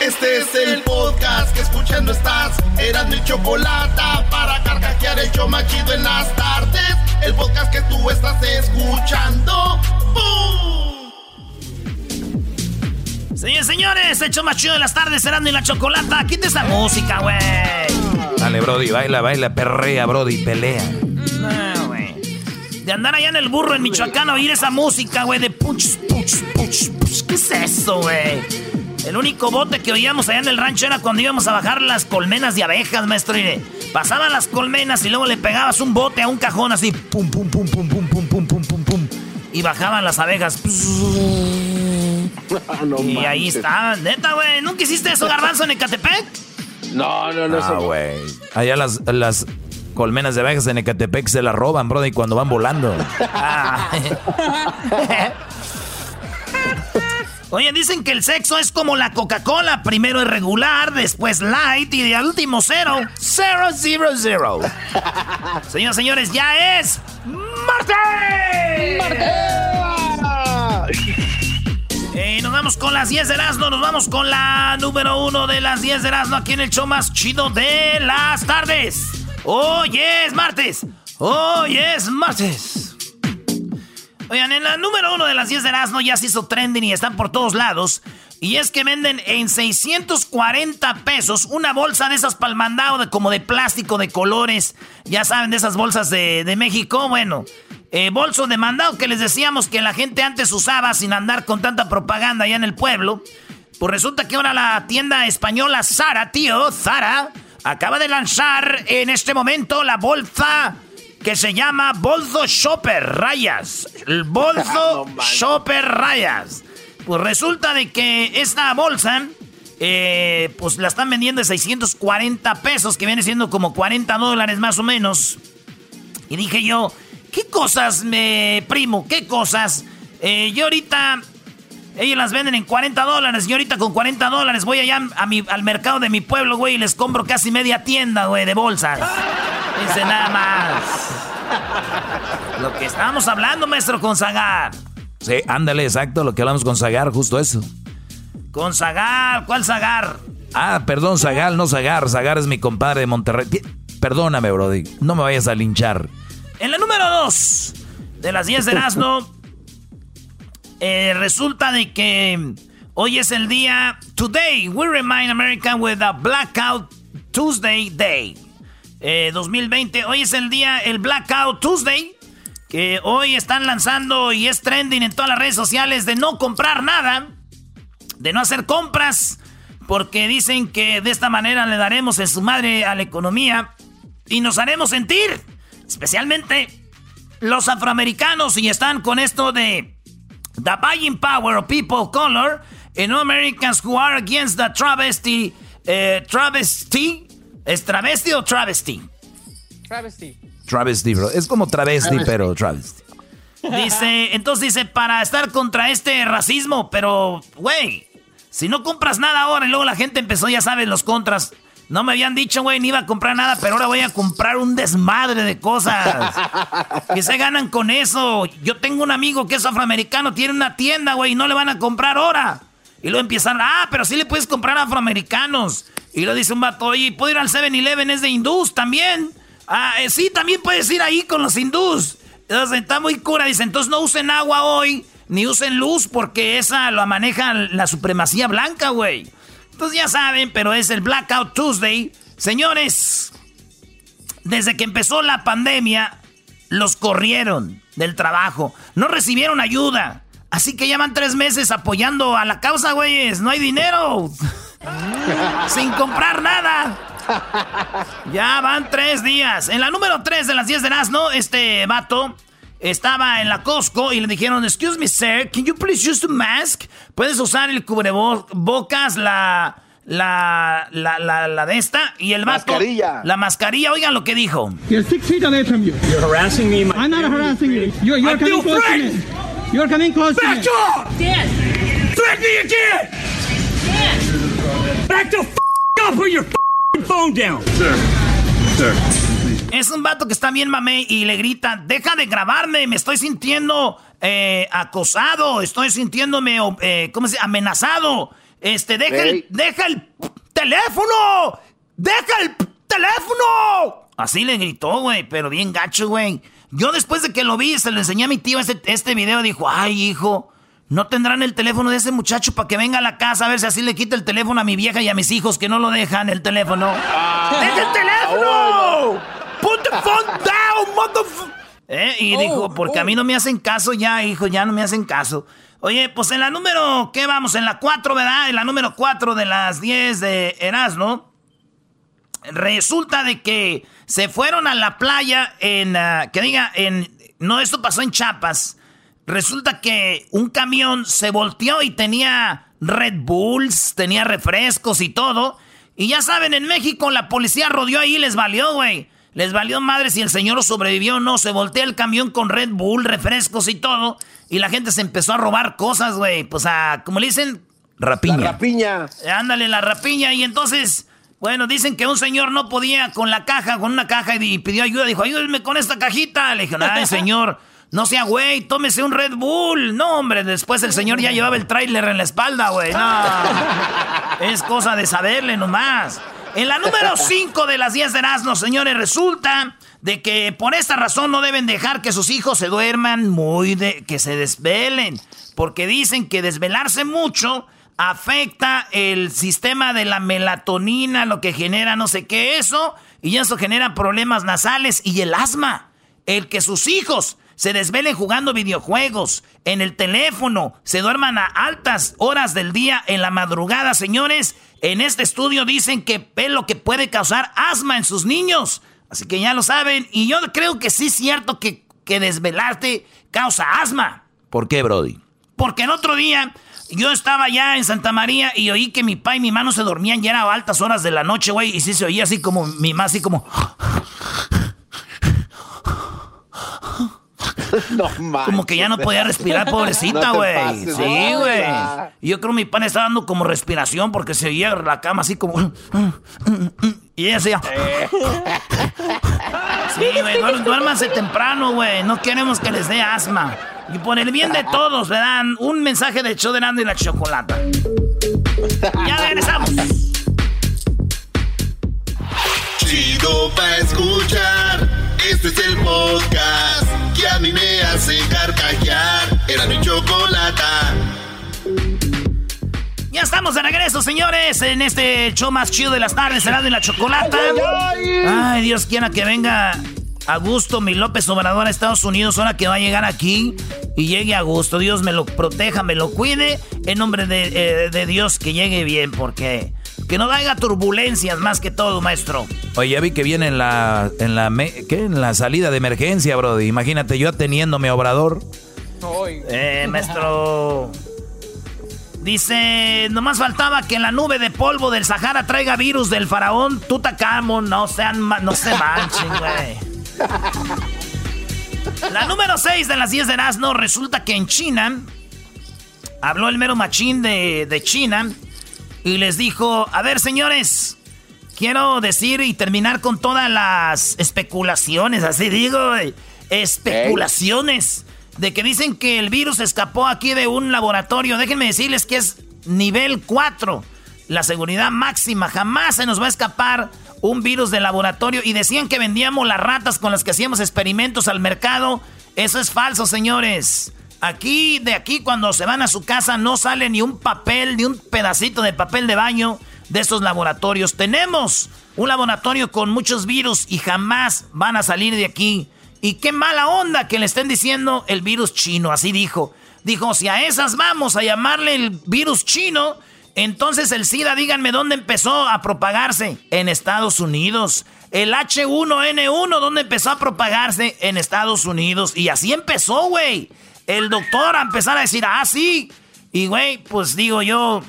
Este es el podcast que escuchando estás. Eran mi chocolate para carcajear el show machido en las tardes. El podcast que tú estás escuchando. ¡Bum! Señores, señores, el show más chido de las tardes, Erasmo y la chocolata. Quita esa música, güey. Dale, Brody, baila, baila, perrea, Brody, pelea. No, güey. De andar allá en el burro en Michoacán a oír esa música, güey, de puch, puch, puch, puch. ¿Qué es eso, güey? El único bote que oíamos allá en el rancho era cuando íbamos a bajar las colmenas de abejas, maestro. Y pasaban las colmenas y luego le pegabas un bote a un cajón así. Pum, pum, pum, pum, pum, pum, pum, pum, pum, pum. Y bajaban las abejas. y ahí estaban. Neta, güey. ¿Nunca hiciste eso, garbanzo, en Ecatepec? No, no, no. Ah, güey. Allá las, las colmenas de abejas en Ecatepec se las roban, brother, y cuando van volando. Ah. Oye, dicen que el sexo es como la Coca-Cola. Primero es regular, después light y de último cero. Zero, zero, zero. Señoras señores, ya es Marte. Eh, nos vamos con las 10 de Erasmo, nos vamos con la número uno de las 10 de Erasmo aquí en el show más chido de las tardes. Hoy es martes. Hoy es martes. Oigan, en la número uno de las 10 de Erasmo ya se hizo trending y están por todos lados. Y es que venden en 640 pesos una bolsa de esas palmandao de, como de plástico de colores. Ya saben, de esas bolsas de, México. Bueno, eh, bolso de mandado que les decíamos que la gente antes usaba sin andar con tanta propaganda allá en el pueblo. Pues resulta que ahora la tienda española Zara, tío, Zara, acaba de lanzar en este momento la bolsa que se llama Bolso Shopper Rayas. El Bolso Shopper Rayas. Pues resulta de que esta bolsa, eh, pues la están vendiendo de 640 pesos, que viene siendo como 40 dólares más o menos. Y dije yo, ¿qué cosas, me primo? ¿Qué cosas? Eh, yo ahorita ellos las venden en 40 dólares. Y ahorita con 40 dólares voy allá a mi, al mercado de mi pueblo, güey, y les compro casi media tienda, güey, de bolsas. Dice nada más. Lo que estábamos hablando, maestro, con Zagar. Sí, ándale, exacto, lo que hablamos con Zagar, justo eso. Con Zagar, ¿cuál Zagar? Ah, perdón, Zagar, no Zagar. Zagar es mi compadre de Monterrey. Perdóname, Brody, no me vayas a linchar. En la número 2 de las 10 de Erasmo, eh, resulta de que hoy es el día. Today we remind America with a Blackout Tuesday Day. 2020. Eh, hoy es el día, el Blackout Tuesday. Que hoy están lanzando y es trending en todas las redes sociales de no comprar nada. De no hacer compras. Porque dicen que de esta manera le daremos en su madre a la economía. Y nos haremos sentir. Especialmente los afroamericanos. Y están con esto de The buying power of people color and Americans who are against the travesty. Uh, travesty. ¿Es travesti o travesti? Travesti. Travesti, bro. Es como travesti, pero travesti. Dice, entonces dice, para estar contra este racismo, pero, güey, si no compras nada ahora y luego la gente empezó, ya sabes, los contras. No me habían dicho, güey, ni iba a comprar nada, pero ahora voy a comprar un desmadre de cosas. que se ganan con eso. Yo tengo un amigo que es afroamericano, tiene una tienda, güey, y no le van a comprar ahora. Y luego empiezan, ah, pero sí le puedes comprar a afroamericanos. Y lo dice un vato, oye, ¿puedo ir al 7-Eleven? Es de hindús también. Ah, eh, sí, también puedes ir ahí con los hindús. Entonces, está muy cura. Dice, entonces no usen agua hoy, ni usen luz, porque esa lo maneja la supremacía blanca, güey. Pues ya saben, pero es el Blackout Tuesday. Señores, desde que empezó la pandemia, los corrieron del trabajo. No recibieron ayuda. Así que llevan tres meses apoyando a la causa, güeyes. No hay dinero. Sin comprar nada. Ya van tres días. En la número tres de las 10 de ¿no? este vato estaba en la Costco y le dijeron, excuse me, sir, can you please use the mask? Puedes usar el cubrebocas, la, la, la, la, la de esta y el vato. Mascarilla. La mascarilla, oigan lo que dijo. You're six feet away from you. You're harassing me. I'm not harassing you. You're, you're coming close to me. You're coming close to me. Back off! Dan! Threaten me again! Dan! Back the f off with your f phone down! Sir. Sir. Es un vato que está bien mamé y le grita, deja de grabarme, me estoy sintiendo eh, acosado, estoy sintiéndome, eh, ¿cómo se amenazado. este, deja el, deja el teléfono, deja el teléfono. Así le gritó, güey, pero bien gacho, güey. Yo después de que lo vi, se lo enseñé a mi tío este, este video, dijo, ay, hijo, no tendrán el teléfono de ese muchacho para que venga a la casa a ver si así le quita el teléfono a mi vieja y a mis hijos que no lo dejan el teléfono. Ah. ¡Deja el teléfono! ¡Put the phone down, motherfucker! ¿Eh? Y dijo, oh, porque a mí oh. no me hacen caso ya, hijo, ya no me hacen caso. Oye, pues en la número, ¿qué vamos? En la 4, ¿verdad? En la número 4 de las 10 de Erasmo. Resulta de que se fueron a la playa en, ah, que diga, en, no, esto pasó en Chiapas. Resulta que un camión se volteó y tenía Red Bulls, tenía refrescos y todo. Y ya saben, en México la policía rodeó ahí y les valió, güey. Les valió madre si el señor sobrevivió o no. Se voltea el camión con Red Bull, refrescos y todo. Y la gente se empezó a robar cosas, güey. Pues a, como le dicen, rapiña. La rapiña. Ándale, la rapiña. Y entonces, bueno, dicen que un señor no podía con la caja, con una caja y pidió ayuda. Dijo, ayúdenme con esta cajita. Le dijeron, ay, señor. No sea güey, tómese un Red Bull. No, hombre, después el señor ya llevaba el tráiler en la espalda, güey. No. es cosa de saberle nomás. En la número 5 de las 10 de Erasmo, señores, resulta de que por esta razón no deben dejar que sus hijos se duerman muy de que se desvelen, porque dicen que desvelarse mucho afecta el sistema de la melatonina, lo que genera no sé qué eso, y eso genera problemas nasales y el asma. El que sus hijos se desvelen jugando videojuegos, en el teléfono, se duerman a altas horas del día, en la madrugada, señores. En este estudio dicen que es lo que puede causar asma en sus niños. Así que ya lo saben. Y yo creo que sí es cierto que, que desvelarte causa asma. ¿Por qué, Brody? Porque el otro día yo estaba ya en Santa María y oí que mi pa y mi mano se dormían ya a altas horas de la noche, güey. Y sí se oía así como mi mamá, así como. No Como que ya no podía respirar, pobrecita, güey. sí, güey. Yo creo que mi pan estaba dando como respiración porque se oía la cama así como. Y ella decía. Eh. Sí, güey, duérmanse temprano, güey. No queremos que les dé asma. Y por el bien de todos, ¿verdad? Un mensaje de show de Nando y la chocolata. Ya regresamos. Chido pa' escuchar. Este es el podcast que a mí me hace carcajear. Era mi chocolata. Ya estamos de regreso, señores, en este show más chido de las tardes, será de la chocolata. Ay, Dios quiera que venga a gusto mi López Obrador a Estados Unidos, ahora que va a llegar aquí y llegue a gusto. Dios me lo proteja, me lo cuide. En nombre de, eh, de Dios, que llegue bien, porque que no haya turbulencias más que todo, maestro. Oye, ya vi que viene en la, en la, ¿qué? En la salida de emergencia, Brody. Imagínate yo ateniéndome a Obrador. Eh, maestro. Dice, nomás faltaba que en la nube de polvo del Sahara traiga virus del faraón Tutacamón. No sean, no se manchen, güey. La número 6 de las 10 de Erasmo resulta que en China habló el mero machín de, de China y les dijo, a ver señores, quiero decir y terminar con todas las especulaciones, así digo, especulaciones de que dicen que el virus escapó aquí de un laboratorio. Déjenme decirles que es nivel 4, la seguridad máxima, jamás se nos va a escapar un virus de laboratorio y decían que vendíamos las ratas con las que hacíamos experimentos al mercado. Eso es falso, señores. Aquí, de aquí, cuando se van a su casa, no sale ni un papel, ni un pedacito de papel de baño de estos laboratorios. Tenemos un laboratorio con muchos virus y jamás van a salir de aquí. Y qué mala onda que le estén diciendo el virus chino, así dijo. Dijo, si a esas vamos a llamarle el virus chino, entonces el SIDA, díganme dónde empezó a propagarse. En Estados Unidos. El H1N1, ¿dónde empezó a propagarse? En Estados Unidos. Y así empezó, güey el doctor a empezar a decir, ah, sí. Y, güey, pues digo yo,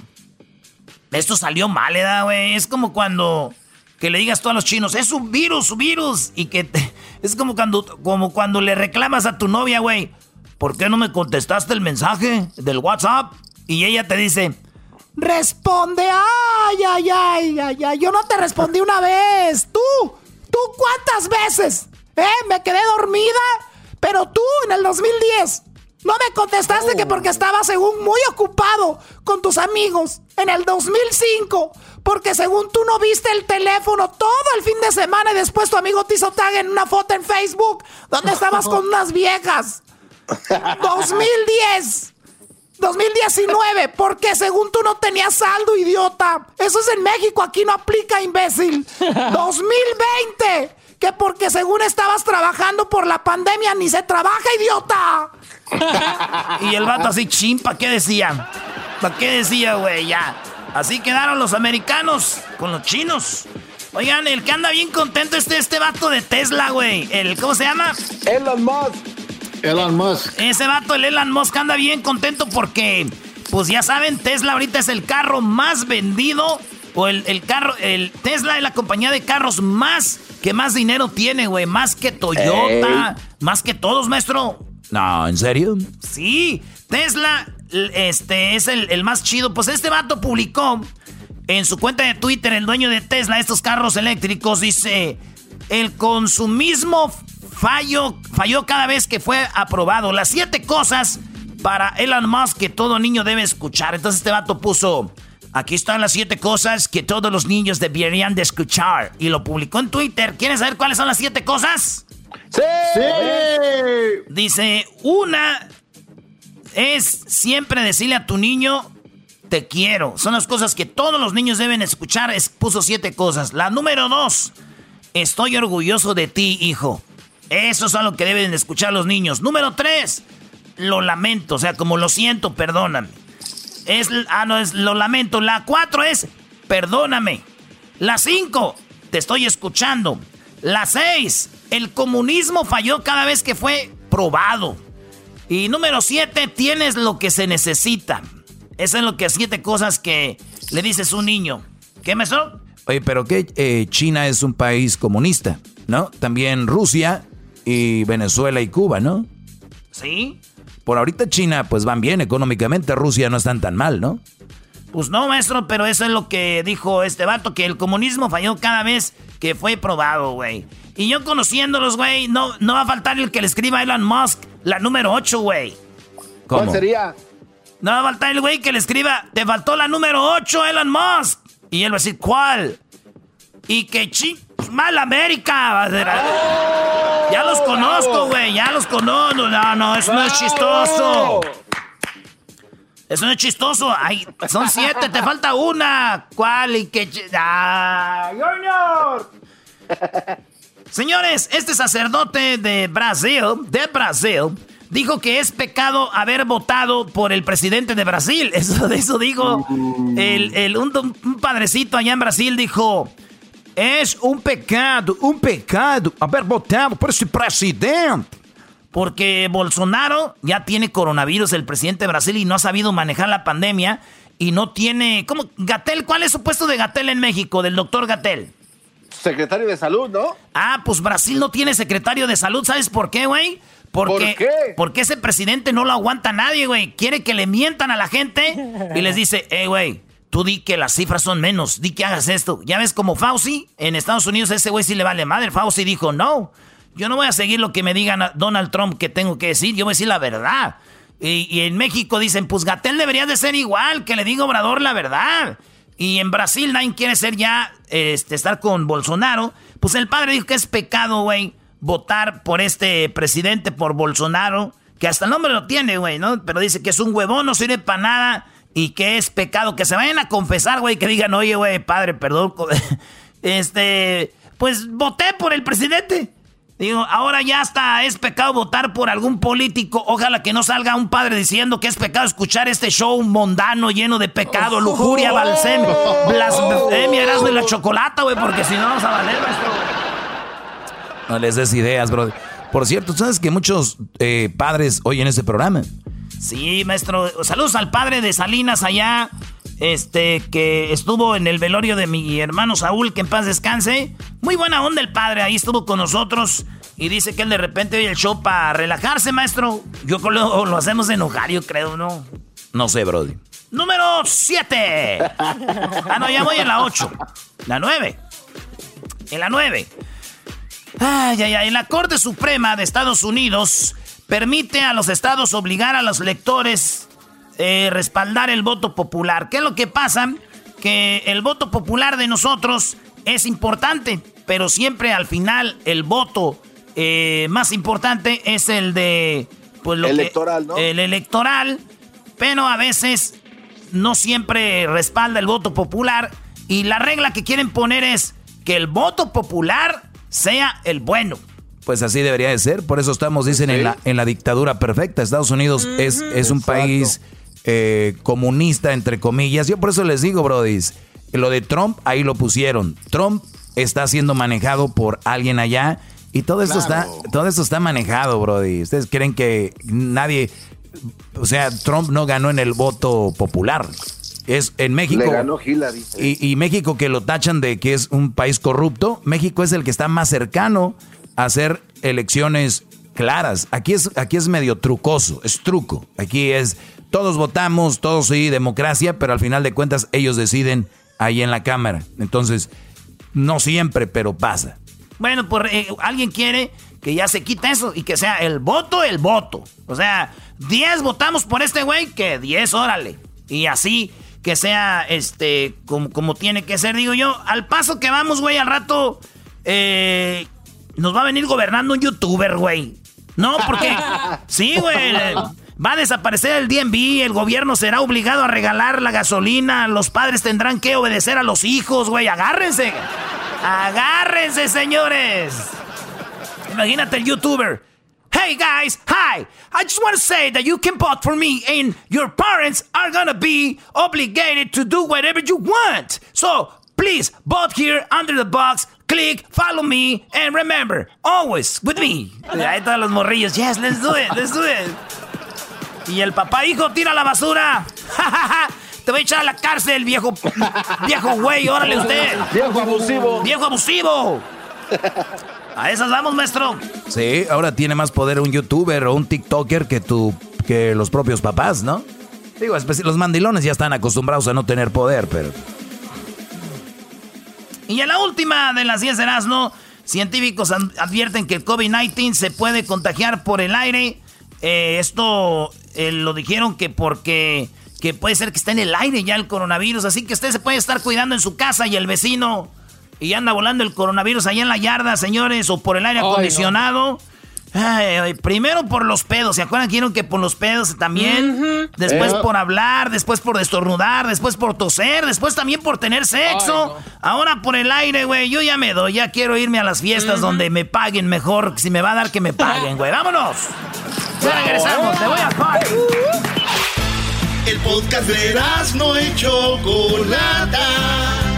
esto salió mal, ¿eh, güey? Es como cuando que le digas tú a los chinos, es un virus, un virus. Y que es como cuando, como cuando le reclamas a tu novia, güey, ¿por qué no me contestaste el mensaje del WhatsApp? Y ella te dice, responde, ay, ay, ay, ay, ay, yo no te respondí una vez. Tú, tú, ¿cuántas veces? ¿Eh? Me quedé dormida, pero tú en el 2010 No me contestaste que porque estabas según muy ocupado con tus amigos en el 2005. Porque según tú no viste el teléfono todo el fin de semana y después tu amigo te hizo tag en una foto en Facebook donde estabas con unas viejas. 2010. 2019, porque según tú no tenías saldo, idiota. Eso es en México, aquí no aplica, imbécil. 2020, que porque según estabas trabajando por la pandemia, ni se trabaja, idiota. y el vato así, chimpa, ¿qué decía? ¿Para qué decía, güey? Ya. Así quedaron los americanos con los chinos. Oigan, el que anda bien contento es este, este vato de Tesla, güey. El, ¿cómo se llama? Elon Musk. Elon Musk. Ese vato, el Elon Musk, anda bien contento porque, pues ya saben, Tesla ahorita es el carro más vendido. O el, carro, el Tesla es la compañía de carros más que más dinero tiene, güey. Más que Toyota, más que todos, maestro. No, ¿en serio? Sí, Tesla este, es el, el más chido. Pues este vato publicó en su cuenta de Twitter, el dueño de Tesla, estos carros eléctricos, dice, el consumismo falló, falló cada vez que fue aprobado. Las siete cosas para Elon Musk que todo niño debe escuchar. Entonces este vato puso, aquí están las siete cosas que todos los niños deberían de escuchar. Y lo publicó en Twitter. ¿Quieres saber cuáles son las siete cosas? Sí. Dice, una es siempre decirle a tu niño, te quiero. Son las cosas que todos los niños deben escuchar. puso siete cosas. La número dos, estoy orgulloso de ti, hijo. Eso es algo que deben escuchar los niños. Número tres, lo lamento, o sea, como lo siento, perdóname. Es, ah, no, es lo lamento. La cuatro es, perdóname. La cinco, te estoy escuchando. La seis, el comunismo falló cada vez que fue probado. Y número siete, tienes lo que se necesita. Esas es lo que siete cosas que le dices a un niño. ¿Qué me son? Oye, pero que eh, China es un país comunista, ¿no? También Rusia y Venezuela y Cuba, ¿no? Sí. Por ahorita China pues van bien económicamente, Rusia no están tan mal, ¿no? Pues no, maestro, pero eso es lo que dijo este vato, que el comunismo falló cada vez que fue probado, güey. Y yo conociéndolos, güey, no, no va a faltar el que le escriba a Elon Musk la número 8, güey. ¿Cuál sería? No va a faltar el güey que le escriba, te faltó la número 8, Elon Musk. Y él va a decir, ¿cuál? Y que ching, mal América. Ya los conozco, güey, ya los conozco. No, no, eso no es chistoso. Eso no es chistoso. Ay, son siete, te falta una. ¿Cuál? Y qué? ¡Ah, Junior! Señores, este sacerdote de Brasil, de Brasil, dijo que es pecado haber votado por el presidente de Brasil. Eso, eso dijo el, el un, un padrecito allá en Brasil, dijo... Es un pecado, un pecado haber votado por ese presidente. Porque Bolsonaro ya tiene coronavirus, el presidente de Brasil, y no ha sabido manejar la pandemia. Y no tiene. ¿Cómo? Gatel, ¿cuál es su puesto de Gatel en México, del doctor Gatel? Secretario de salud, ¿no? Ah, pues Brasil no tiene secretario de salud. ¿Sabes por qué, güey? Porque, ¿Por qué? Porque ese presidente no lo aguanta nadie, güey. Quiere que le mientan a la gente y les dice, eh, güey, Tú di que las cifras son menos, di que hagas esto. Ya ves como Fauci, en Estados Unidos ese güey sí le vale madre. Fauci dijo, no, yo no voy a seguir lo que me digan Donald Trump que tengo que decir, yo voy a decir la verdad. Y, en México dicen, pues Gatel debería de ser igual, que le diga Obrador la verdad. Y en Brasil nadie quiere ser ya, este, estar con Bolsonaro. Pues el padre dijo que es pecado, güey, votar por este presidente, por Bolsonaro, que hasta el nombre lo tiene, güey, ¿no? Pero dice que es un huevón, no sirve para nada y que es pecado, que se vayan a confesar, güey, que digan, oye, güey, padre, perdón, este, pues voté por el presidente. Digo, ahora ya está, es pecado votar por algún político. Ojalá que no salga un padre diciendo que es pecado escuchar este show mundano lleno de pecado, lujuria, balsem, blasfemia, eras de la chocolata, güey, porque si no vamos a valer esto. No les des ideas, bro. Por cierto, ¿sabes que muchos eh, padres oyen este programa? Sí, maestro. Saludos al padre de Salinas allá. Este, que estuvo en el velorio de mi hermano Saúl, que en paz descanse. Muy buena onda el padre, ahí estuvo con nosotros. Y dice que él de repente oye el show para relajarse, maestro. Yo lo, lo hacemos enojar, yo creo, ¿no? No sé, Brody. Número 7. ah, no, ya voy en la 8. La 9. En la 9. Ay, ay, ay. La Corte Suprema de Estados Unidos permite a los estados obligar a los lectores eh, respaldar el voto popular. ¿Qué es lo que pasa? Que el voto popular de nosotros es importante, pero siempre al final el voto eh, más importante es el de... Pues, lo electoral, ¿no? El electoral, pero a veces no siempre respalda el voto popular y la regla que quieren poner es que el voto popular sea el bueno. Pues así debería de ser, por eso estamos, dicen, en, la, en la dictadura perfecta. Estados Unidos es, es un país eh, comunista, entre comillas. Yo por eso les digo, Brody, lo de Trump, ahí lo pusieron. Trump está siendo manejado por alguien allá y todo esto está, todo esto está manejado, Brody. Ustedes creen que nadie, o sea, Trump no ganó en el voto popular. Es en México. Le ganó Hillary. Y, y, México que lo tachan de que es un país corrupto. México es el que está más cercano a hacer elecciones claras. Aquí es, aquí es medio trucoso, es truco. Aquí es, todos votamos, todos sí, democracia, pero al final de cuentas ellos deciden ahí en la Cámara. Entonces, no siempre, pero pasa. Bueno, por, eh, alguien quiere que ya se quita eso y que sea el voto, el voto. O sea, 10 votamos por este güey, que 10, órale. Y así que sea este como, como tiene que ser, digo yo. Al paso que vamos, güey, al rato eh, nos va a venir gobernando un youtuber, güey. No, porque... sí, güey. Va a desaparecer el DNB, el gobierno será obligado a regalar la gasolina, los padres tendrán que obedecer a los hijos, güey. Agárrense. Agárrense, señores. Imagínate el youtuber. Hey guys, hi. I just want to say that you can vote for me and your parents are gonna be obligated to do whatever you want. So please vote here under the box, click, follow me, and remember, always with me. Ahí todos los morrillos. Yes, let's do it, let's do it. Y el papá, hijo, tira la basura. Te voy a echar a la cárcel, viejo. Viejo güey, órale usted. Viejo abusivo. Viejo abusivo. A esas vamos, maestro. Sí, ahora tiene más poder un youtuber o un TikToker que tu, que los propios papás, ¿no? Digo, los mandilones ya están acostumbrados a no tener poder, pero. Y en la última de las 10 de Erasmo, científicos advierten que el COVID-19 se puede contagiar por el aire. Eh, esto eh, lo dijeron que porque que puede ser que esté en el aire ya el coronavirus, así que usted se puede estar cuidando en su casa y el vecino y anda volando el coronavirus allá en la yarda, señores, o por el aire acondicionado. Primero por los pedos, ¿se acuerdan que dijeron que por los pedos también? Después por hablar, después por destornudar, después por toser, después también por tener sexo. Ahora por el aire, güey. Yo ya me doy, ya quiero irme a las fiestas donde me paguen mejor. Si me va a dar que me paguen, güey. ¡Vámonos! Ya regresamos, te voy a party. El podcast de no hecho Chocolata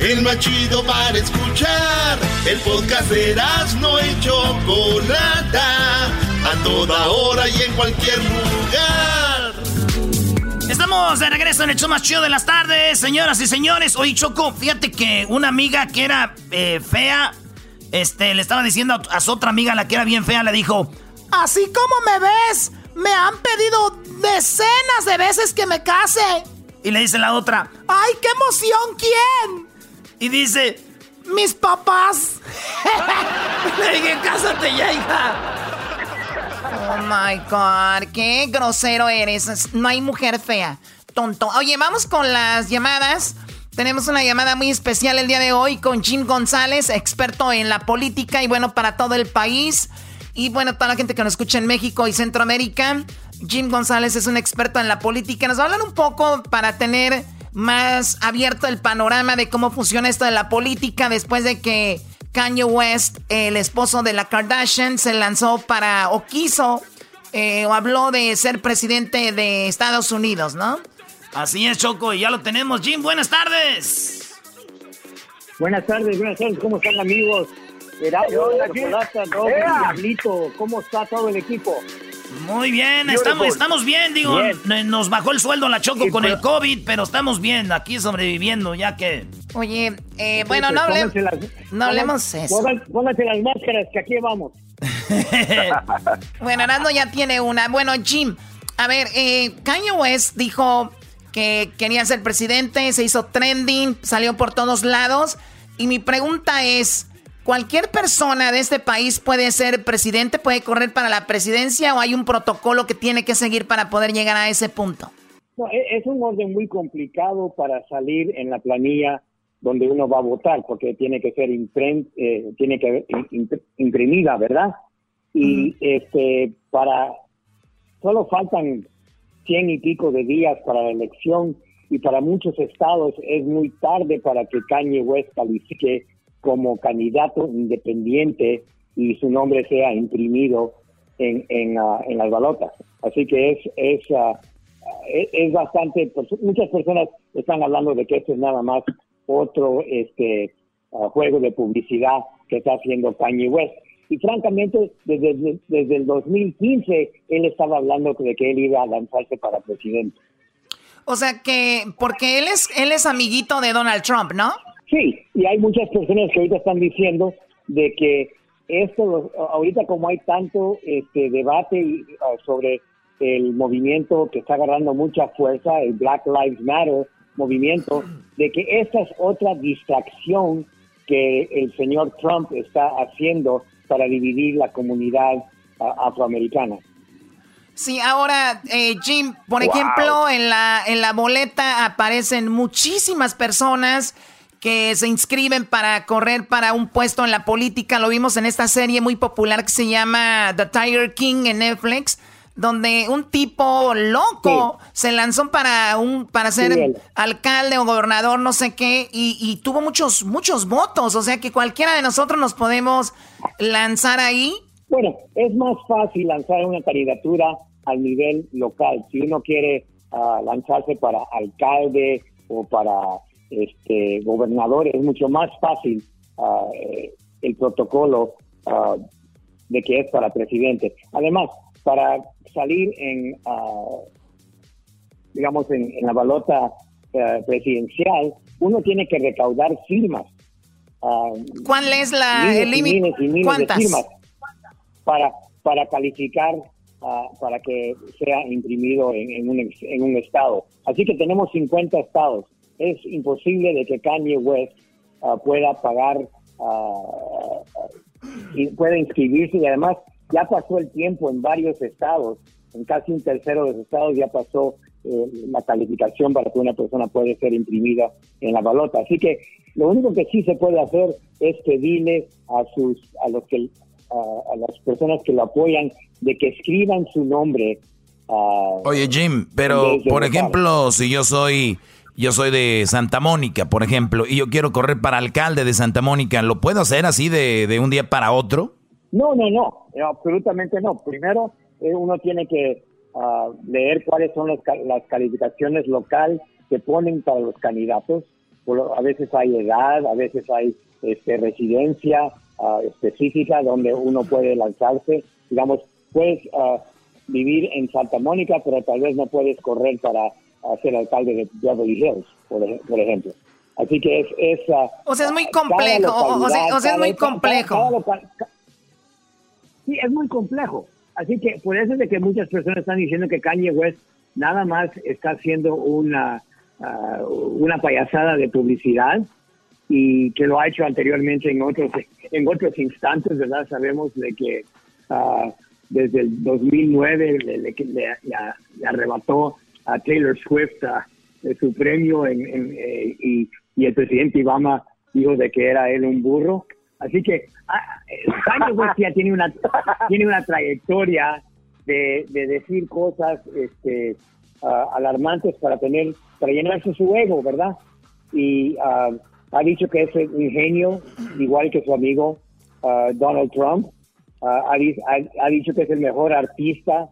el más chido para escuchar. El podcast de no y Chocolata, a toda hora y en cualquier lugar. Estamos de regreso en el show más chido de las tardes, señoras y señores. Hoy Choco, fíjate que una amiga que era eh, fea, este, le estaba diciendo a su otra amiga, la que era bien fea, le dijo, así como me ves, me han pedido decenas de veces que me case. Y le dice la otra, ¡ay, qué emoción! ¿Quién? Y dice, mis papás. Le dije, cásate ya, hija. Oh my God, qué grosero eres. No hay mujer fea. Tonto. Oye, vamos con las llamadas. Tenemos una llamada muy especial el día de hoy con Jim González, experto en la política y bueno, para todo el país. Y bueno, toda la gente que nos escucha en México y Centroamérica. Jim González es un experto en la política. Nos va a hablar un poco para tener más abierto el panorama de cómo funciona esto de la política después de que Kanye West, el esposo de la Kardashian, se lanzó para o quiso eh, o habló de ser presidente de Estados Unidos, ¿no? Así es, Choco, y ya lo tenemos. Jim, buenas tardes. Buenas tardes, buenas tardes, ¿cómo están amigos? ¿cómo está todo el equipo? Muy bien, estamos, estamos bien, digo, nos bajó el sueldo la Choco con el COVID, pero estamos bien, aquí sobreviviendo, ya que... Oye, eh, bueno, no, hablemos no hablemos eso. Pónganse las máscaras, que aquí vamos. bueno, Arando ya tiene una. Bueno, Jim, a ver, eh, Kanye West dijo que quería ser presidente, se hizo trending, salió por todos lados, y mi pregunta es... ¿cualquier persona de este país puede ser presidente, puede correr para la presidencia o hay un protocolo que tiene que seguir para poder llegar a ese punto? No, e, es un orden muy complicado para salir en la planilla donde uno va a votar, porque tiene que ser eh, tiene que imprimida, ¿verdad? Y este para solo faltan cien y pico de días para la elección y para muchos estados es muy tarde para que Kanye West califique como candidato independiente y su nombre sea imprimido en, en, ah, en las balotas. Así que es, es, ah, es, bastante, muchas personas están hablando de que esto es nada más otro este ah, juego de publicidad que está haciendo Kanye West. Y francamente, desde, desde el 2015, él estaba hablando de que él iba a lanzarse para presidente. O sea que, porque él es, él es amiguito de Donald Trump, ¿no? Sí, y hay muchas personas que ahorita están diciendo de que esto, ahorita como hay tanto este debate sobre el movimiento que está agarrando mucha fuerza, el Black Lives Matter movimiento, de que esta es otra distracción que el señor Trump está haciendo para dividir la comunidad afroamericana. Sí, ahora, eh, Jim, por ejemplo, en la, en la boleta aparecen muchísimas personas que se inscriben para correr para un puesto en la política. Lo vimos en esta serie muy popular que se llama The Tiger King en Netflix donde un tipo loco se lanzó para un para ser alcalde o gobernador, no sé qué, y, tuvo muchos muchos votos, o sea que cualquiera de nosotros nos podemos lanzar ahí. Bueno, es más fácil lanzar una candidatura al nivel local. Si uno quiere ah, lanzarse para alcalde o para este gobernador, es mucho más fácil ah, eh, el protocolo ah, de que es para presidente. Además, para salir en, ah, digamos, en, la balota presidencial, uno tiene que recaudar firmas. ¿Cuál es la límite? ¿Cuántas? firmas para, para calificar ah, para que sea imprimido en, un, en un estado. Así que tenemos 50 estados. Es imposible de que Kanye West pueda pagar y pueda inscribirse y además ya pasó el tiempo en varios estados, en casi un tercero de los estados ya pasó eh, la calificación para que una persona pueda ser imprimida en la balota. Así que lo único que sí se puede hacer es pedirle a sus a los que a, las personas que lo apoyan de que escriban su nombre. Oye Jim, pero por ejemplo, si yo soy yo soy de Santa Mónica, por ejemplo, y yo quiero correr para alcalde de Santa Mónica, ¿lo puedo hacer así de, de un día para otro? No, no, no, absolutamente no. Primero, eh, uno tiene que ah, leer cuáles son las calificaciones local que ponen para los candidatos. a veces hay edad, a veces hay este, residencia ah, específica donde uno puede lanzarse. Digamos, puedes ah, vivir en Santa Mónica, pero tal vez no puedes correr para ser alcalde de Beverly Hills, por, ejemplo. Así que es... es o sea, es muy complejo, o, sea, es muy complejo. Sí, es muy complejo. Así que por eso es de que muchas personas están diciendo que Kanye West nada más está haciendo una, ah, una payasada de publicidad y que lo ha hecho anteriormente en otros en otros instantes, ¿verdad? Sabemos de que ah, desde el 2009 le, arrebató a Taylor Swift ah, su premio en, eh, y, y el presidente Obama dijo de que era él un burro. Así que Kanye West ya tiene una, tiene una trayectoria de, decir cosas este, alarmantes para tener, para llenarse su ego, ¿verdad? Y ha dicho que es un genio, igual que su amigo Donald Trump. Ha, dicho que es el mejor artista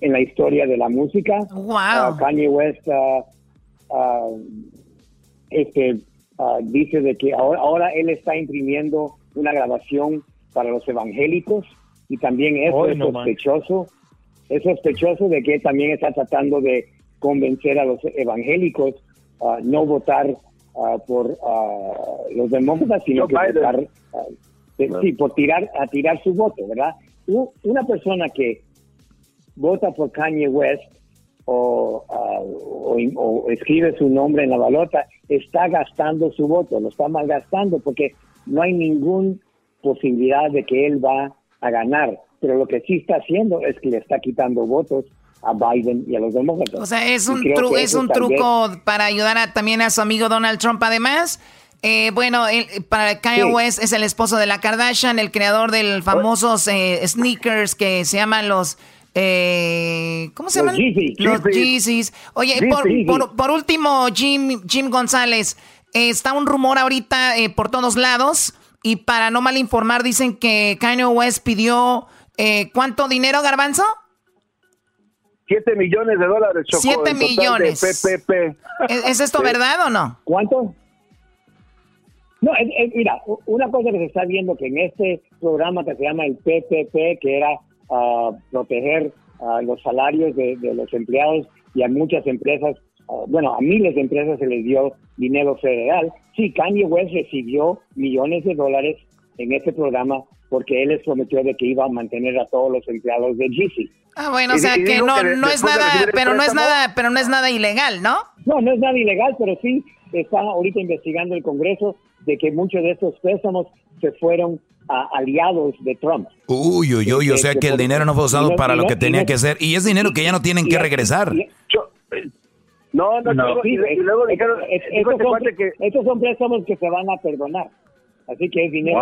en la historia de la música. Wow. Kanye West este Ah, dice de que ahora, ahora él está imprimiendo una grabación para los evangélicos y también eso es sospechoso. Es sospechoso de que también está tratando de convencer a los evangélicos a no votar ah, por ah, los demócratas, sino que votar, sí, por tirar, a tirar su voto, ¿verdad? Una persona que vota por Kanye West o, o, escribe su nombre en la balota está gastando su voto, lo está malgastando porque no hay ninguna posibilidad de que él va a ganar. Pero lo que sí está haciendo es que le está quitando votos a Biden y a los demócratas. O sea, es un, es un truco para ayudar a, también a su amigo Donald Trump. Además, eh, bueno, para Kanye West es el esposo de la Kardashian, el creador del famosos eh, sneakers que se llaman los... Eh, ¿Cómo se llaman? Los Yeezys. Oye, por, por, último, Jim, Jim González, está un rumor ahorita por todos lados y para no mal informar dicen que Kanye West pidió ¿cuánto dinero, Garbanzo? 7 millones de dólares. Chocó, 7 millones. PPP. ¿Es, esto verdad o no? ¿Cuánto? No, mira, una cosa que se está viendo que en este programa que se llama el PPP, que era uh, proteger uh, los salarios de, los empleados y a muchas empresas, uh, bueno, a miles de empresas se les dio dinero federal. Sí, Kanye West recibió millones de dólares en este programa porque él les prometió de que iba a mantener a todos los empleados de GC. Ah, bueno, o sea que no, no es nada, pero no es nada, pero no es nada ilegal, ¿no? No, no es nada ilegal, pero sí está ahorita investigando el Congreso de que muchos de estos préstamos se fueron a aliados de Trump. Uy, uy, uy, o sea que el dinero no fue usado para lo que tenía que ser y es dinero que ya no tienen que regresar. No, no, no. Y, luego dijeron, estos son, que... estos son préstamos que se van a perdonar. Así que es dinero.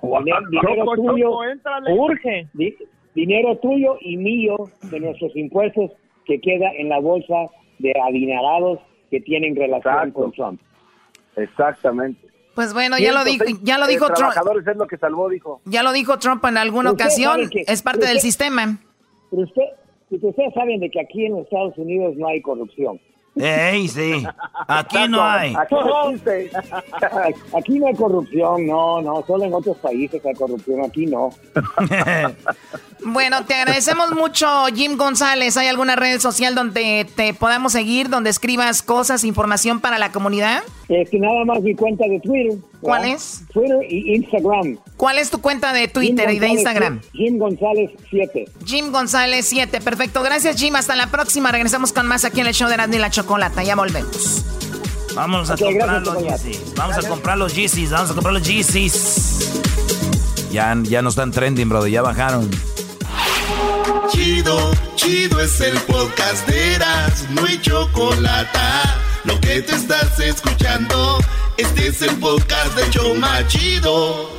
Wow. Dinero, tuyo. urge. dinero tuyo y mío de nuestros impuestos que queda en la bolsa de adinerados que tienen relación con Trump. Exactamente. Pues bueno, ya lo dijo, ya lo dijo Trump. es lo que salvó, dijo. Ya lo dijo Trump en alguna ocasión, es parte del sistema. Pero usted, ustedes saben de que aquí en los Estados Unidos no hay corrupción. ¡Ey, sí! Aquí no hay. Aquí, no hay corrupción, no, no. Solo en otros países hay corrupción, aquí no. bueno, te agradecemos mucho, Jim González. ¿Hay alguna red social donde te podamos seguir, donde escribas cosas, información para la comunidad? Es que nada más mi cuenta de Twitter. ¿Cuál es? Twitter y Instagram. ¿Cuál es tu cuenta de Twitter y de Instagram? Jim González 7. Jim González 7. Perfecto. Gracias, Jim. Hasta la próxima. Regresamos con más aquí en el show de Randy la Chocolata. Ya volvemos. Vamos a comprar los Yeezys. Vamos a comprar los Yeezys. Vamos a comprar los Yeezys. Ya, ya no están trending, brother. Ya bajaron. Chido, chido es el podcast de Eras. No hay chocolate lo que te estás escuchando, este es el podcast de Choma Chido.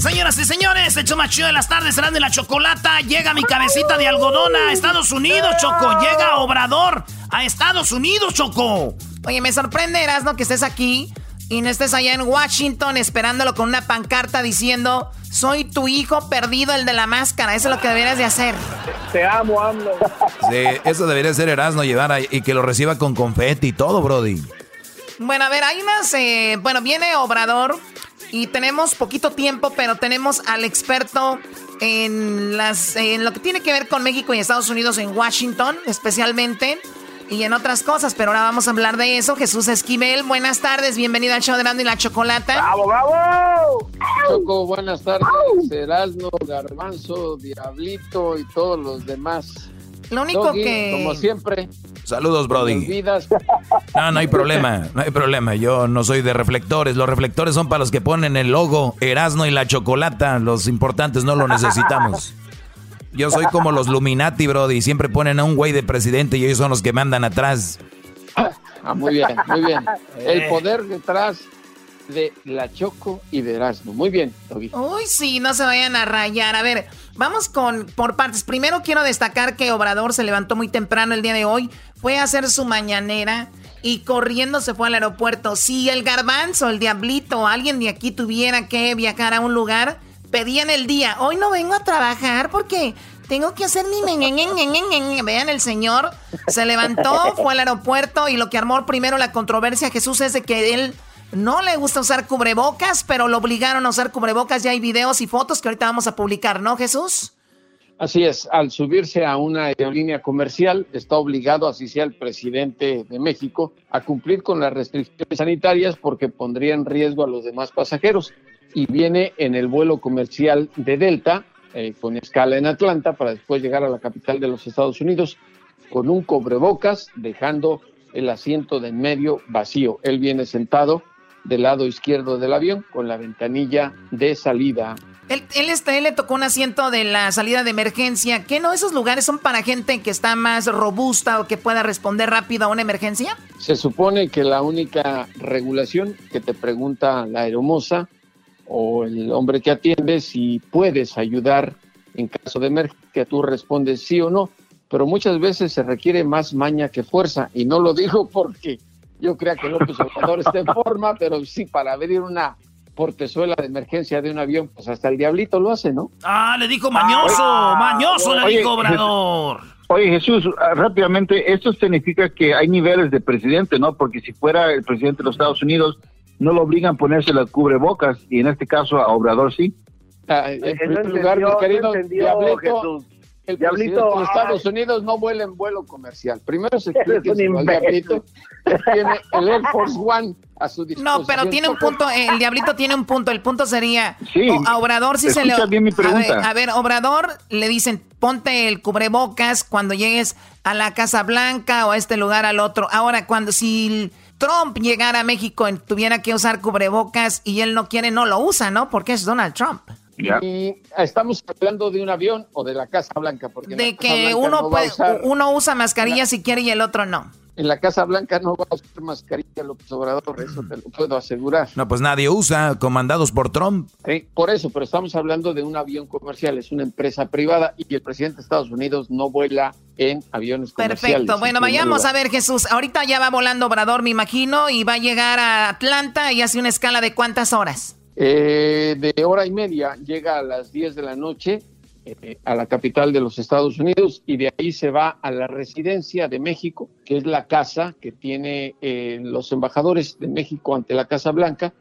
Señoras y señores, el Choma Chido de las tardes serán de la chocolata. Llega mi cabecita de algodón a Estados Unidos, Choco. Llega Obrador a Estados Unidos, Choco. Oye, me sorprenderás, ¿no? Que estés aquí y no estés allá en Washington esperándolo con una pancarta diciendo soy tu hijo perdido, el de la máscara. Eso es lo que deberías de hacer. Te amo, AMLO. Sí, eso debería ser Erasmo llevar y que lo reciba con confeti y todo, Brody. Bueno, a ver, hay unas... Eh, bueno, viene Obrador y tenemos poquito tiempo, pero tenemos al experto en, las, en lo que tiene que ver con México y Estados Unidos en Washington, especialmente y en otras cosas, pero ahora vamos a hablar de eso. Jesús Esquivel, buenas tardes, bienvenido al show de y la Chocolata. ¡Bravo, bravo! Choco, buenas tardes, Erasmo, Garbanzo, Diablito y todos los demás. Lo único que... Como siempre. Saludos, Brody. No, no hay problema, no hay problema. Yo no soy de reflectores. Los reflectores son para los que ponen el logo Erasmo y la Chocolata. Los importantes no lo necesitamos. Yo soy como los Luminati, Brody. Siempre ponen a un güey de presidente y ellos son los que mandan atrás. Ah, muy bien, muy bien. El eh. poder detrás de la Choco y de Erasmo. Muy bien, Uy, sí, no se vayan a rayar. A ver, vamos con por partes. Primero quiero destacar que Obrador se levantó muy temprano el día de hoy. Fue a hacer su mañanera y corriendo se fue al aeropuerto. Si el garbanzo, el diablito, alguien de aquí tuviera que viajar a un lugar pedían el día. Hoy no vengo a trabajar porque tengo que hacer mi... Vean, el señor se levantó, fue al aeropuerto y lo que armó primero la controversia Jesús es de que él no le gusta usar cubrebocas, pero lo obligaron a usar cubrebocas. Ya hay videos y fotos que ahorita vamos a publicar, ¿no, Jesús? Así es, al subirse a una aerolínea comercial, está obligado, así sea el presidente de México, a cumplir con las restricciones sanitarias porque pondría en riesgo a los demás pasajeros y viene en el vuelo comercial de Delta, eh, con escala en Atlanta, para después llegar a la capital de los Estados Unidos con un cobrebocas, dejando el asiento de en medio vacío. Él viene sentado del lado izquierdo del avión con la ventanilla de salida. Él, él, está, él le tocó un asiento de la salida de emergencia. ¿Qué no? ¿Esos lugares son para gente que está más robusta o que pueda responder rápido a una emergencia? Se supone que la única regulación que te pregunta la aeromoza o el hombre que atiende si puedes ayudar en caso de emergencia, tú respondes sí o no, pero muchas veces se requiere más maña que fuerza y no lo digo porque yo crea que López Obrador está en forma, pero sí para abrir una portezuela de emergencia de un avión, pues hasta el diablito lo hace, ¿no? Ah, le dijo mañoso, ah, mañoso le dijo Obrador. Oye Jesús, ah, rápidamente, esto significa que hay niveles de presidente, ¿no? Porque si fuera el presidente de los Estados Unidos, no lo obligan a ponerse la cubrebocas y en este caso a Obrador sí. Ah, en primer lugar, mi querido Diablito, el Diablito, de Estados Unidos no vuela en vuelo comercial. Primero se explica el Diablito tiene el Air Force One a su disposición. No, pero tiene un punto, el Diablito tiene un punto. El punto sería, sí, a Obrador si se le... Bien mi pregunta. A ver, a ver, Obrador le dicen, ponte el cubrebocas cuando llegues a la Casa Blanca o a este lugar al otro. Ahora, cuando si Trump llegara a México y tuviera que usar cubrebocas y él no quiere, no lo usa, ¿no? Porque es Donald Trump. Y estamos hablando de un avión o de la Casa Blanca. Porque de que uno, puede, uno usa mascarilla si quiere y el otro no. En la Casa Blanca no va a usar mascarilla López Obrador, eso te lo puedo asegurar. No, pues nadie usa, comandados por Trump. Sí, por eso, pero estamos hablando de un avión comercial, es una empresa privada y el presidente de Estados Unidos no vuela en aviones comerciales. Perfecto, bueno, vayamos a ver Jesús, ahorita ya va volando Obrador, me imagino, y va a llegar a Atlanta y hace una escala de cuántas horas. Eh, de hora y media llega a las 10 de la noche eh, a la capital de los Estados Unidos y de ahí se va a la residencia de México, que es la casa que tiene eh, los embajadores de México ante la Casa Blanca,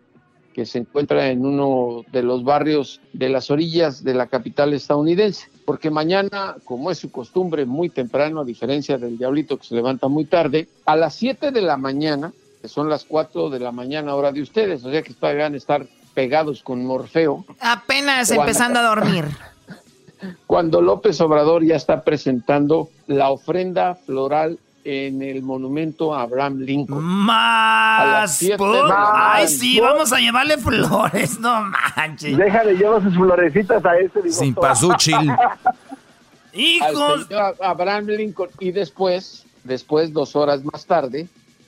que se encuentra en uno de los barrios de las orillas de la capital estadounidense. Porque mañana, como es su costumbre, muy temprano, a diferencia del diablito que se levanta muy tarde, a las 7 de la mañana, que son las 4 de la mañana hora de ustedes, o sea que van a estar pegados con Morfeo. Apenas empezando a dormir. Cuando López Obrador ya está presentando la ofrenda floral en el monumento a Abraham Lincoln. Más. Ay, sí, vamos a llevarle flores, no manches. Déjale, llevar sus florecitas a ese. Sin pasúchil. Hijos. Abraham Lincoln. Y después, después, dos horas más tarde,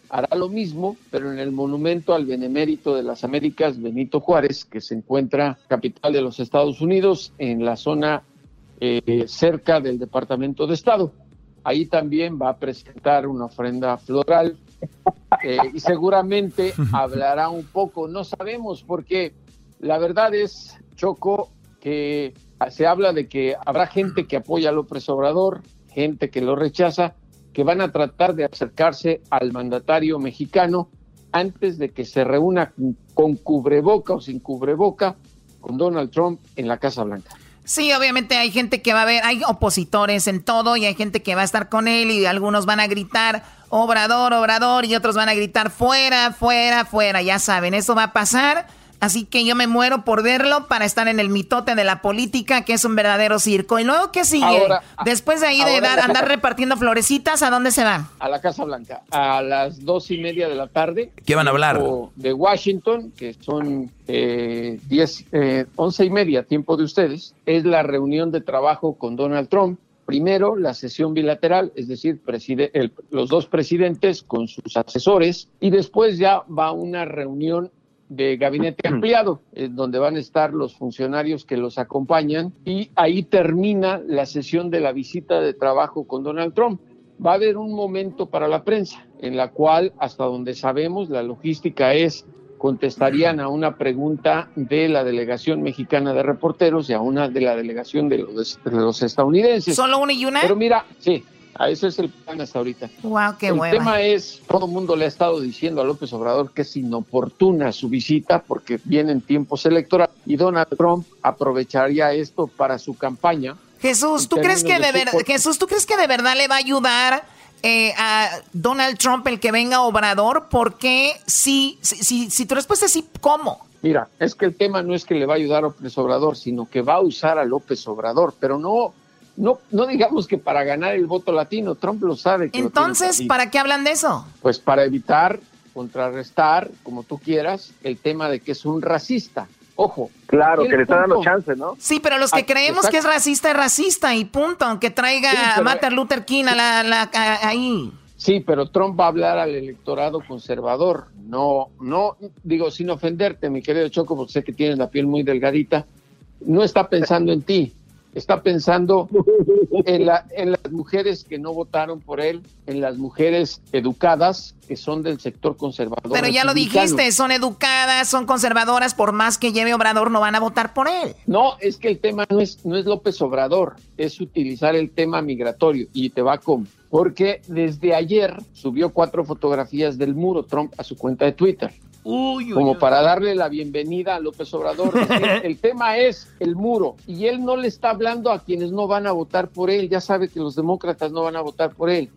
hará lo mismo, pero en el monumento al benemérito de las Américas, Benito Juárez, que se encuentra capital de los Estados Unidos, en la zona eh, cerca del Departamento de Estado. Ahí también va a presentar una ofrenda floral eh, y seguramente hablará un poco, no sabemos, porque la verdad es, Choco, que se habla de que habrá gente que apoya a López Obrador, gente que lo rechaza, que van a tratar de acercarse al mandatario mexicano antes de que se reúna con cubreboca o sin cubreboca con Donald Trump en la Casa Blanca. Sí, obviamente hay gente que va a ver, hay opositores en todo y hay gente que va a estar con él y algunos van a gritar obrador, obrador y otros van a gritar fuera, fuera, fuera, ya saben, eso va a pasar Así que yo me muero por verlo para estar en el mitote de la política, que es un verdadero circo. ¿Y luego qué sigue? Después de ahí de dar, andar repartiendo florecitas, ¿a dónde se van? A la Casa Blanca, a las dos y media de la tarde. ¿Qué van a hablar? De Washington, que son eh, diez, eh, once y media, tiempo de ustedes. Es la reunión de trabajo con Donald Trump. Primero, la sesión bilateral, es decir, los dos presidentes con sus asesores, y después ya va una reunión de gabinete ampliado, donde van a estar los funcionarios que los acompañan y ahí termina la sesión de la visita de trabajo con Donald Trump. Va a haber un momento para la prensa en la cual, hasta donde sabemos, la logística es contestarían a una pregunta de la delegación mexicana de reporteros y a una de la delegación de los, de los estadounidenses. ¿Solo una y una? Pero mira, sí, a eso es el plan hasta ahorita. Wow, qué el tema es, todo el mundo le ha estado diciendo a López Obrador que es inoportuna su visita porque vienen tiempos electorales y Donald Trump aprovecharía esto para su campaña. Jesús, ¿tú crees que de, verdad, Jesús, ¿tú crees que de verdad le va a ayudar eh, a Donald Trump el que venga Obrador? Porque si, si, si tu respuesta es sí, ¿cómo? Mira, es que el tema no es que le va a ayudar a López Obrador, sino que va a usar a López Obrador, pero no no, no digamos que para ganar el voto latino, Trump lo sabe. Que Entonces, ¿para qué hablan de eso? Pues para evitar, contrarrestar, como tú quieras, el tema de que es un racista. Ojo. Claro, que le está dando chance, ¿no? Sí, pero los que ah, creemos que es racista es racista y punto, aunque traiga a Martin Luther King a la, ahí. Sí, pero Trump va a hablar al electorado conservador. No, no, digo, sin ofenderte, mi querido Choco, porque sé que tienes la piel muy delgadita. No está pensando en ti está pensando en, la, en las mujeres que no votaron por él, en las mujeres educadas que son del sector conservador. Pero ya lo dijiste, son educadas, son conservadoras, por más que lleve Obrador no van a votar por él. No, es que el tema no es, no es López Obrador, es utilizar el tema migratorio y te va con... Porque desde ayer subió cuatro fotografías del muro Trump a su cuenta de Twitter como para darle la bienvenida a López Obrador. el tema es el muro y él no le está hablando a quienes no van a votar por él, ya sabe que los demócratas no van a votar por él.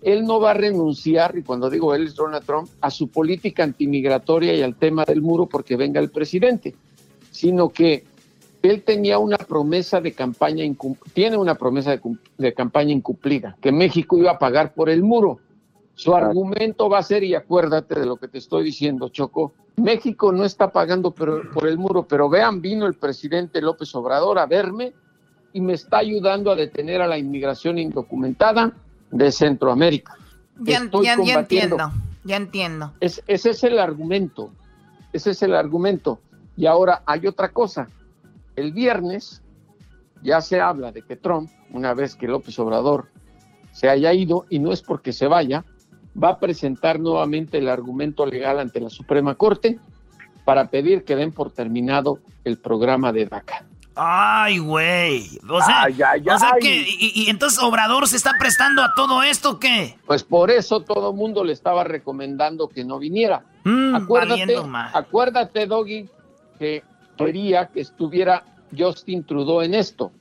Él no va a renunciar, y cuando digo él es Donald Trump, a su política antimigratoria y al tema del muro porque venga el presidente, sino que él tenía una promesa de campaña, tiene una promesa de, de campaña incumplida, que México iba a pagar por el muro su argumento va a ser, y acuérdate de lo que te estoy diciendo, Choco, México no está pagando por, el muro, pero vean, vino el presidente López Obrador a verme y me está ayudando a detener a la inmigración indocumentada de Centroamérica. Ya, entiendo, ya entiendo. ese es el argumento, ese es el argumento. Y ahora hay otra cosa. El viernes ya se habla de que Trump, una vez que López Obrador se haya ido, y no es porque se vaya, va a presentar nuevamente el argumento legal ante la Suprema Corte para pedir que den por terminado el programa de DACA. Ay, güey. O sea, que, y, entonces Obrador se está prestando a todo esto, ¿qué? Pues por eso todo el mundo le estaba recomendando que no viniera. Mm, acuérdate, acuérdate, Doggy, que quería que estuviera Justin Trudeau en esto.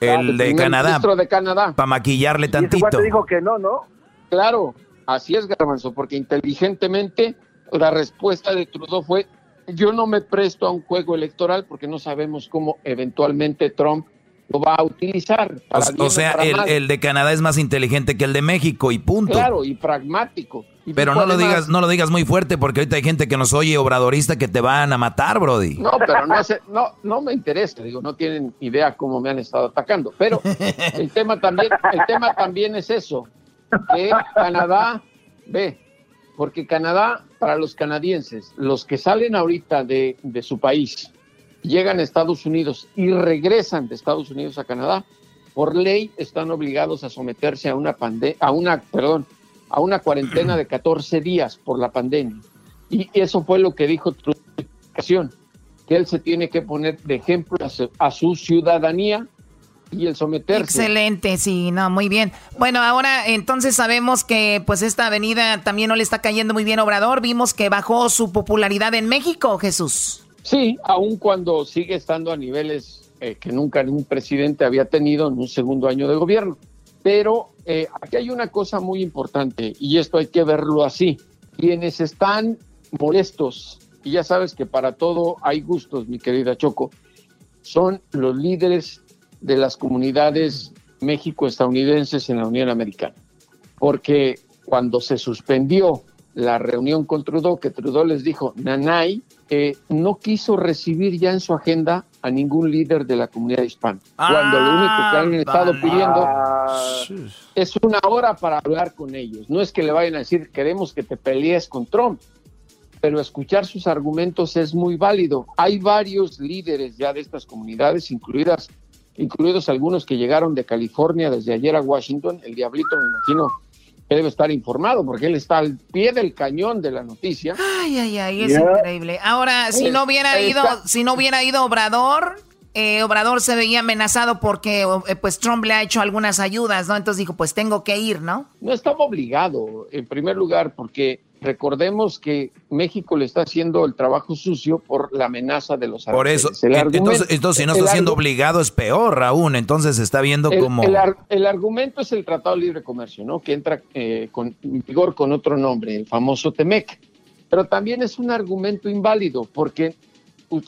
El de Canadá. de Canadá. Para maquillarle tantito. Y dijo que no, ¿no? Claro, Así es, Garbanzo, porque inteligentemente la respuesta de Trudeau fue, yo no me presto a un juego electoral porque no sabemos cómo eventualmente Trump lo va a utilizar. o, sea, el, de Canadá es más inteligente que el de México y punto. Claro, y pragmático. pero no lo digas, no lo digas muy fuerte porque ahorita hay gente que nos oye obradorista que te van a matar, Brody. No, pero no, no, no me interesa, digo, no tienen idea cómo me han estado atacando. Pero el tema también, el tema también es eso que Canadá ve, porque Canadá, para los canadienses, los que salen ahorita de, su país, llegan a Estados Unidos y regresan de Estados Unidos a Canadá, por ley están obligados a someterse a una pandemia, a una, perdón, a una cuarentena de 14 días por la pandemia. Y eso fue lo que dijo Trudeau que él se tiene que poner de ejemplo a su ciudadanía y el someterse. Excelente, sí, no, muy bien. Bueno, ahora entonces sabemos que pues esta avenida también no le está cayendo muy bien a Obrador. Vimos que bajó su popularidad en México, Jesús. Sí, aun cuando sigue estando a niveles eh, que nunca ningún presidente había tenido en un segundo año de gobierno. Pero eh, aquí hay una cosa muy importante y esto hay que verlo así. Quienes están molestos, y ya sabes que para todo hay gustos, mi querida Choco, son los líderes de las comunidades México-estadounidenses en la Unión Americana. Porque cuando se suspendió la reunión con Trudeau, que Trudeau les dijo, Nanay, eh, no quiso recibir ya en su agenda a ningún líder de la comunidad hispana. cuando lo único que han estado pidiendo es una hora para hablar con ellos. No es que le vayan a decir, queremos que te pelees con Trump, pero escuchar sus argumentos es muy válido. Hay varios líderes ya de estas comunidades, incluidas incluidos algunos que llegaron de California desde ayer a Washington. El diablito, me imagino, que debe estar informado porque él está al pie del cañón de la noticia. Ay, ay, ay, es increíble. Ahora, si no hubiera ido, si no hubiera ido Obrador, eh, Obrador se veía amenazado porque eh, pues Trump le ha hecho algunas ayudas, ¿no? Entonces dijo, pues tengo que ir, ¿no? No estaba obligado, en primer lugar, porque Recordemos que México le está haciendo el trabajo sucio por la amenaza de los Por eso, entonces, si no está siendo obligado es peor aún, entonces se está viendo como... El, argumento es el Tratado de Libre Comercio, ¿no? Que entra eh, con vigor con otro nombre, el famoso TEMEC. Pero también es un argumento inválido porque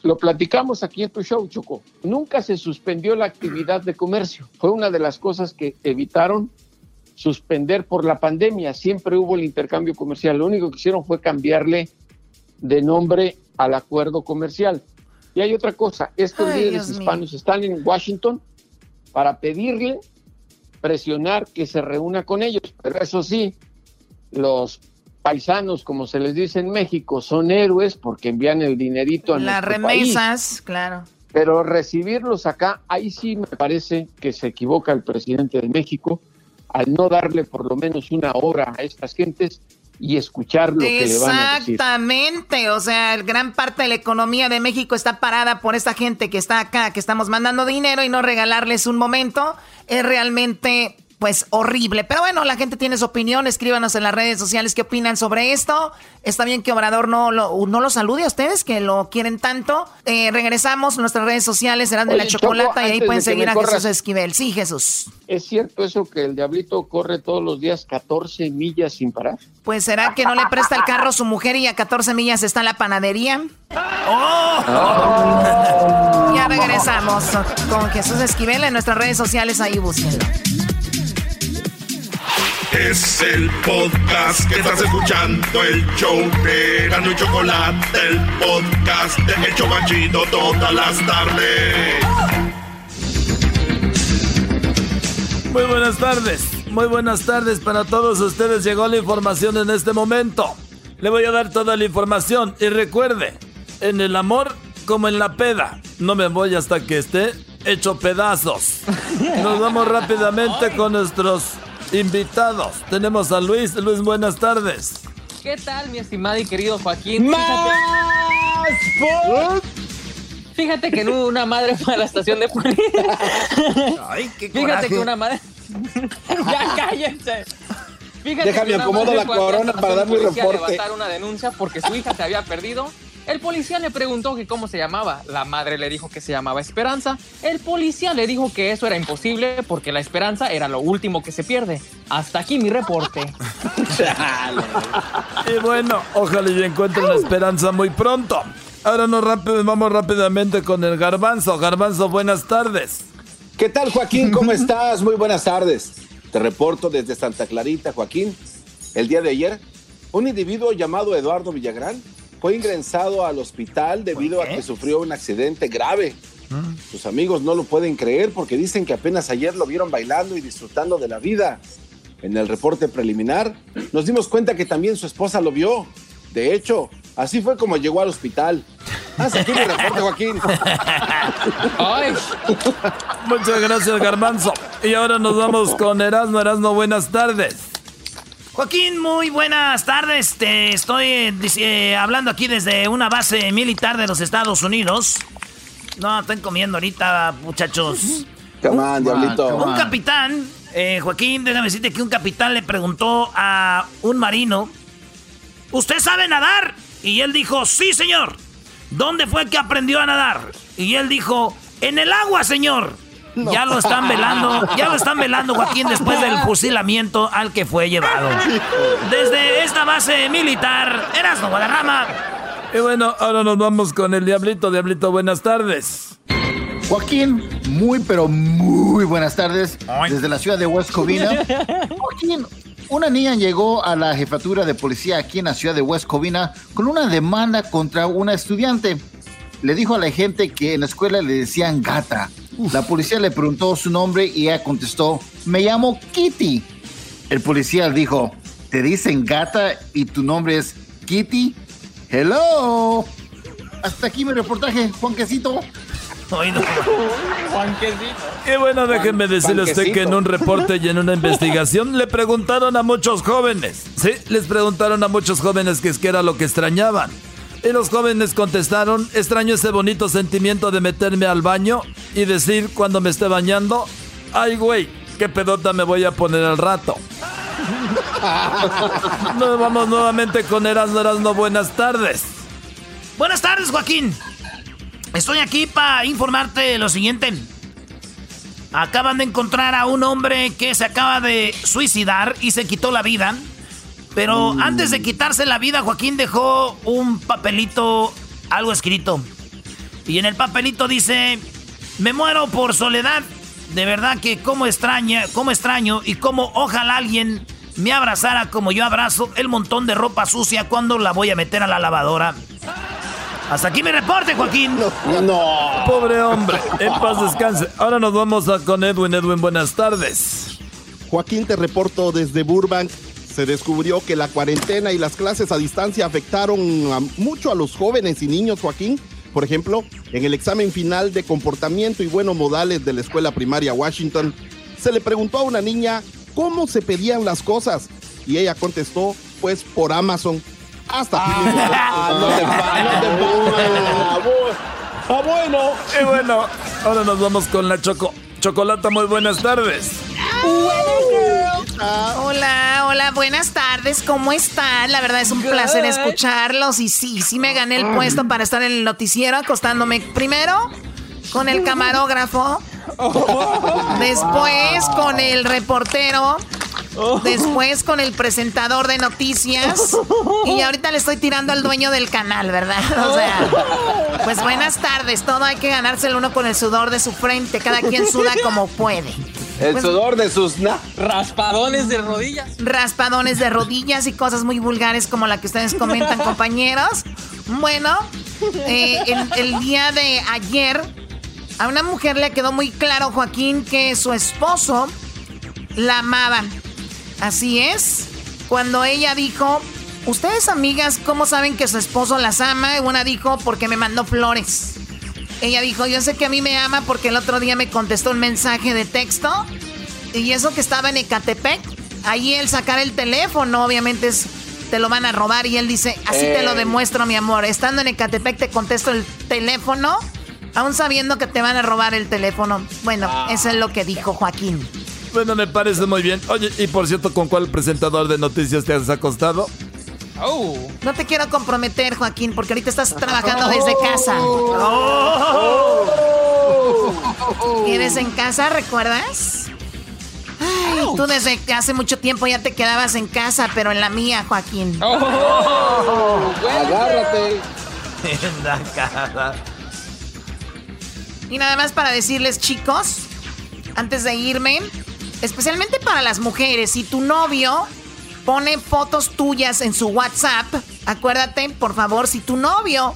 lo platicamos aquí en tu show, Choco. Nunca se suspendió la actividad de comercio. Fue una de las cosas que evitaron suspender por la pandemia. Siempre hubo el intercambio comercial. Lo único que hicieron fue cambiarle de nombre al acuerdo comercial. Y hay otra cosa, estos líderes hispanos están en Washington para pedirle, presionar que se reúna con ellos. Pero eso sí, los paisanos, como se les dice en México, son héroes porque envían el dinerito a Las remesas, claro. Pero recibirlos acá, ahí sí me parece que se equivoca el presidente de México al no darle por lo menos una hora a estas gentes y escuchar lo que le van a decir. Exactamente, o sea, gran parte de la economía de México está parada por esta gente que está acá, que estamos mandando dinero y no regalarles un momento, es realmente pues horrible. Pero bueno, la gente tiene su opinión, escríbanos en las redes sociales qué opinan sobre esto. Está bien que Obrador no lo, no lo salude a ustedes, que lo quieren tanto. Eh, regresamos, nuestras redes sociales serán de la chocolata y ahí pueden seguir a Jesús Esquivel. Sí, Jesús. ¿Es cierto eso que el diablito corre todos los días 14 millas sin parar? Pues será que no le presta el carro a su mujer y a 14 millas está la panadería. ¡Oh! ya regresamos con Jesús Esquivel en nuestras redes sociales, ahí búsquenlo. Es el podcast que estás escuchando, el show de y Chocolate, el podcast de El Chocachito todas las tardes. Muy buenas tardes, muy buenas tardes para todos ustedes. Llegó la información en este momento. Le voy a dar toda la información y recuerde, en el amor como en la peda, no me voy hasta que esté hecho pedazos. Nos vamos rápidamente con nuestros invitados. Tenemos a Luis. Luis, buenas tardes. ¿Qué tal, mi estimado y querido Joaquín? Fíjate, que una madre fue a la estación de policía. Ay, qué Fíjate que una madre. ya cállense. Fíjate Déjame acomodo la corona para dar mi reporte. levantar una denuncia porque su hija se había perdido el policía le preguntó que cómo se llamaba. La madre le dijo que se llamaba Esperanza. El policía le dijo que eso era imposible porque la esperanza era lo último que se pierde. Hasta aquí mi reporte. y bueno, ojalá y encuentren la esperanza muy pronto. Ahora nos vamos rápidamente con el garbanzo. Garbanzo, buenas tardes. ¿Qué tal, Joaquín? ¿Cómo estás? Muy buenas tardes. Te reporto desde Santa Clarita, Joaquín. El día de ayer, un individuo llamado Eduardo Villagrán fue ingresado al hospital debido a que sufrió un accidente grave. Sus amigos no lo pueden creer porque dicen que apenas ayer lo vieron bailando y disfrutando de la vida. En el reporte preliminar nos dimos cuenta que también su esposa lo vio. De hecho, así fue como llegó al hospital. Haz aquí mi reporte, Joaquín. Muchas gracias, Garbanzo. Y ahora nos vamos con Erasmo. Erasmo, buenas tardes. Joaquín, muy buenas tardes. Te estoy eh, hablando aquí desde una base militar de los Estados Unidos. No, están comiendo ahorita, muchachos. un, diablito. Un capitán, eh, Joaquín, déjame decirte que un capitán le preguntó a un marino, ¿usted sabe nadar? Y él dijo, sí, señor. ¿Dónde fue que aprendió a nadar? Y él dijo, en el agua, señor. Ya lo están velando, ya lo están velando Joaquín después del fusilamiento al que fue llevado. Desde esta base militar, Erasmo Guadarrama. Y bueno, ahora nos vamos con el Diablito. Diablito, buenas tardes. Joaquín, muy pero muy buenas tardes desde la ciudad de West Covina. Joaquín, una niña llegó a la jefatura de policía aquí en la ciudad de West Covina con una demanda contra una estudiante. Le dijo a la gente que en la escuela le decían gata. La policía le preguntó su nombre y ella contestó, me llamo Kitty. El policía dijo, ¿te dicen gata y tu nombre es Kitty? Hello. Hasta aquí mi reportaje, Juanquecito. Y bueno, déjenme decirle a usted que en un reporte y en una investigación le preguntaron a muchos jóvenes. Sí, les preguntaron a muchos jóvenes qué es que era lo que extrañaban. Y los jóvenes contestaron, extraño ese bonito sentimiento de meterme al baño y decir cuando me esté bañando, ay güey, qué pedota me voy a poner al rato. Nos vamos nuevamente con Erasmo Erasmo, buenas tardes. Buenas tardes, Joaquín. Estoy aquí para informarte lo siguiente. Acaban de encontrar a un hombre que se acaba de suicidar y se quitó la vida pero antes de quitarse la vida, Joaquín dejó un papelito, algo escrito. Y en el papelito dice, me muero por soledad. De verdad que como extraña, como extraño y como ojalá alguien me abrazara como yo abrazo el montón de ropa sucia cuando la voy a meter a la lavadora. Hasta aquí mi reporte, Joaquín. No. Pobre hombre. En paz descanse. Ahora nos vamos a con Edwin. Edwin, buenas tardes. Joaquín, te reporto desde Burbank. Se descubrió que la cuarentena y las clases a distancia afectaron mucho a los jóvenes y niños, Joaquín. Por ejemplo, en el examen final de comportamiento y buenos modales de la escuela primaria Washington, se le preguntó a una niña cómo se pedían las cosas y ella contestó, pues por Amazon. Hasta aquí. Ah, no te Ah, bueno. Y bueno, ahora nos vamos con la Choco. Chocolata, muy buenas tardes. Hola, hola, buenas tardes, ¿cómo están? La verdad es un placer escucharlos y sí, sí me gané el puesto para estar en el noticiero acostándome primero con el camarógrafo, después con el reportero Después con el presentador de noticias. Y ahorita le estoy tirando al dueño del canal, ¿verdad? O sea, pues buenas tardes. Todo hay que ganarse el uno con el sudor de su frente. Cada quien suda como puede. El Pues- sudor de sus... Raspadones de rodillas. raspadones de rodillas y cosas muy vulgares como la que ustedes comentan, compañeros. Bueno, eh, el, el día de ayer a una mujer le quedó muy claro, Joaquín, que su esposo la amaba. Así es. Cuando ella dijo, ustedes amigas, ¿cómo saben que su esposo las ama? Una dijo, porque me mandó flores. Ella dijo, yo sé que a mí me ama porque el otro día me contestó un mensaje de texto. Y eso que estaba en Ecatepec, ahí él sacar el teléfono, obviamente es, te lo van a robar. Y él dice, así te lo Eh. demuestro, mi amor. Estando en Ecatepec te contesto el teléfono, aún sabiendo que te van a robar el teléfono. Bueno, eso es lo que dijo Joaquín. Bueno, me parece muy bien. Oye, y por cierto, ¿con cuál presentador de noticias te has acostado? No te quiero comprometer, Joaquín, porque ahorita estás trabajando desde casa. ¿Quieres en casa, recuerdas? Ay, tú desde hace mucho tiempo ya te quedabas en casa, pero en la mía, Joaquín. Agárrate. En la cara. Y nada más para decirles, chicos, antes de irme, especialmente para las mujeres, si tu novio pone fotos tuyas en su WhatsApp, acuérdate, por favor, si tu novio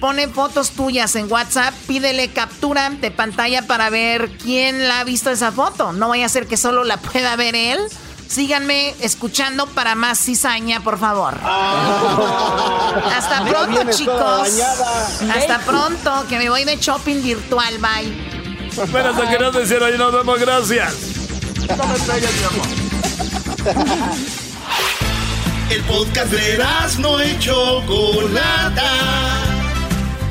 pone fotos tuyas en WhatsApp, pídele captura de pantalla para ver quién la ha visto esa foto. No vaya a ser que solo la pueda ver él. Síganme escuchando para más cizaña, por favor. Hasta Ya pronto, chicos. Hasta pronto, que me voy de shopping virtual. Bye. Bueno, hasta que nos decir ahí nos vemos, gracias. El podcast de no y Chocolata.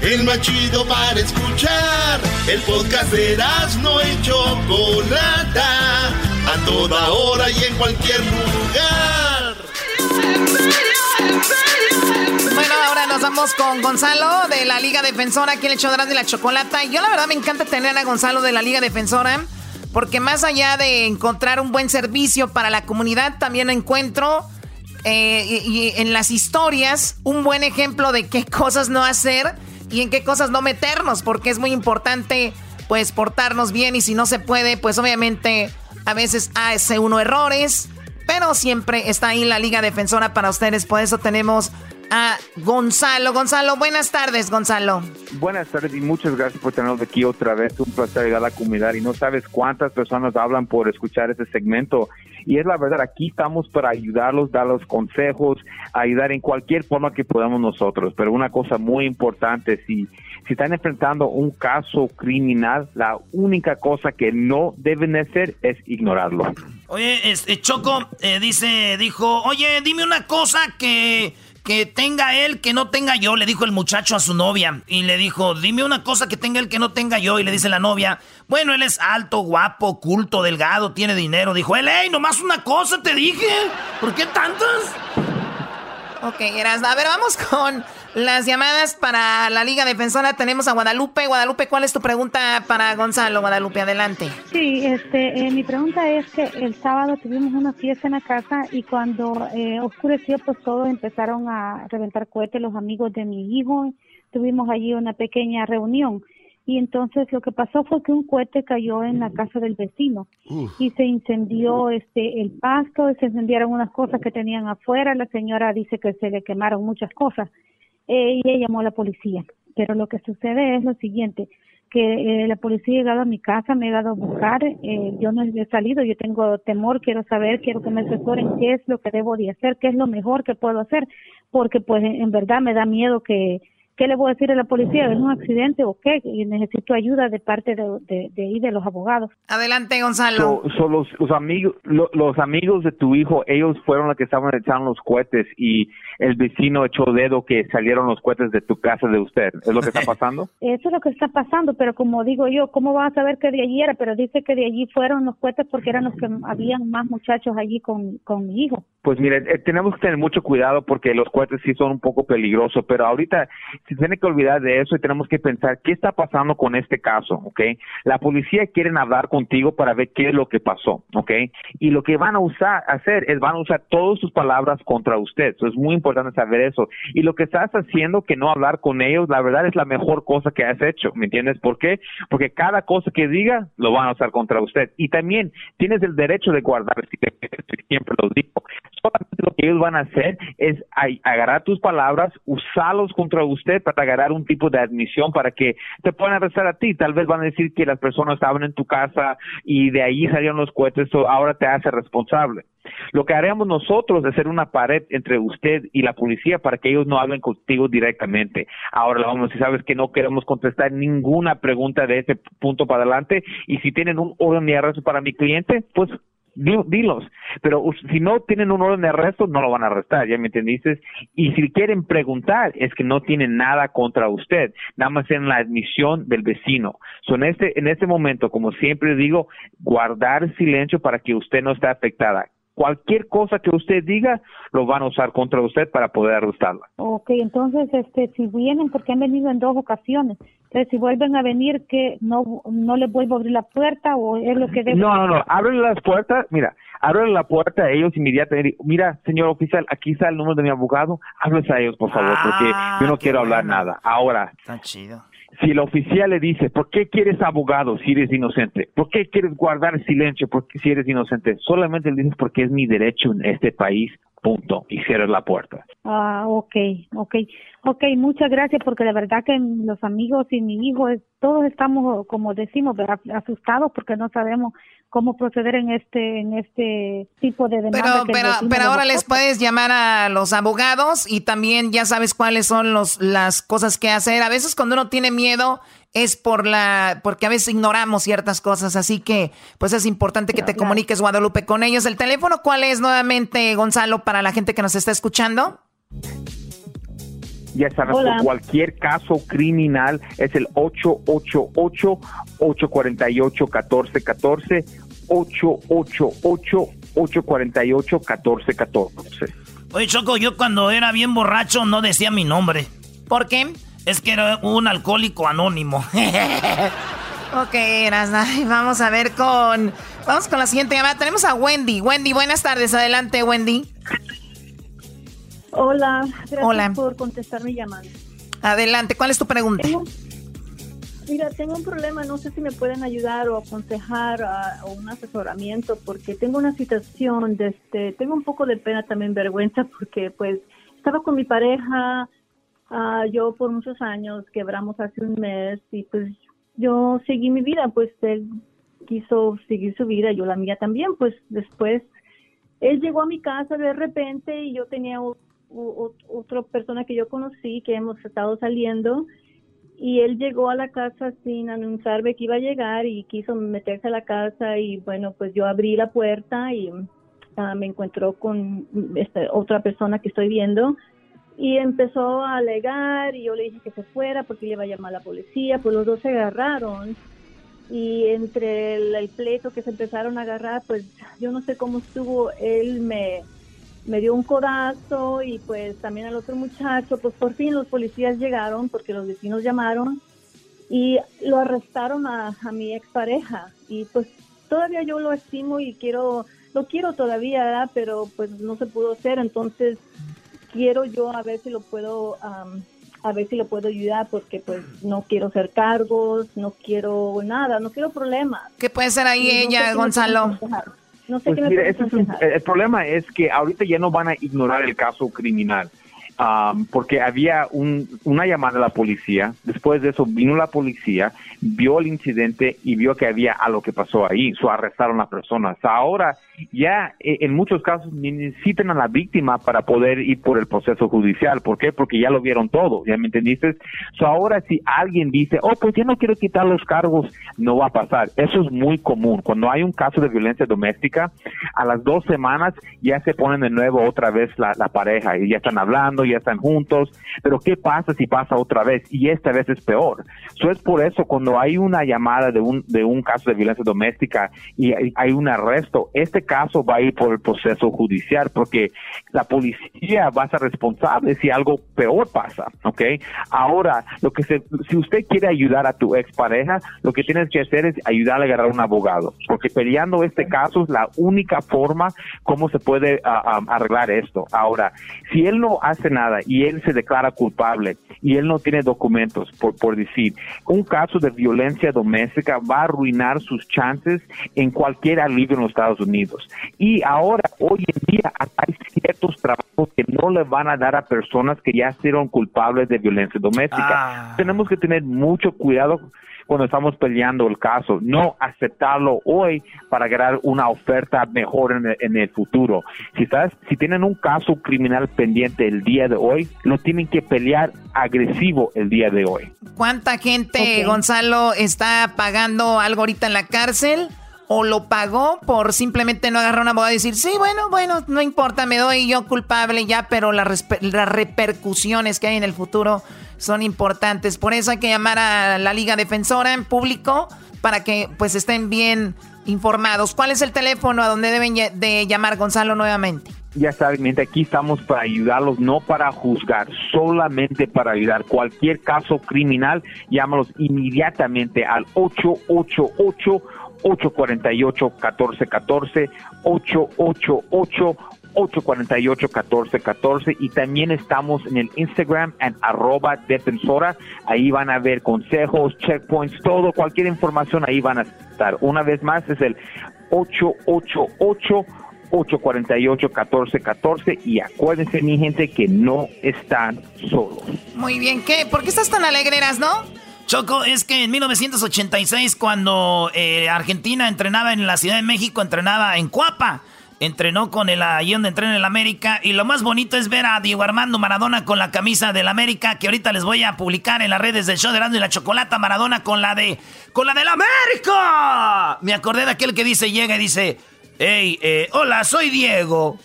El más chido para escuchar. El podcast de no y Chocolata. A toda hora y en cualquier lugar. Bueno, ahora nos vamos con Gonzalo de la Liga Defensora, aquí en el Chodrán de la Chocolata. Y yo la verdad me encanta tener a Gonzalo de la Liga Defensora, porque más allá de encontrar un buen servicio para la comunidad, también encuentro eh, y, en las historias un buen ejemplo de qué cosas no hacer y en qué cosas no meternos, porque es muy importante pues portarnos bien y si no se puede, pues obviamente a veces hace uno errores, pero siempre está ahí la Liga Defensora para ustedes, por eso tenemos a Gonzalo. Gonzalo, buenas tardes, Gonzalo. Buenas tardes y muchas gracias por tenernos aquí otra vez. Un placer ayudar a la comunidad y no sabes cuántas personas hablan por escuchar este segmento. Y es la verdad, aquí estamos para ayudarlos, dar los consejos, ayudar en cualquier forma que podamos nosotros. Pero una cosa muy importante, si, si están enfrentando un caso criminal, la única cosa que no deben hacer es ignorarlo. Oye, este, Choco eh, dice, dijo, oye, dime una cosa que, que tenga él que no tenga yo, le dijo el muchacho a su novia. Y le dijo, dime una cosa que tenga él que no tenga yo. Y le dice la novia, bueno, él es alto, guapo, culto, delgado, tiene dinero. Dijo, él, hey, nomás una cosa te dije. ¿Por qué tantas? Ok, Eras, a ver, vamos con las llamadas para la Liga Defensora. Tenemos a Guadalupe. Guadalupe, ¿cuál es tu pregunta para Gonzalo? Guadalupe, adelante. Sí, este, eh, mi pregunta es que el sábado tuvimos una fiesta en la casa y cuando eh, oscureció, pues todos empezaron a reventar cohetes los amigos de mi hijo. Tuvimos allí una pequeña reunión y entonces lo que pasó fue que un cohete cayó en la casa del vecino y se incendió este el pasto, se incendiaron unas cosas que tenían afuera, la señora dice que se le quemaron muchas cosas eh, y ella llamó a la policía. Pero lo que sucede es lo siguiente, que eh, la policía ha llegado a mi casa, me ha llegado a buscar, eh, yo no he salido, yo tengo temor, quiero saber, quiero que me asesoren qué es lo que debo de hacer, qué es lo mejor que puedo hacer, porque pues en verdad me da miedo que ¿Qué le voy a decir a la policía? ¿Es un accidente o qué? Y necesito ayuda de parte de, de, de, de los abogados. Adelante, Gonzalo. So, los, los, amigos, los amigos de tu hijo, ellos fueron los que estaban echando los cohetes y el vecino echó dedo que salieron los cohetes de tu casa de usted. ¿Es lo que está pasando? Eso es lo que está pasando, pero como digo yo, ¿cómo vas a saber que de allí era? Pero dice que de allí fueron los cohetes porque eran los que habían más muchachos allí con, con mi hijo. Pues mire, eh, tenemos que tener mucho cuidado porque los cohetes sí son un poco peligrosos, pero ahorita se tiene que olvidar de eso y tenemos que pensar qué está pasando con este caso, ¿ok? La policía quieren hablar contigo para ver qué es lo que pasó, ¿ok? Y lo que van a usar, hacer es van a usar todas sus palabras contra usted. Eso es muy importante saber eso. Y lo que estás haciendo, que no hablar con ellos, la verdad es la mejor cosa que has hecho, ¿me entiendes? ¿Por qué? Porque cada cosa que diga lo van a usar contra usted. Y también tienes el derecho de guardar, siempre lo digo. Solamente lo que ellos van a hacer es agarrar tus palabras, usarlos contra usted para agarrar un tipo de admisión para que te puedan arrestar a ti. Tal vez van a decir que las personas estaban en tu casa y de ahí salieron los cohetes, o ahora te hace responsable. Lo que haremos nosotros es hacer una pared entre usted y la policía para que ellos no hablen contigo directamente. Ahora vamos decir, sabes que no queremos contestar ninguna pregunta de ese punto para adelante y si tienen un orden de arresto para mi cliente, pues dilos. Pero si no tienen un orden de arresto, no lo van a arrestar, ¿ya me entendiste? Y si quieren preguntar, es que no tienen nada contra usted, nada más en la admisión del vecino. So, en, este, en este momento, como siempre digo, guardar silencio para que usted no esté afectada cualquier cosa que usted diga lo van a usar contra usted para poder arrestarla. Ok, entonces este si vienen porque han venido en dos ocasiones, entonces si vuelven a venir que no no les vuelvo a abrir la puerta o es lo que debo No, no, no, abren las puertas, mira, abren la puerta a ellos inmediatamente. Mira, señor oficial, aquí está el número de mi abogado, háblese a ellos por favor, porque ah, yo no quiero hablar nada. Ahora. Está chido si el oficial le dice, ¿por qué quieres abogado si eres inocente? ¿Por qué quieres guardar silencio porque si eres inocente? Solamente le dices porque es mi derecho en este país, punto, y cierras la puerta. Ah, ok, ok. Ok, muchas gracias porque de verdad que los amigos y mi hijo, todos estamos, como decimos, asustados porque no sabemos cómo proceder en este en este tipo de demanda. Pero, pero, pero ahora les puedes llamar a los abogados y también ya sabes cuáles son los, las cosas que hacer. A veces cuando uno tiene miedo es por la porque a veces ignoramos ciertas cosas, así que pues es importante que te comuniques Guadalupe con ellos. El teléfono cuál es nuevamente Gonzalo para la gente que nos está escuchando? ya sabes, por cualquier caso criminal es el 888-848-1414, 888-848-1414. Oye, Choco, yo cuando era bien borracho no decía mi nombre. ¿Por qué? Es que era un alcohólico anónimo. ok, vamos a ver con... Vamos con la siguiente llamada. Tenemos a Wendy. Wendy, buenas tardes. Adelante, Wendy. Hola, gracias por contestar mi llamada. Adelante, ¿cuál es tu pregunta? mira, tengo un problema, no sé si me pueden ayudar o aconsejar o un asesoramiento porque tengo una situación, de este, tengo un poco de pena también, vergüenza porque pues estaba con mi pareja, ah, yo por muchos años quebramos hace un mes y pues yo seguí mi vida, pues él quiso seguir su vida, yo la mía también, pues después él llegó a mi casa de repente y yo tenía otra persona que yo conocí que hemos estado saliendo y él llegó a la casa sin anunciarme que iba a llegar y quiso meterse a la casa y bueno pues yo abrí la puerta y ah, me encontró con esta otra persona que estoy viendo y empezó a alegar y yo le dije que se fuera porque le iba a llamar a la policía pues los dos se agarraron. Y entre el, pleito que se empezaron a agarrar pues yo no sé cómo estuvo él me me dio un codazo y pues también al otro muchacho, pues por fin los policías llegaron porque los vecinos llamaron y lo arrestaron a, a mi expareja. Y pues todavía yo lo estimo y quiero, lo quiero todavía, pero pues no se pudo hacer, entonces quiero yo a ver si lo puedo, a ver si lo puedo ayudar porque pues no quiero hacer cargos, no quiero nada, no quiero problemas. ¿Qué puede ser ahí ella, Gonzalo? No sé pues qué me ese es un- el problema es que ahorita ya no van a ignorar el caso criminal. Um, porque había un- una llamada a la policía, después de eso vino la policía, vio el incidente y vio que había algo que pasó ahí, so arrestaron a la persona. So, ahora ya eh, en muchos casos necesitan a la víctima para poder ir por el proceso judicial. ¿Por qué? Porque ya lo vieron todo, ¿ya me entendiste? So, ahora si alguien dice, oh, pues ya no quiero quitar los cargos, no va a pasar. Eso es muy común. Cuando hay un caso de violencia doméstica, a las dos semanas ya se ponen de nuevo otra vez la, la pareja y ya están hablando, ya están juntos. Pero ¿qué pasa si pasa otra vez? Y esta vez es peor. So, es por eso cuando hay una llamada de un, de un caso de violencia doméstica y hay, un arresto, este caso va a ir por el proceso judicial porque la policía va a ser responsable si algo peor pasa, ¿ok? Ahora, lo que se, si usted quiere ayudar a tu expareja, lo que tienes que hacer es ayudarle a agarrar un abogado, porque peleando este caso es la única forma cómo se puede ah, ah, arreglar esto. Ahora, si él no hace nada y él se declara culpable y él no tiene documentos, por, por decir, un caso de violencia doméstica va a arruinar sus chances en cualquier alivio en los Estados Unidos. Y ahora, hoy en día, hay ciertos trabajos que no le van a dar a personas que ya fueron culpables de violencia doméstica. Tenemos que tener mucho cuidado cuando estamos peleando el caso, no aceptarlo hoy para ganar una oferta mejor en el, en el futuro. Si estás, si tienen un caso criminal pendiente el día de hoy, lo tienen que pelear agresivo el día de hoy. ¿Cuánta gente, Gonzalo, está pagando algo ahorita en la cárcel? ¿O lo pagó por simplemente no agarrar una abogado y decir, sí, bueno, bueno, no importa, me doy yo culpable ya, pero las, las repercusiones que hay en el futuro son importantes. Por eso hay que llamar a la Liga Defensora en público para que pues estén bien informados. ¿Cuál es el teléfono a donde deben de llamar Gonzalo nuevamente? Ya saben, aquí estamos para ayudarlos, no para juzgar, solamente para ayudar. Cualquier caso criminal, llámalos inmediatamente al 888 848-1414, 888-848-1414 y también estamos en el Instagram en arroba defensora. Ahí van a ver consejos, checkpoints, todo, cualquier información ahí van a estar. Una vez más es el 888 848-1414 y acuérdense mi gente que no están solos. Muy bien, ¿qué? ¿Por qué estás tan alegreras, no? Choco, es que en 1986, cuando eh, Argentina entrenaba en la Ciudad de México, entrenaba en Cuapa. Entrenó con el ahí donde entrena el América. Y lo más bonito es ver a Diego Armando Maradona con la camisa del América, que ahorita les voy a publicar en las redes del show de Erasmo y la Chocolata. Maradona con la de. ¡Con la del América! Me acordé de aquel que dice, llega y dice. Hey, eh, hola, soy Diego.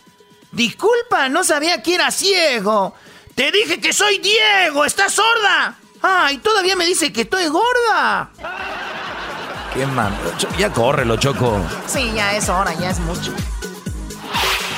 Disculpa, no sabía que era ciego. Te dije que soy Diego, ¿estás sorda? Ay, todavía me dice que estoy gorda. ¿Qué man? Ya córrelo, Choco. Sí, ya es hora, ya es mucho.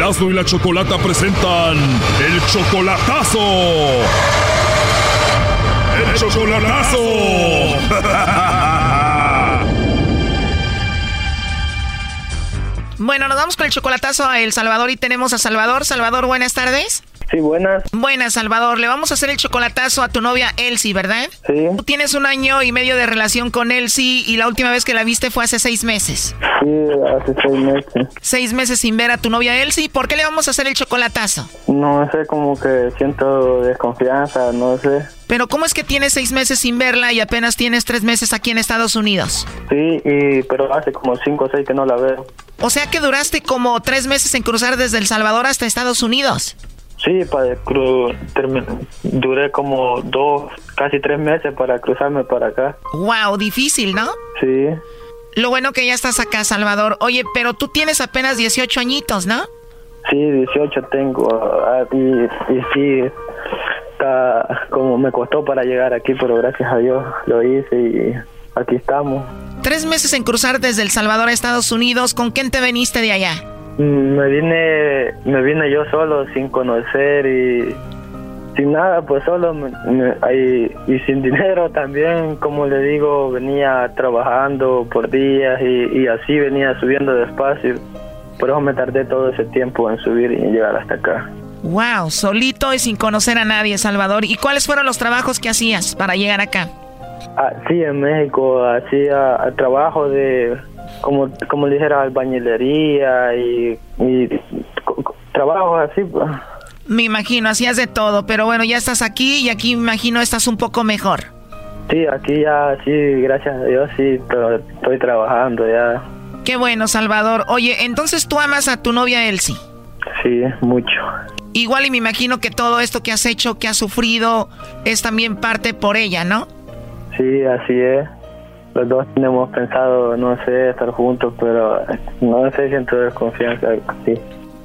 Erasmo y la Chocolata presentan el chocolatazo. El chocolatazo. Bueno, nos vamos con el chocolatazo a El Salvador y tenemos a Salvador. Salvador, buenas tardes. Sí, buenas. Buenas, Salvador. Le vamos a hacer el chocolatazo a tu novia Elsie, ¿verdad? Sí. Tú tienes un año y medio de relación con Elsie y la última vez que la viste fue hace seis meses. Sí, hace seis meses. Seis meses sin ver a tu novia Elsie. ¿Por qué le vamos a hacer el chocolatazo? No sé, como que siento desconfianza, no sé. Pero ¿cómo es que tienes seis meses sin verla y apenas tienes tres meses aquí en Estados Unidos? Sí, y, pero hace como cinco o seis que no la veo. O sea que duraste como tres meses en cruzar desde El Salvador hasta Estados Unidos. Sí, para cru duré como dos, casi tres meses para cruzarme para acá. Wow, difícil, ¿no? Sí. Lo bueno que ya estás acá, Salvador. Oye, pero tú tienes apenas 18 añitos, ¿no? Sí, 18 tengo. Ah, y, y sí, está como me costó para llegar aquí, pero gracias a Dios lo hice y aquí estamos. Tres meses en cruzar desde El Salvador a Estados Unidos. ¿Con quién te veniste de allá? Me vine, me vine yo solo, sin conocer y sin nada, pues solo y, sin dinero también, como le digo, venía trabajando por días y, y así venía subiendo despacio. Por eso me tardé todo ese tiempo en subir y llegar hasta acá. Wow, solito y sin conocer a nadie, Salvador. ¿Y cuáles fueron los trabajos que hacías para llegar acá? Ah, sí, en México hacía trabajo de, como, como dijera, albañilería y, y trabajos así. Pues. Me imagino, hacías de todo, pero bueno, ya estás aquí y aquí me imagino estás un poco mejor. Sí, aquí ya, sí, gracias a Dios, sí, pero estoy trabajando ya. Qué bueno, Salvador. Oye, entonces tú amas a tu novia Elsie. Sí, mucho. Igual y me imagino que todo esto que has hecho, que has sufrido, es también parte por ella, ¿no? Sí, así es. Los dos tenemos pensado, no sé, estar juntos, pero no sé, siento desconfianza, sí.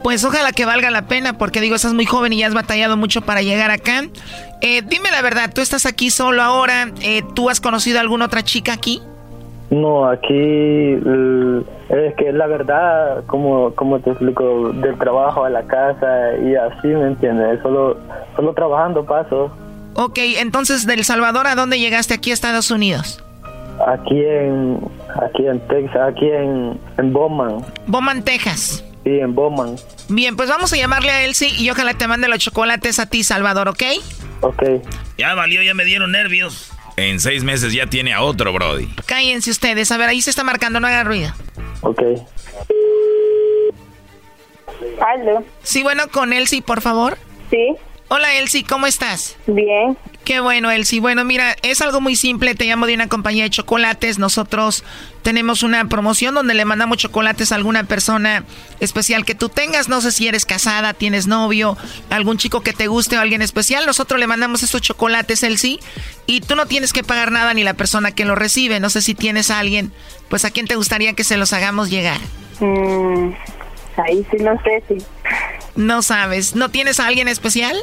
Pues ojalá que valga la pena, porque digo, estás muy joven y ya has batallado mucho para llegar acá. Eh, dime la verdad, tú estás aquí solo ahora, eh, ¿tú has conocido a alguna otra chica aquí? No, aquí es que la verdad, como, como te explico, del trabajo a la casa y así, ¿me entiendes? Solo, solo trabajando paso. Ok, entonces del Salvador, ¿a dónde llegaste aquí a Estados Unidos? Aquí en, aquí en Texas, aquí en, en Bowman. Bowman, Texas. Sí, en Bowman. Bien, pues vamos a llamarle a Elsie y ojalá te mande los chocolates a ti, Salvador, ¿ok? Ok. Ya valió, ya me dieron nervios. En seis meses ya tiene a otro, Brody. Cállense ustedes. A ver, ahí se está marcando, no haga ruido. Ok. ¿Aló? Sí, bueno, con Elsie, por favor. Sí. Hola, Elsie, ¿cómo estás? Bien. Qué bueno, Elsie. Bueno, mira, es algo muy simple. Te llamo de una compañía de chocolates. Nosotros tenemos una promoción donde le mandamos chocolates a alguna persona especial que tú tengas. No sé si eres casada, tienes novio, algún chico que te guste o alguien especial. Nosotros le mandamos estos chocolates, Elsie. Y tú no tienes que pagar nada ni la persona que lo recibe. No sé si tienes a alguien, pues a quién te gustaría que se los hagamos llegar. Mm, ahí sí no sé si. No sabes. ¿No tienes a alguien especial?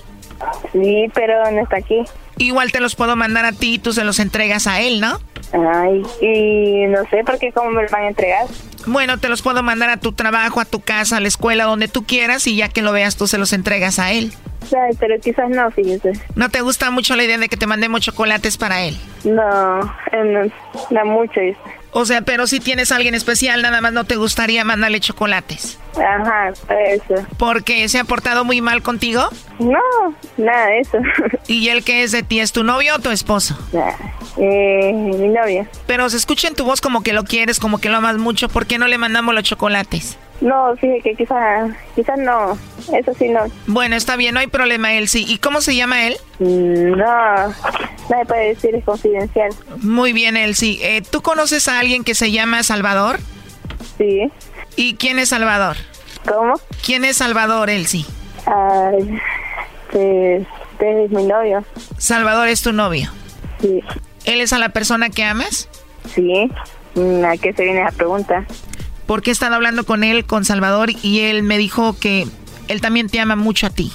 Sí, pero no está aquí. Igual te los puedo mandar a ti y tú se los entregas a él, ¿no? Ay, y no sé por qué, cómo me los van a entregar. Bueno, te los puedo mandar a tu trabajo, a tu casa, a la escuela, donde tú quieras y ya que lo veas tú se los entregas a él. Ay, pero quizás no, fíjese. ¿No te gusta mucho la idea de que te mandemos chocolates para él? No, no, no mucho. O sea, pero si tienes a alguien especial, nada más no te gustaría mandarle chocolates. Ajá, eso. ¿Porque se ha portado muy mal contigo? No, nada de eso. ¿Y él qué es de ti? ¿Es tu novio o tu esposo? Eh, mi novia. Pero se escucha en tu voz como que lo quieres, como que lo amas mucho. ¿Por qué no le mandamos los chocolates? No, fíjate que quizás quizás no. Eso sí no. Bueno, está bien, no hay problema, sí. ¿Y cómo se llama él? Mm, no, nadie puede decir, es confidencial. Muy bien, Elsie. Eh, ¿Tú conoces a alguien que se llama Salvador? Sí. ¿Y quién es Salvador? ¿Cómo? ¿Quién es Salvador, Elsie? Ay, pues, es mi novio. Salvador es tu novio. Sí. ¿Él es a la persona que amas? Sí. ¿A qué se viene esa pregunta? Porque he estado hablando con él, con Salvador, y él me dijo que él también te ama mucho a ti.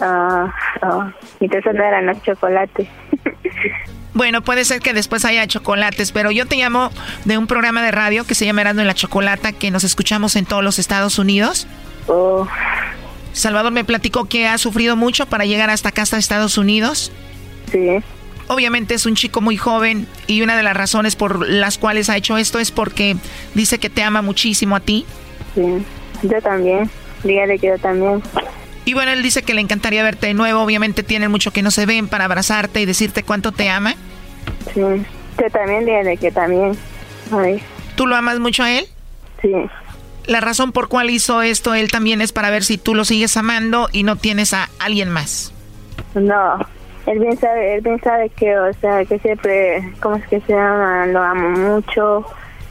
Ah, oh, entonces no eran los chocolates. Bueno, puede ser que después haya chocolates, pero yo te llamo de un programa de radio que se llama Erando en la Chocolata, que nos escuchamos en todos los Estados Unidos. Oh. Salvador me platicó que ha sufrido mucho para llegar hasta acá, hasta Estados Unidos. Sí. Obviamente es un chico muy joven y una de las razones por las cuales ha hecho esto es porque dice que te ama muchísimo a ti. Sí, yo también. Dígale que yo también. Y bueno, él dice que le encantaría verte de nuevo. Obviamente tienen mucho que no se ven para abrazarte y decirte cuánto te ama. Sí, yo también dígale que también. Ay. ¿Tú lo amas mucho a él? Sí. La razón por cual hizo esto él también es para ver si tú lo sigues amando y no tienes a alguien más. No, él bien sabe, él bien sabe que, o sea, que siempre, ¿cómo es que se llama? Lo amo mucho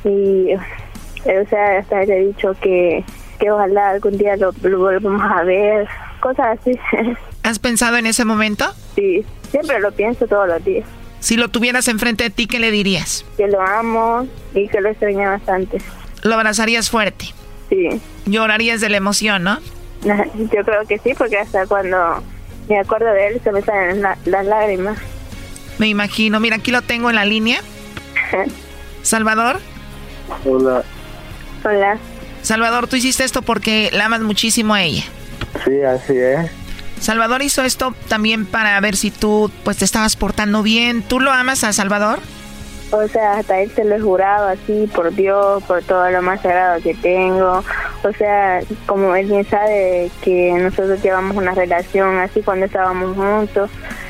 y, o sea, hasta le he dicho que, que ojalá algún día lo, lo volvamos a ver cosas así. ¿Has pensado en ese momento? Sí, siempre lo pienso todos los días. Si lo tuvieras enfrente de ti, ¿qué le dirías? Que lo amo y que lo extraña bastante. ¿Lo abrazarías fuerte? Sí. Llorarías de la emoción, ¿no? Yo creo que sí, porque hasta cuando me acuerdo de él se me salen las lágrimas. Me imagino. Mira, aquí lo tengo en la línea. Salvador. Hola. Hola. Salvador, tú hiciste esto porque la amas muchísimo a ella. Sí, así es. Salvador hizo esto también para ver si tú pues te estabas portando bien. ¿Tú lo amas a Salvador? O sea, hasta él se lo he jurado así por Dios, por todo lo más sagrado que tengo. O sea, como él bien sabe que nosotros llevamos una relación así cuando estábamos juntos.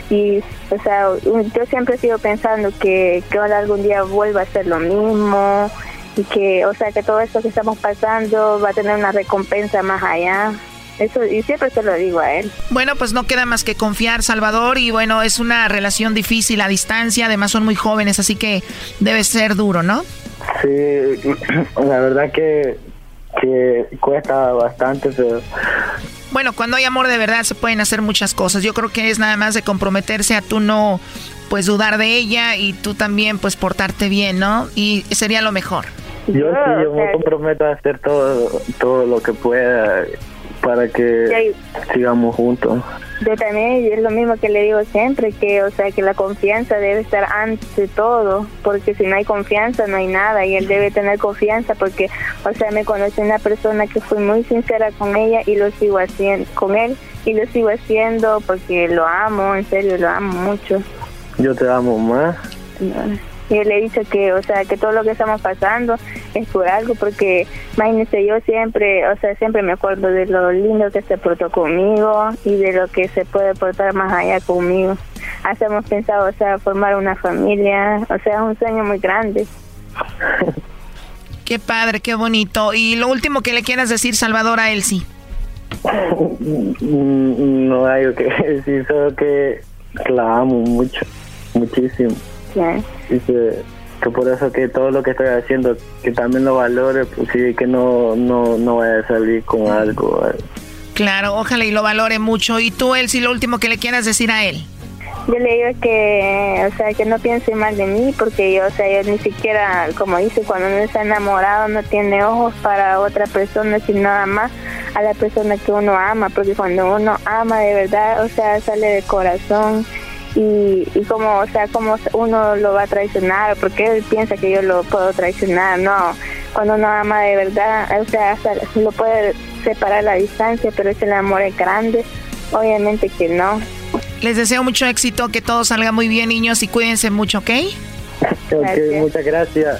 Y, o sea, yo siempre sigo pensando que, que algún día vuelva a ser lo mismo y que, o sea, que todo esto que estamos pasando va a tener una recompensa más allá. Eso, y siempre se lo digo a él. Bueno, pues no queda más que confiar, Salvador, y bueno, es una relación difícil a distancia, además son muy jóvenes, así que debe ser duro, ¿no? Sí, la verdad que, que cuesta bastante, pero... Bueno, cuando hay amor de verdad se pueden hacer muchas cosas. Yo creo que es nada más de comprometerse a tú no, pues dudar de ella y tú también, pues portarte bien, ¿no? Y sería lo mejor. Yo sí, yo me comprometo a hacer todo, todo lo que pueda para que sigamos juntos. Yo también, y es lo mismo que le digo siempre, que o sea que la confianza debe estar ante todo, porque si no hay confianza no hay nada, y él debe tener confianza porque, o sea, me conocí una persona que fue muy sincera con ella y lo sigo haciendo con él, y lo sigo haciendo porque lo amo, en serio, lo amo mucho. Yo te amo más. Y le he dicho que, o sea, que todo lo que estamos pasando es por algo, porque imagínese, yo siempre, o sea, siempre me acuerdo de lo lindo que se portó conmigo y de lo que se puede portar más allá conmigo. Hacemos pensado, o sea, formar una familia, o sea, es un sueño muy grande. Qué padre, qué bonito. Y lo último que le quieras decir, Salvador, a Elsie. No hay que decir, solo que la amo mucho, muchísimo. Y que, por eso que todo lo que estoy haciendo, que también lo valore, pues sí, que no, no, no vaya a salir con algo. Claro, ojalá y lo valore mucho. ¿Y tú, él, si lo último que le quieras decir a él? Yo le digo que, o sea, que no piense mal de mí, porque yo, o sea, yo ni siquiera, como dice, cuando uno está enamorado no tiene ojos para otra persona, sino nada más a la persona que uno ama, porque cuando uno ama de verdad, o sea, sale de corazón y, y como, o sea, como uno lo va a traicionar, porque él piensa que yo lo puedo traicionar, no, cuando uno ama de verdad, o sea, hasta lo puede separar a la distancia, pero es el amor es grande, obviamente que no. Les deseo mucho éxito, que todo salga muy bien, niños, y cuídense mucho, ¿ok? Ok, muchas gracias.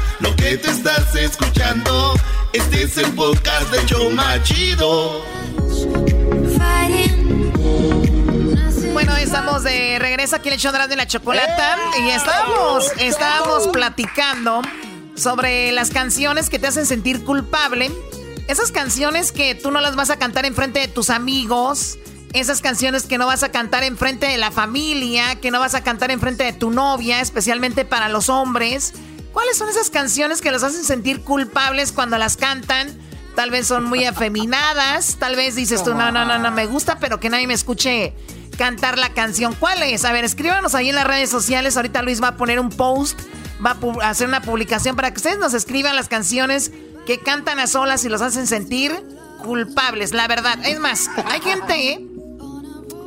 lo que te estás escuchando, este es el de Choma Chido. Bueno, estamos de regreso aquí en el show de la chocolata y estábamos, estábamos platicando sobre las canciones que te hacen sentir culpable. Esas canciones que tú no las vas a cantar en frente de tus amigos, esas canciones que no vas a cantar en frente de la familia, que no vas a cantar en frente de tu novia, especialmente para los hombres. ¿Cuáles son esas canciones que los hacen sentir culpables cuando las cantan? Tal vez son muy afeminadas, tal vez dices tú, no, no, no, no me gusta, pero que nadie me escuche cantar la canción. ¿Cuál es? A ver, escríbanos ahí en las redes sociales. Ahorita Luis va a poner un post, va a hacer una publicación para que ustedes nos escriban las canciones que cantan a solas y los hacen sentir culpables, la verdad. Es más, hay gente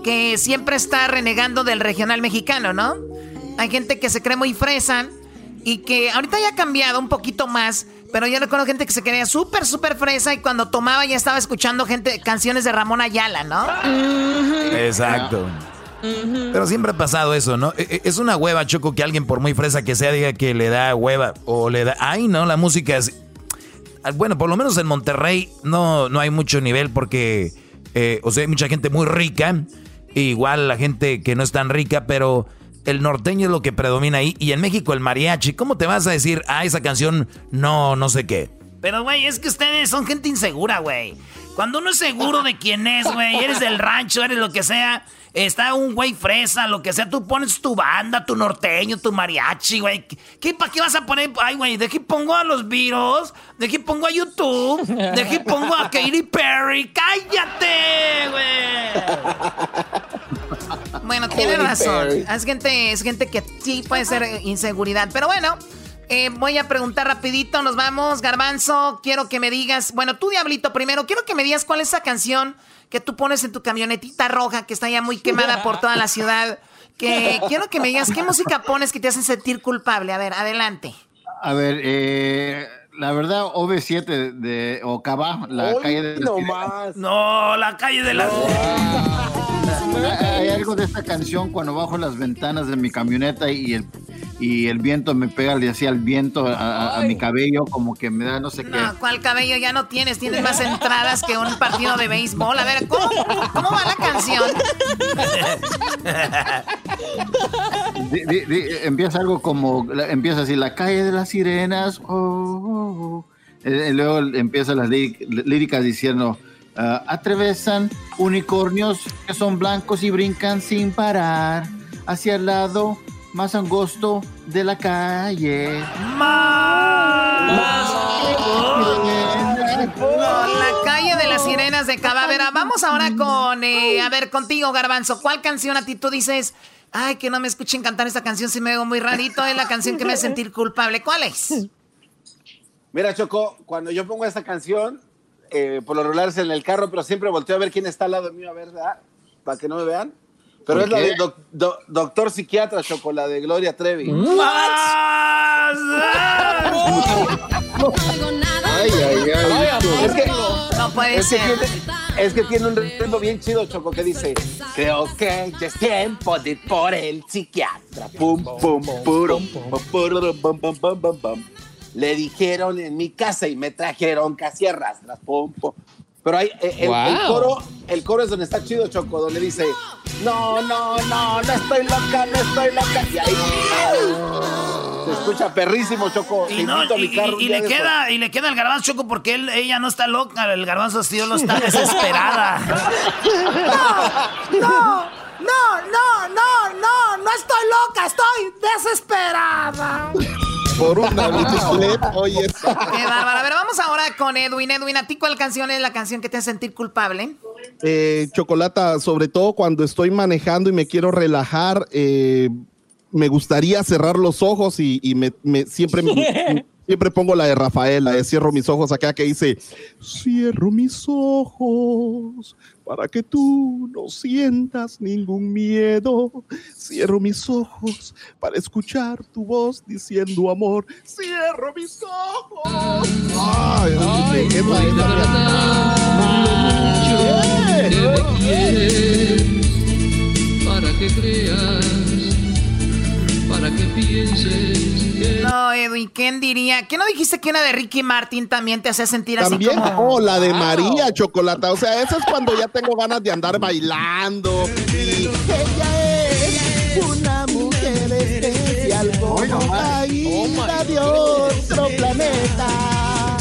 que siempre está renegando del regional mexicano, ¿no? Hay gente que se cree muy fresa y que ahorita ya ha cambiado un poquito más, pero yo recuerdo gente que se creía súper, súper fresa y cuando tomaba ya estaba escuchando gente, canciones de Ramón Ayala, ¿no? Exacto. Pero siempre ha pasado eso, ¿no? E, e, es una hueva, Choco, que alguien por muy fresa que sea diga que le da hueva o le da... Ay, no, la música es... Ah, bueno, por lo menos en Monterrey no, no hay mucho nivel porque eh, o sea, hay mucha gente muy rica, igual la gente que no es tan rica, pero el norteño es lo que predomina ahí. Y en México el mariachi, ¿cómo te vas a decir, ah, esa canción no, no sé qué? Pero, güey, es que ustedes son gente insegura, güey. Cuando uno es seguro de quién es, güey, eres del rancho, eres lo que sea, está un güey fresa, lo que sea, tú pones tu banda, tu norteño, tu mariachi, güey. ¿Qué, ¿Para qué vas a poner? Ay, güey, ¿de qué pongo a los virus? ¿De qué pongo a YouTube? ¿De qué pongo a Katy Perry? ¡Cállate, güey! Bueno, tiene razón. Es gente, es gente que sí puede ser inseguridad. Pero bueno, eh, voy a preguntar rapidito, nos vamos. Garbanzo, quiero que me digas, bueno, tú Diablito primero, quiero que me digas cuál es esa canción que tú pones en tu camionetita roja que está ya muy quemada por toda la ciudad. Que quiero que me digas qué música pones que te hacen sentir culpable. A ver, adelante. A ver, eh, la verdad, OV7 de Ocaba, la calle de no más. No, la calle de las. Hay algo de esta canción cuando bajo las ventanas de mi camioneta y el y el viento me pega, le hacía el viento a, mi cabello, como que me da no sé qué. ¿cuál cabello? Ya no tienes, tienes más entradas que un partido de béisbol. A ver, ¿cómo, cómo va la canción? empieza algo como, empieza así, la calle de las sirenas, oh, oh, oh. Eh, luego empiezan las líricas diciendo, uh, atravesan unicornios que son blancos y brincan sin parar hacia el lado más angosto de la calle. Más. La calle de las sirenas de Cabavera. Vamos ahora con, eh, a ver, contigo, Garbanzo. ¿Cuál canción a ti tú dices? Ay, que no me escuchen cantar esta canción si me veo muy rarito. Es la canción que me hace sentir culpable. ¿Cuál es? Mira, Choco, cuando yo pongo esta canción, eh, por lo regular es en el carro, pero siempre volteo a ver quién está al lado mío, a ver, para que no me vean. Pero es la de Doctor Psiquiatra, Choco, la de Gloria Trevi. ay, ay, ay. Es que, no puede es ser. Que tiene, es que tiene un ritmo bien chido, Choco, que dice: Creo que ya es tiempo de ir por el psiquiatra. Pum, pum, pum, pum, pum, pum, pum, pum. Le dijeron en mi casa y me trajeron casi arrastras. Pum, pum. Pero hay, eh, el, el, coro, el coro es donde está chido, Choco, donde dice, no, no, no, no estoy loca, no estoy loca. Y ahí se escucha perrísimo, Choco. Y, no, y, y, y le queda, y le queda el garbanzo, Choco, porque él, ella no está loca, el garbanzo tío no está desesperada. no, no, no, no, no, no, no estoy loca, estoy desesperada por una bicicleta. Oye, Qué bárbaro. A ver, vamos ahora con Edwin. Edwin, ¿a ti cuál canción es la canción que te hace sentir culpable? Eh, chocolata, sobre todo cuando estoy manejando y me quiero relajar, eh, me gustaría cerrar los ojos y, me, siempre me, Siempre pongo la de Rafael, la de cierro mis ojos acá que dice, cierro mis ojos para que tú no sientas ningún miedo. Cierro mis ojos para escuchar tu voz diciendo amor. Cierro mis ojos. Ay, ay, qué para que creas, para que pienses no, Edwin, ¿quién diría? ¿Qué no dijiste que una de Ricky Martin también te hace sentir así como... Oh, la de María Chocolata. O sea, eso es cuando ya tengo ganas de andar bailando. Y ella es una mujer especial como caída de otro planeta.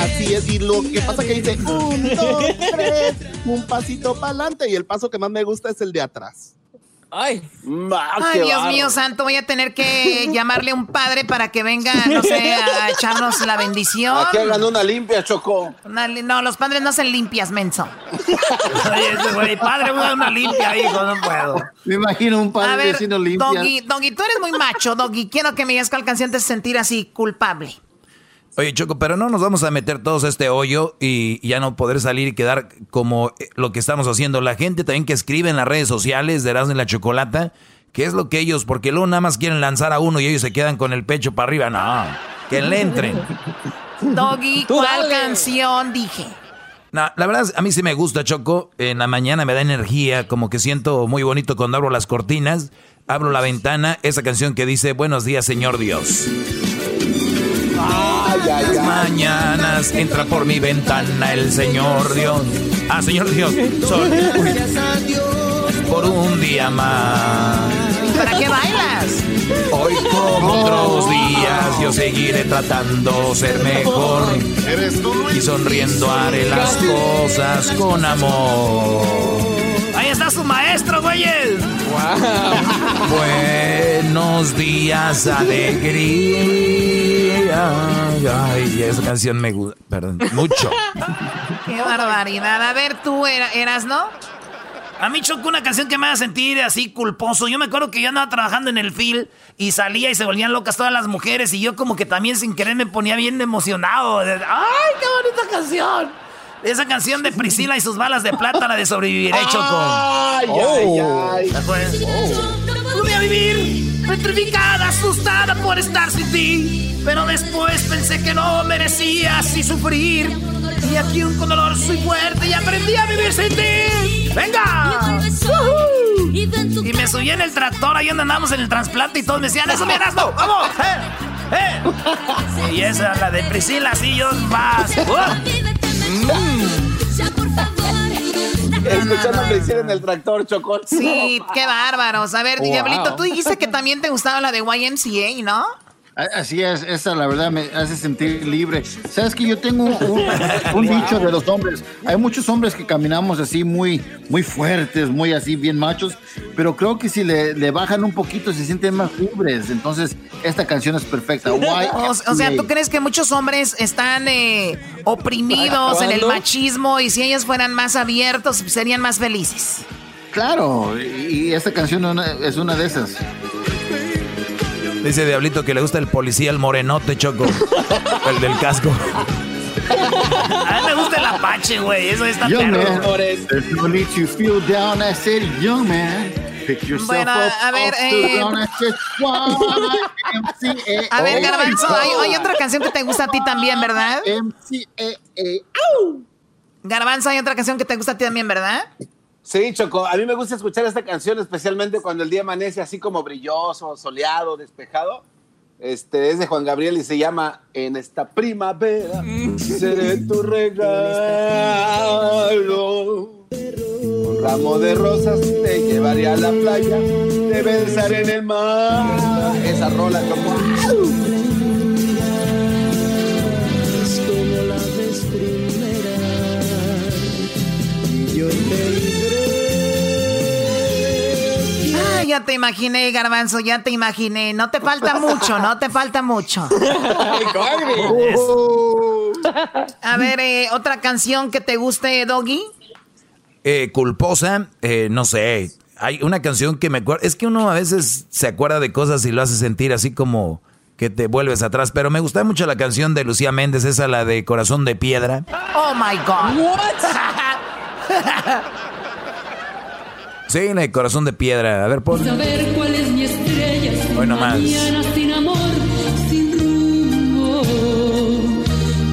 Así es, y lo que pasa que dice un, dos, tres, un pasito para adelante y el paso que más me gusta es el de atrás. Ay, Ay Dios mío santo, voy a tener que llamarle a un padre para que venga, no sé, a echarnos la bendición. Aquí hagan una limpia, Choco. no, los padres no hacen limpias, menso. Oye, güey, padre, una limpia, hijo, no puedo. Me imagino un padre haciendo limpia. Doggy, Doggy, tú eres muy macho, Doggy. Quiero que me digas cuál canción te sentir así culpable. Oye, Choco, pero no nos vamos a meter todos a este hoyo y ya no poder salir y quedar como eh, lo que estamos haciendo. La gente también que escribe en las redes sociales de Erasmo y la Chocolata, ¿qué es lo que ellos, porque luego nada más quieren lanzar a uno y ellos se quedan con el pecho para arriba. No, que le entren. Doggy, ¿cuál canción dije? No, la verdad, a mí sí me gusta, Choco. En la mañana me da energía, como que siento muy bonito cuando abro las cortinas, abro la ventana, esa canción que dice, buenos días, Señor Dios. Ay, Mañanas entra por mi ventana el Señor Dios. Ah, Señor Dios. Sol. Por un día más. ¿Para qué bailas? Hoy como otros días yo seguiré tratando ser mejor. Y sonriendo haré las cosas con amor. Está su maestro, güeyes. Buenos días, alegría. Ay, esa canción me gusta. Perdón, mucho. Qué barbaridad. A ver, tú eras, ¿no? A mí chocó una canción que me hace sentir así culposo. Yo me acuerdo que yo andaba trabajando en el film y salía y se volvían locas todas las mujeres y yo como que también sin querer me ponía bien emocionado. ¡Ay, qué bonita canción! Esa canción de Priscila y sus balas de plata, la de sobrevivir, hecho con. ¡Ay, ay, ay! Oh. Voy a vivir petrificada, asustada por estar sin ti. Pero después pensé que no merecía así sufrir. Y aquí un dolor soy fuerte y aprendí a vivir sin ti. ¡Venga! Y me subí en el tractor, ahí donde andamos en el trasplante y todos me decían, ¡eso miras, no! ¡Vamos! ¡Eh! ¡Eh! Y esa, la de Priscila, así yo vas. Escuchando a Priscila en el tractor, Chocó. Sí, qué bárbaros. A ver, Diablito, tú dijiste que también te gustaba la de YMCA, ¿no? Así es, esa la verdad me hace sentir libre. Sabes que yo tengo un, dicho de los hombres. Hay muchos hombres que caminamos así muy, muy fuertes, muy así bien machos, pero creo que si le, bajan un poquito se sienten más libres. Entonces, esta canción es perfecta. o, sea, ¿tú crees que muchos hombres están eh, oprimidos en el machismo y si ellos fueran más abiertos serían más felices? Claro, y esta canción es una de esas. Dice Diablito que le gusta el policía, el morenote, Choco. el del casco. A mí me gusta el apache, güey. Eso está perro. no need to feel down. I said, young man. Pick yourself bueno, up a ver, eh, a ver, Garbanzo, hay, hay, otra canción que te gusta a ti también, ¿verdad? MCA. Garbanzo, hay otra canción que te gusta a ti también, ¿verdad? Sí, Choco, a mí me gusta escuchar esta canción, especialmente cuando el día amanece así como brilloso, soleado, despejado. Este es de Juan Gabriel y se llama En esta primavera seré tu regalo. Un ramo de rosas te llevaré a la playa, te besaré en el mar. Esa rola como. Ya te imaginé, Garbanzo, ya te imaginé. No te falta mucho, no te falta mucho. A ver, eh, otra canción que te guste, Doggy. Eh, culposa, eh, no sé. Hay una canción que me acuerdo. Es que uno a veces se acuerda de cosas y lo hace sentir así como que te vuelves atrás. Pero me gusta mucho la canción de Lucía Méndez, esa la de Corazón de Piedra. Oh my God. Sí, en el corazón de piedra. A ver, pon. Saber cuál es mi estrella. Hoy nomás. Mañana sin amor, sin rumbo.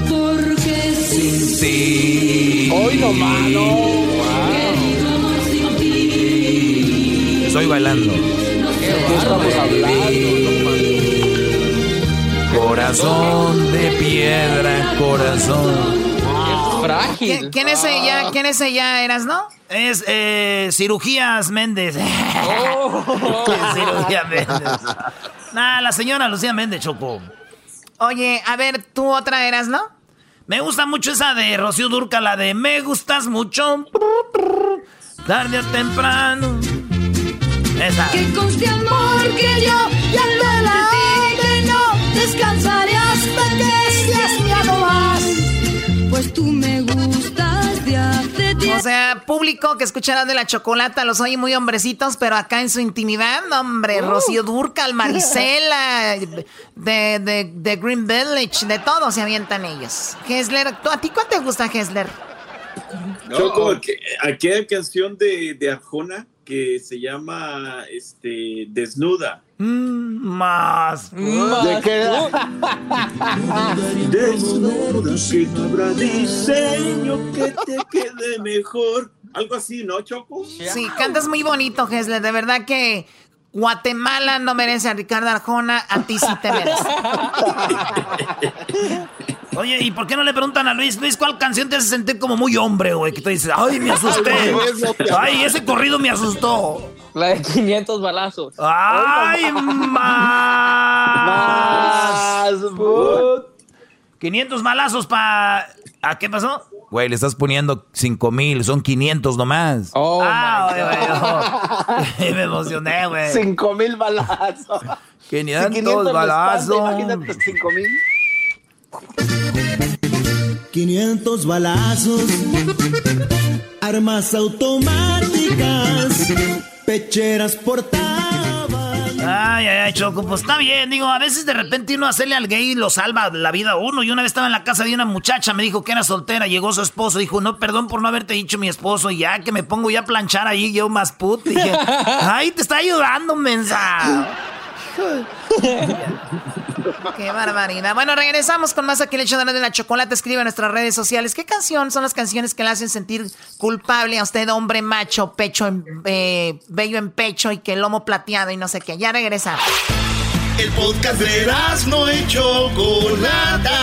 Porque sin ti. Hoy nomás, no. Wow. Estoy bailando. ¿Qué estamos hablando? Corazón de piedra, corazón. Frágil. ¿Quién es ella? ¿Quién es ella? ¿Eras, no? Es eh, Cirugías Méndez. Oh. Cirugía Méndez. Nah, la señora Lucía Méndez, Choco. Oye, a ver, tú otra eras, ¿no? Me gusta mucho esa de Rocío Durca, la de Me gustas mucho. Tarde o temprano. Esa. Que conste amor que yo ya la no descansaré Pues tú me gustas de o sea, público que escuchará de la chocolata, los oye muy hombrecitos, pero acá en su intimidad, hombre, uh. Rocío Durcal, Marisela, de, de, Green Village, de todo se avientan ellos. Hesler, ¿a ti cuál te gusta, Hesler? Choco, aquella canción de, de Arjona que se llama este, Desnuda. Mm, más. ¿De qué? Desnuda, que no habrá diseño que te quede mejor. Algo así, ¿no, Choco? Sí, cantas muy bonito, Gesle. De verdad que Guatemala no merece a Ricardo Arjona, a ti sí te merece. Oye, ¿y por qué no le preguntan a Luis, Luis, cuál canción te hace sentir como muy hombre, güey? Que tú dices, ay, me asusté. Ay, ese corrido me asustó. La de 500 balazos. ¡Ay, más! más 500 balazos para... ¿A qué pasó? Güey, le estás poniendo 5 mil, son 500 nomás. Oh, ah, güey, me emocioné, güey. 5 mil balazos. 500, 500 balazos. Imagínate 5 mil. 500 balazos, armas automáticas, pecheras portaban. Ay, ay, ay, Choco, pues está bien. Digo, a veces de repente uno hacerle al gay lo salva la vida a uno. Y una vez estaba en la casa de una muchacha, me dijo que era soltera, llegó su esposo, dijo, no, perdón por no haberte dicho mi esposo, y ya que me pongo ya a planchar ahí, yo más put. Dije, ay, te está ayudando, mensa. Qué barbaridad. Bueno, regresamos con más aquí el hecho de la chocolate. Escribe en nuestras redes sociales. ¿Qué canción son las canciones que le hacen sentir culpable a usted, hombre macho, pecho, en, eh, bello en pecho y que el lomo plateado y no sé qué? Ya regresamos. El podcast de no y Chocolata.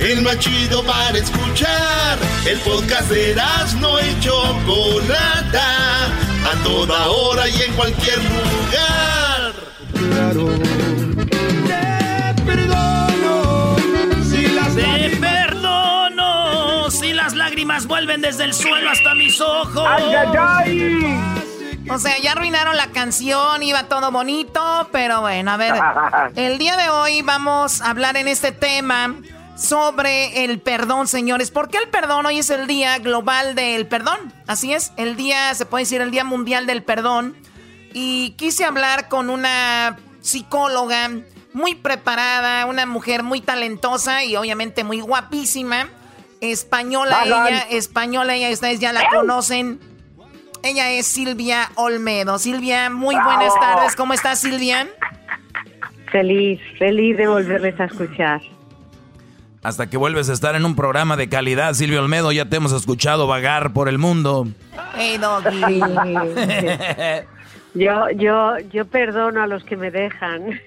El más chido para escuchar. El podcast de no y Chocolata. A toda hora y en cualquier lugar. Claro. Lágrimas vuelven desde el suelo hasta mis ojos. ¡Ay, ay, ay! O sea, ya arruinaron la canción, iba todo bonito, pero bueno, a ver. El día de hoy vamos a hablar en este tema sobre el perdón, señores. ¿Por qué el perdón? Hoy es el Día Global del Perdón. Así es, el día, se puede decir, el Día Mundial del Perdón. Y quise hablar con una psicóloga muy preparada, una mujer muy talentosa y obviamente muy guapísima. Española ella, española ella, ustedes ya la conocen. Ella es Silvia Olmedo. Silvia, muy buenas tardes. ¿Cómo estás, Silvia? Feliz, feliz de volverles a escuchar. Hasta que vuelves a estar en un programa de calidad, Silvia Olmedo, ya te hemos escuchado vagar por el mundo. Hey, doggy. yo, yo, yo perdono a los que me dejan.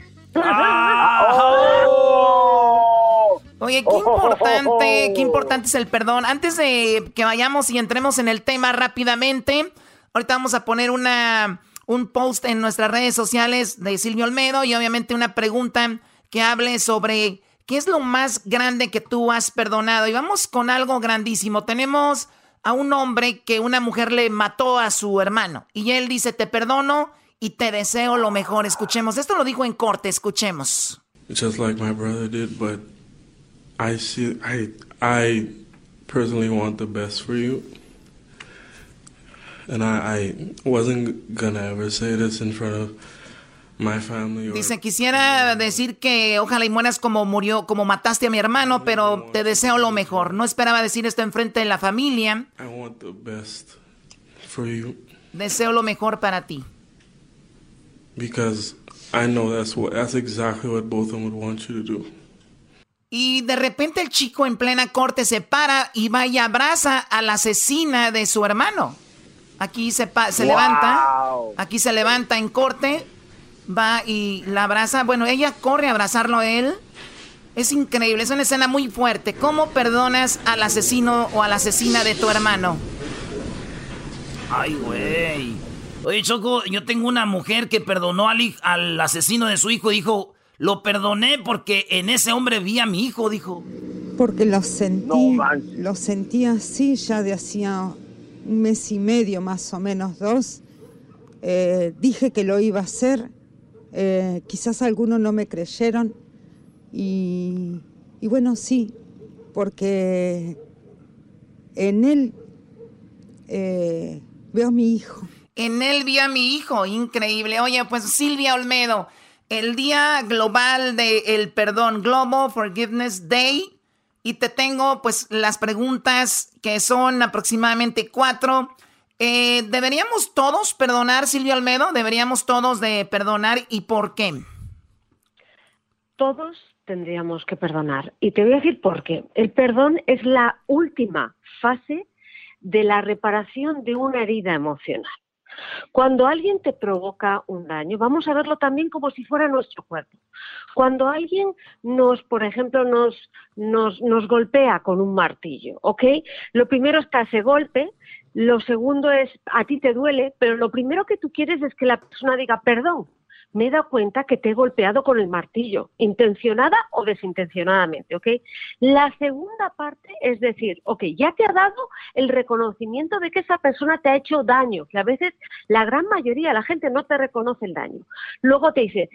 Oye, qué importante, qué importante es el perdón. Antes de que vayamos y entremos en el tema rápidamente, ahorita vamos a poner una, un post en nuestras redes sociales de Silvio Olmedo y obviamente una pregunta que hable sobre qué es lo más grande que tú has perdonado. Y vamos con algo grandísimo. Tenemos a un hombre que una mujer le mató a su hermano y él dice, te perdono y te deseo lo mejor. Escuchemos. Esto lo dijo en corte. Escuchemos. Just like my brother did, but I see, I, I personally want the best for you. And I, I wasn't gonna ever say this in front of my family. Or... Dice, quisiera decir que ojalá y mueras como murió, como mataste a mi hermano, pero te deseo lo mejor. No esperaba decir esto enfrente de la familia. I want the best for you. Deseo lo mejor para ti. Because I know that's what that's exactly what both of them would want you to do. Y de repente el chico en plena corte se para y va y abraza a la asesina de su hermano. Aquí se, se levanta, aquí se levanta en corte, va y la abraza. Bueno, ella corre a abrazarlo a él. Es increíble, es una escena muy fuerte. ¿Cómo perdonas al asesino o a la asesina de tu hermano? Ay, güey. Oye, Choco, yo tengo una mujer que perdonó al, al asesino de su hijo. Dijo, lo perdoné porque en ese hombre vi a mi hijo, dijo. Porque lo sentí, lo sentí así ya de hacía un mes y medio, más o menos dos. Eh, dije que lo iba a hacer. Eh, quizás algunos no me creyeron. Y, y bueno, sí, porque en él eh, veo a mi hijo. En él vi a mi hijo, increíble. Oye, pues Silvia Olmedo, el Día Global del Perdón, Global Forgiveness Day. Y te tengo pues las preguntas que son aproximadamente cuatro. Eh, ¿Deberíamos todos perdonar, Silvia Olmedo? ¿Deberíamos todos de perdonar y por qué? Todos tendríamos que perdonar. Y te voy a decir por qué. El perdón es la última fase de la reparación de una herida emocional. Cuando alguien te provoca un daño, vamos a verlo también como si fuera nuestro cuerpo. Cuando alguien nos, por ejemplo, nos, nos, nos golpea con un martillo, ¿ok? Lo primero está ese golpe, lo segundo es, a ti te duele, pero lo primero que tú quieres es que la persona diga perdón me he dado cuenta que te he golpeado con el martillo, intencionada o desintencionadamente, ¿ok? La segunda parte es decir, ok, ya te ha dado el reconocimiento de que esa persona te ha hecho daño, que a veces la gran mayoría, la gente no te reconoce el daño. Luego te dice,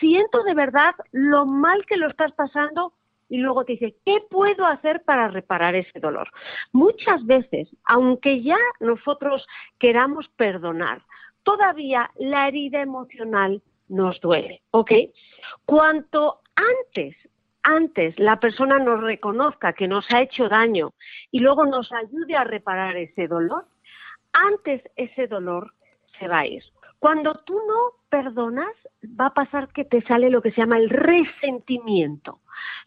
siento de verdad lo mal que lo estás pasando, y luego te dice, ¿qué puedo hacer para reparar ese dolor? Muchas veces, aunque ya nosotros queramos perdonar, todavía la herida emocional nos duele, ¿ok? Cuanto antes, antes la persona nos reconozca que nos ha hecho daño y luego nos ayude a reparar ese dolor, antes ese dolor se va a ir. Cuando tú no perdonas, va a pasar que te sale lo que se llama el resentimiento.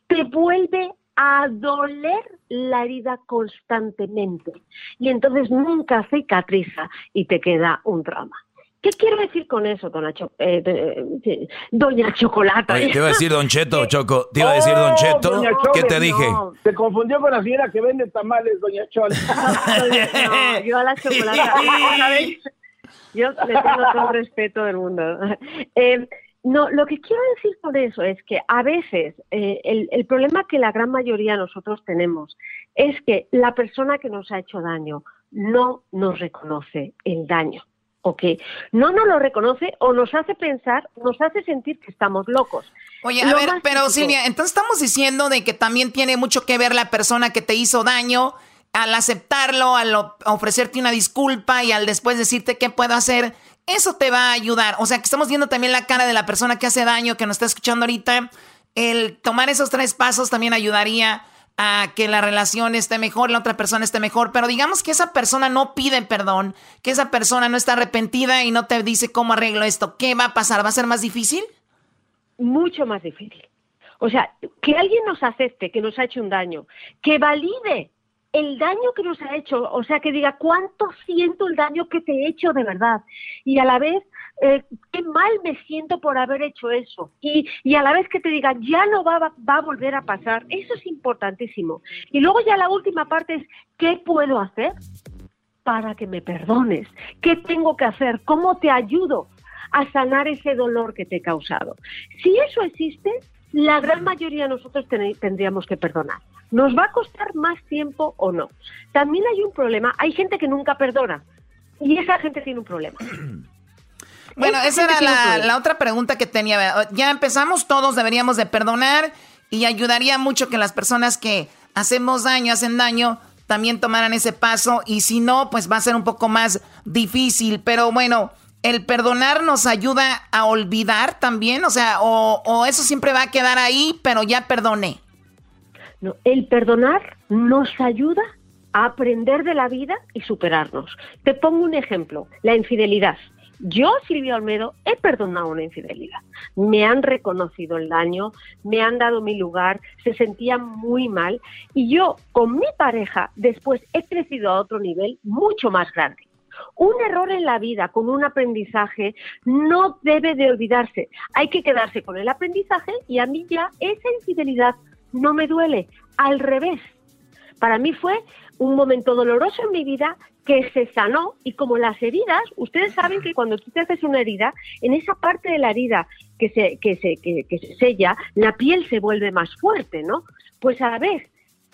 Te vuelve a doler la herida constantemente y entonces nunca cicatriza y te queda un trauma. ¿Qué quiero decir con eso, doña, eh, doña Chocolata? te iba a decir Don Cheto, Choco. Te iba a decir Don oh, Cheto. ¿Qué te dije? Se confundió con la señora que vende tamales, Doña Chola. no, yo a la chocolata. Yo le tengo todo el respeto del mundo. Eh, no, lo que quiero decir con eso es que a veces eh, el, el problema que la gran mayoría de nosotros tenemos es que la persona que nos ha hecho daño no nos reconoce el daño o que no nos lo reconoce o nos hace pensar, nos hace sentir que estamos locos. Oye, a ver, pero Silvia, entonces estamos diciendo de que también tiene mucho que ver la persona que te hizo daño al aceptarlo, al ofrecerte una disculpa y al después decirte qué puedo hacer. Eso te va a ayudar. O sea, que estamos viendo también la cara de la persona que hace daño, que nos está escuchando ahorita. El tomar esos tres pasos también ayudaría a que la relación esté mejor, la otra persona esté mejor, pero digamos que esa persona no pide perdón, que esa persona no está arrepentida y no te dice cómo arreglo esto, ¿qué va a pasar? ¿Va a ser más difícil? Mucho más difícil. O sea, que alguien nos acepte que nos ha hecho un daño, que valide el daño que nos ha hecho, o sea, que diga cuánto siento el daño que te he hecho de verdad y a la vez eh, qué mal me siento por haber hecho eso. Y, y a la vez que te digan, ya no va, va, a volver a pasar, eso es importantísimo. Y luego ya la última parte es, ¿qué puedo hacer para que me perdones? ¿Qué tengo que hacer? ¿Cómo te ayudo a sanar ese dolor que te he causado? Si eso existe, la gran mayoría de nosotros tendríamos que perdonar. ¿Nos va a costar más tiempo o no? También hay un problema, hay gente que nunca perdona y esa gente tiene un problema. Bueno, esa era la, otra pregunta que tenía. Ya empezamos, todos deberíamos de perdonar y ayudaría mucho que las personas que hacemos daño, hacen daño, también tomaran ese paso y si no, pues va a ser un poco más difícil. Pero bueno, el perdonar nos ayuda a olvidar también, o sea, o, o eso siempre va a quedar ahí, pero ya perdoné. No, el perdonar nos ayuda a aprender de la vida y superarnos. Te pongo un ejemplo, la infidelidad. Yo, Silvia Olmedo, he perdonado una infidelidad. Me han reconocido el daño, me han dado mi lugar, se sentían muy mal y yo con mi pareja después he crecido a otro nivel mucho más grande. Un error en la vida con un aprendizaje no debe de olvidarse. Hay que quedarse con el aprendizaje y a mí ya esa infidelidad no me duele. Al revés. Para mí fue un momento doloroso en mi vida que se sanó y como las heridas, ustedes saben que cuando tú te haces una herida, en esa parte de la herida que se, que se, que, se sella, la piel se vuelve más fuerte, ¿no? Pues a la vez,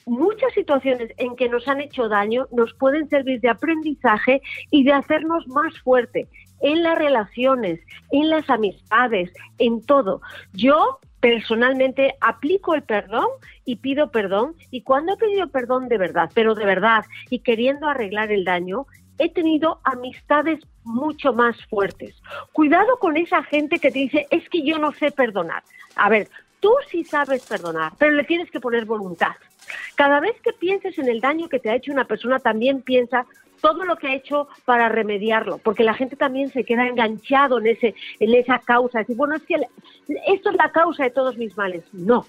muchas situaciones en que nos han hecho daño nos pueden servir de aprendizaje y de hacernos más fuerte en las relaciones, en las amistades, en todo. Yo personalmente aplico el perdón y pido perdón y cuando he pedido perdón de verdad, pero de verdad y queriendo arreglar el daño, he tenido amistades mucho más fuertes. Cuidado con esa gente que te dice, es que yo no sé perdonar. A ver, tú sí sabes perdonar, pero le tienes que poner voluntad. Cada vez que pienses en el daño que te ha hecho una persona, también piensa todo lo que ha hecho para remediarlo, porque la gente también se queda enganchado en, ese, en esa causa. Decir, bueno, es que esto es la causa de todos mis males. No,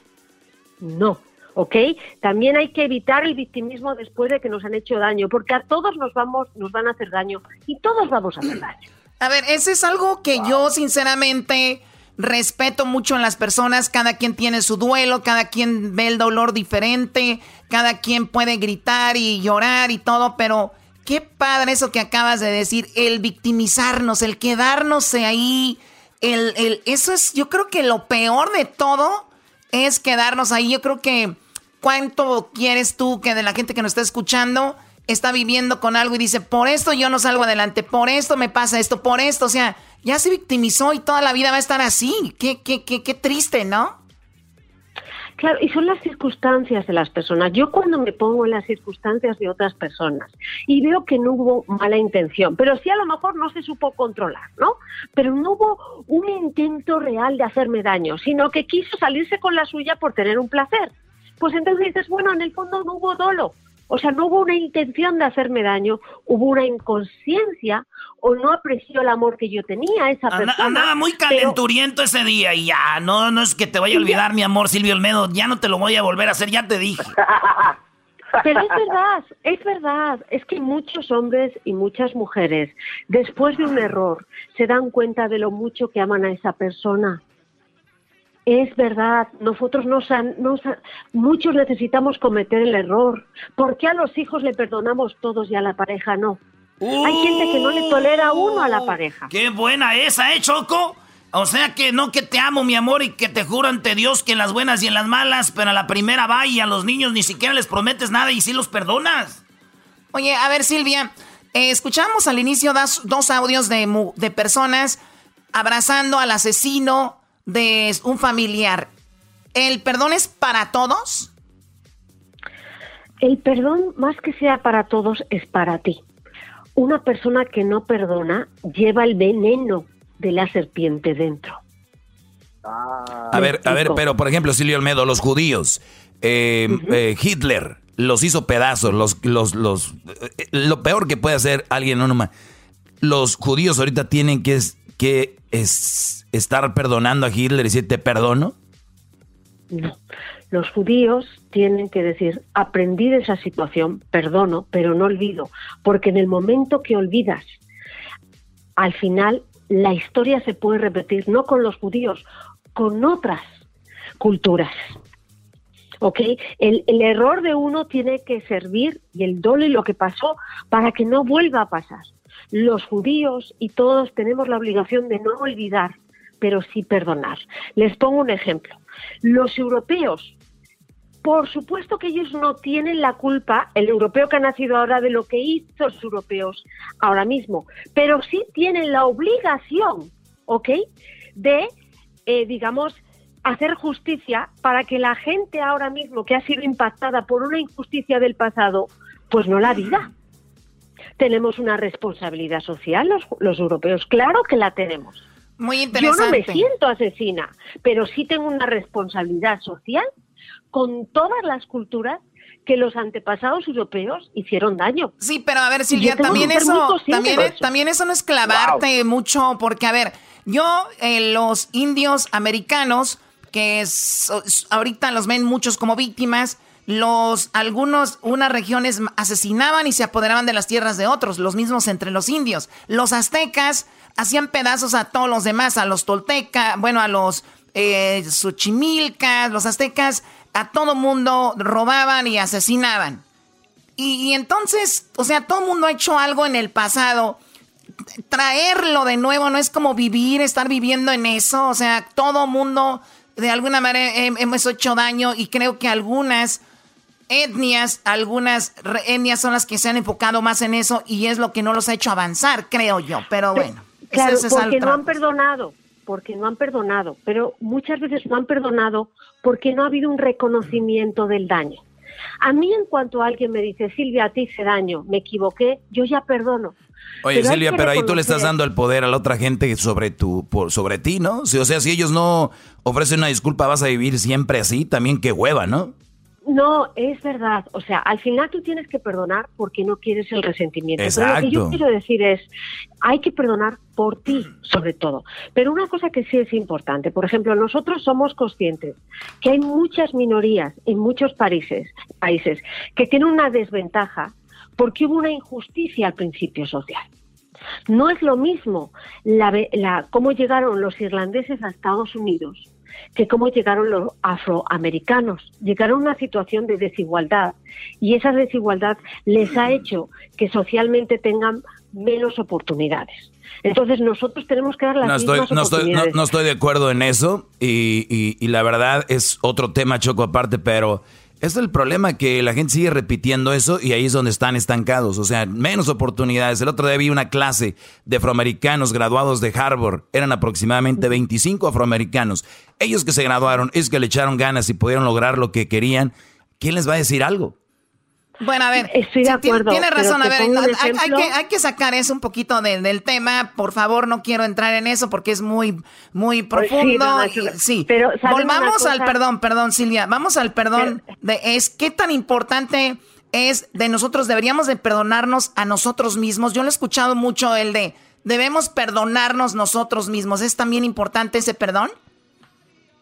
no. ¿ok? También hay que evitar el victimismo después de que nos han hecho daño, porque a todos nos vamos, nos van a hacer daño y todos vamos a hacer daño. A ver, ese es algo que yo sinceramente respeto mucho en las personas, cada quien tiene su duelo, cada quien ve el dolor diferente, cada quien puede gritar y llorar y todo, pero qué padre eso que acabas de decir, el victimizarnos, el quedarnos ahí, el, el, eso es, yo creo que lo peor de todo es quedarnos ahí, yo creo que cuánto quieres tú que de la gente que nos está escuchando está viviendo con algo y dice, por esto yo no salgo adelante, por esto me pasa esto, por esto, o sea, ya se victimizó y toda la vida va a estar así. Qué, qué, qué, qué triste, ¿no? Claro, y son las circunstancias de las personas. Yo cuando me pongo en las circunstancias de otras personas y veo que no hubo mala intención, pero sí a lo mejor no se supo controlar, ¿no? Pero no hubo un intento real de hacerme daño, sino que quiso salirse con la suya por tener un placer. Pues entonces dices, bueno, en el fondo no hubo dolo, o sea, no hubo una intención de hacerme daño, hubo una inconsciencia o no apreció el amor que yo tenía a esa persona. Andaba muy calenturiento ese día y ya, no, no es que te vaya a olvidar mi amor, Silvio Olmedo, ya no te lo voy a volver a hacer, ya te dije. Pero es verdad, es verdad, es que muchos hombres y muchas mujeres, después de un error, se dan cuenta de lo mucho que aman a esa persona es verdad, nosotros nos, nos muchos necesitamos cometer el error. ¿Por qué a los hijos le perdonamos todos y a la pareja no? Hay gente que no le tolera a uno a la pareja. ¡Qué buena esa, eh, Choco! O sea que no que te amo, mi amor, y que te juro ante Dios que en las buenas y en las malas, pero a la primera va y a los niños ni siquiera les prometes nada y sí los perdonas. Oye, a ver, Silvia, eh, escuchamos al inicio dos, dos audios de, de personas abrazando al asesino de un familiar, ¿el perdón es para todos? El perdón, más que sea para todos, es para ti. Una persona que no perdona lleva el veneno de la serpiente dentro. a ver, a ver, pero por ejemplo, Silvio Olmedo, los judíos, eh, eh, Hitler los hizo pedazos, los, los, los, eh, lo peor que puede hacer alguien no Los judíos ahorita tienen que, que es estar perdonando a Hitler y decir te perdono? No. Los judíos tienen que decir, aprendí de esa situación, perdono, pero no olvido, porque en el momento que olvidas, al final la historia se puede repetir, no con los judíos, con otras culturas. ¿Ok? El, el error de uno tiene que servir y el dolor y lo que pasó para que no vuelva a pasar. Los judíos y todos tenemos la obligación de no olvidar pero sí perdonar. Les pongo un ejemplo. Los europeos, por supuesto que ellos no tienen la culpa, el europeo que ha nacido ahora, de lo que hizo los europeos ahora mismo, pero sí tienen la obligación, ¿ok?, de, eh, digamos, hacer justicia para que la gente ahora mismo que ha sido impactada por una injusticia del pasado, pues no la diga. Tenemos una responsabilidad social los, los europeos, claro que la tenemos. Muy interesante. Yo no me siento asesina, pero sí tengo una responsabilidad social con todas las culturas que los antepasados europeos hicieron daño. Sí, pero a ver, Silvia, también eso, también, también, eso no es clavarte mucho, porque a ver, yo, eh, los indios americanos, que ahorita los ven muchos como víctimas, los algunos unas regiones asesinaban y se apoderaban de las tierras de otros, los mismos entre los indios. Los aztecas hacían pedazos a todos los demás, a los toltecas, bueno, a los eh, xochimilcas, los aztecas, a todo mundo robaban y asesinaban. Y, entonces, o sea, todo el mundo ha hecho algo en el pasado. Traerlo de nuevo no es como vivir, estar viviendo en eso. O sea, todo mundo de alguna manera hemos hecho daño y creo que algunas etnias, algunas etnias son las que se han enfocado más en eso y es lo que no los ha hecho avanzar, creo yo. Pero bueno. Claro, porque no han perdonado, porque no han perdonado, pero muchas veces no han perdonado porque no ha habido un reconocimiento del daño. A mí en cuanto alguien me dice, Silvia, a ti hice daño, me equivoqué, yo ya perdono. Oye, Silvia, pero ahí tú le estás dando el poder a la otra gente sobre tu, sobre ti, ¿no? o sea, si ellos no ofrecen una disculpa, vas a vivir siempre así, también qué hueva, ¿no? No, es verdad. O sea, al final tú tienes que perdonar porque no quieres el resentimiento. Pero lo que yo quiero decir es, hay que perdonar por ti, sobre todo. Pero una cosa que sí es importante, por ejemplo, nosotros somos conscientes que hay muchas minorías en muchos países, países que tienen una desventaja porque hubo una injusticia al principio social. No es lo mismo la, cómo llegaron los irlandeses a Estados Unidos que cómo llegaron los afroamericanos. Llegaron a una situación de desigualdad y esa desigualdad les ha hecho que socialmente tengan menos oportunidades. Entonces nosotros tenemos que dar las no estoy, mismas no estoy, de acuerdo en eso y, y la verdad es otro tema choco aparte, pero es el problema que la gente sigue repitiendo eso y ahí es donde están estancados. O sea, menos oportunidades. El otro día vi una clase de afroamericanos graduados de Harvard. Eran aproximadamente 25 afroamericanos. Ellos que se graduaron, es que le echaron ganas y pudieron lograr lo que querían. ¿Quién les va a decir algo? Bueno, a ver, Estoy de acuerdo, tiene razón, a ver, hay, que, sacar eso un poquito del tema, por favor, no quiero entrar en eso porque es muy, muy profundo. Sí, pero volvamos al perdón, perdón, Silvia, vamos al perdón de es qué tan importante es de nosotros, deberíamos de perdonarnos a nosotros mismos. Yo lo he escuchado mucho el de debemos perdonarnos nosotros mismos. ¿Es también importante ese perdón?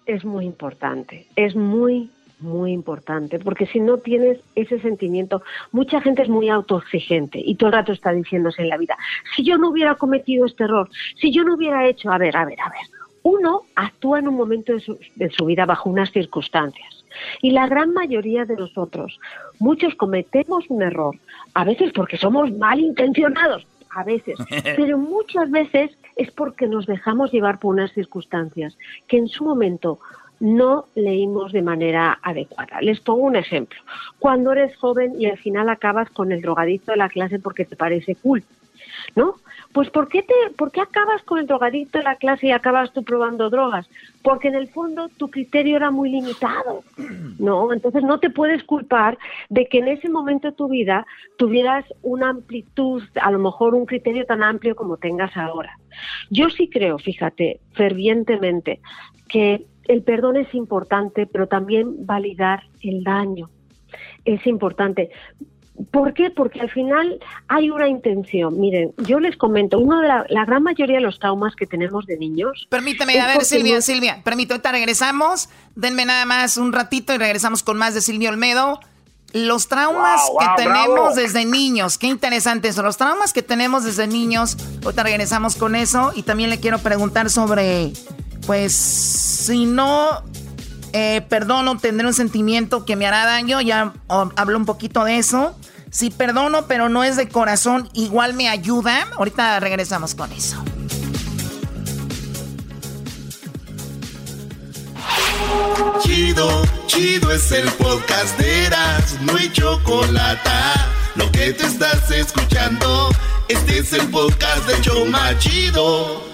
Es muy importante, es muy muy importante, porque si no tienes ese sentimiento, mucha gente es muy autoexigente y todo el rato está diciéndose en la vida, si yo no hubiera cometido este error, si yo no hubiera hecho, a ver, a ver, a ver, uno actúa en un momento de su, de su vida bajo unas circunstancias y la gran mayoría de nosotros, muchos cometemos un error, a veces porque somos malintencionados, a veces, pero muchas veces es porque nos dejamos llevar por unas circunstancias que en su momento no leímos de manera adecuada. Les pongo un ejemplo. Cuando eres joven y al final acabas con el drogadicto de la clase porque te parece cool, ¿no? Pues ¿por qué, te, ¿por qué acabas con el drogadicto de la clase y acabas tú probando drogas? Porque en el fondo tu criterio era muy limitado, ¿no? Entonces no te puedes culpar de que en ese momento de tu vida tuvieras una amplitud, a lo mejor un criterio tan amplio como tengas ahora. Yo sí creo, fíjate, fervientemente, que el perdón es importante, pero también validar el daño es importante. ¿Por qué? Porque al final hay una intención. Miren, yo les comento, uno de la, gran mayoría de los traumas que tenemos de niños. Permíteme, a ver, Silvia, Silvia, permíteme, ahorita regresamos. Denme nada más un ratito y regresamos con más de Silvia Olmedo. Los traumas que tenemos desde niños, qué interesante eso. Los traumas que tenemos desde niños, ahorita regresamos con eso. Y también le quiero preguntar sobre pues si no eh, perdono, tendré un sentimiento que me hará daño. Ya hablo un poquito de eso. Si perdono, pero no es de corazón, igual me ayuda. Ahorita regresamos con eso. Chido, chido es el podcast de Eras, no hay chocolate. Lo que te estás escuchando, este es el podcast de Choma Chido.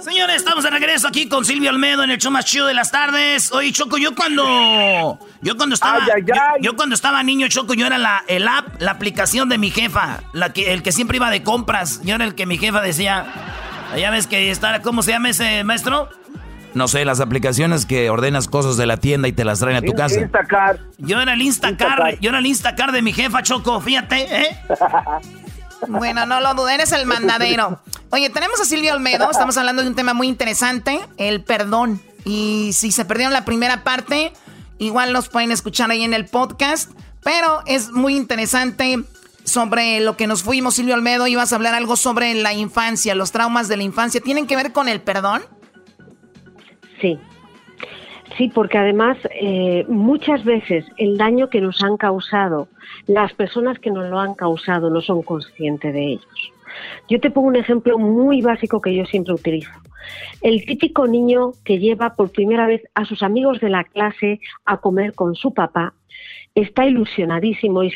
Señores, estamos de regreso aquí con Silvio Almedo en el show más chido de las tardes. Oye, Choco, yo cuando. Yo cuando estaba. Yo, cuando estaba niño, Choco, yo era la, el app, la aplicación de mi jefa. La que, el que siempre iba de compras. Yo era el que mi jefa decía. Ya ves que está. ¿Cómo se llama ese maestro? No sé, las aplicaciones que ordenas cosas de la tienda y te las traen a tu casa. Instacar. Yo era el Instacar, yo era el Instacar de mi jefa, Choco, fíjate, ¿eh? Bueno, no lo duden, eres el mandadero. Oye, tenemos a Silvia Olmedo, estamos hablando de un tema muy interesante, el perdón. Y si se perdieron la primera parte, igual los pueden escuchar ahí en el podcast. Pero es muy interesante sobre lo que nos fuimos, Silvia Olmedo. Ibas a hablar algo sobre la infancia, los traumas de la infancia. ¿Tienen que ver con el perdón? Sí. Sí, porque además eh, muchas veces el daño que nos han causado las personas que nos lo han causado no son conscientes de ellos. Yo te pongo un ejemplo muy básico que yo siempre utilizo. El típico niño que lleva por primera vez a sus amigos de la clase a comer con su papá está ilusionadísimo y,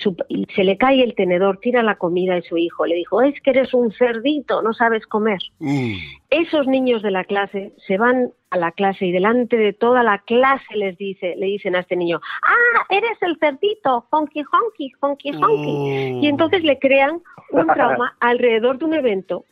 se le cae el tenedor, tira la comida y su hijo le dijo, es que eres un cerdito, no sabes comer. Mm. Esos niños de la clase se van a la clase y delante de toda la clase les dice, le dicen a este niño, ah, eres el cerdito, honky honky, honky honky. Y entonces le crean un trauma alrededor de un evento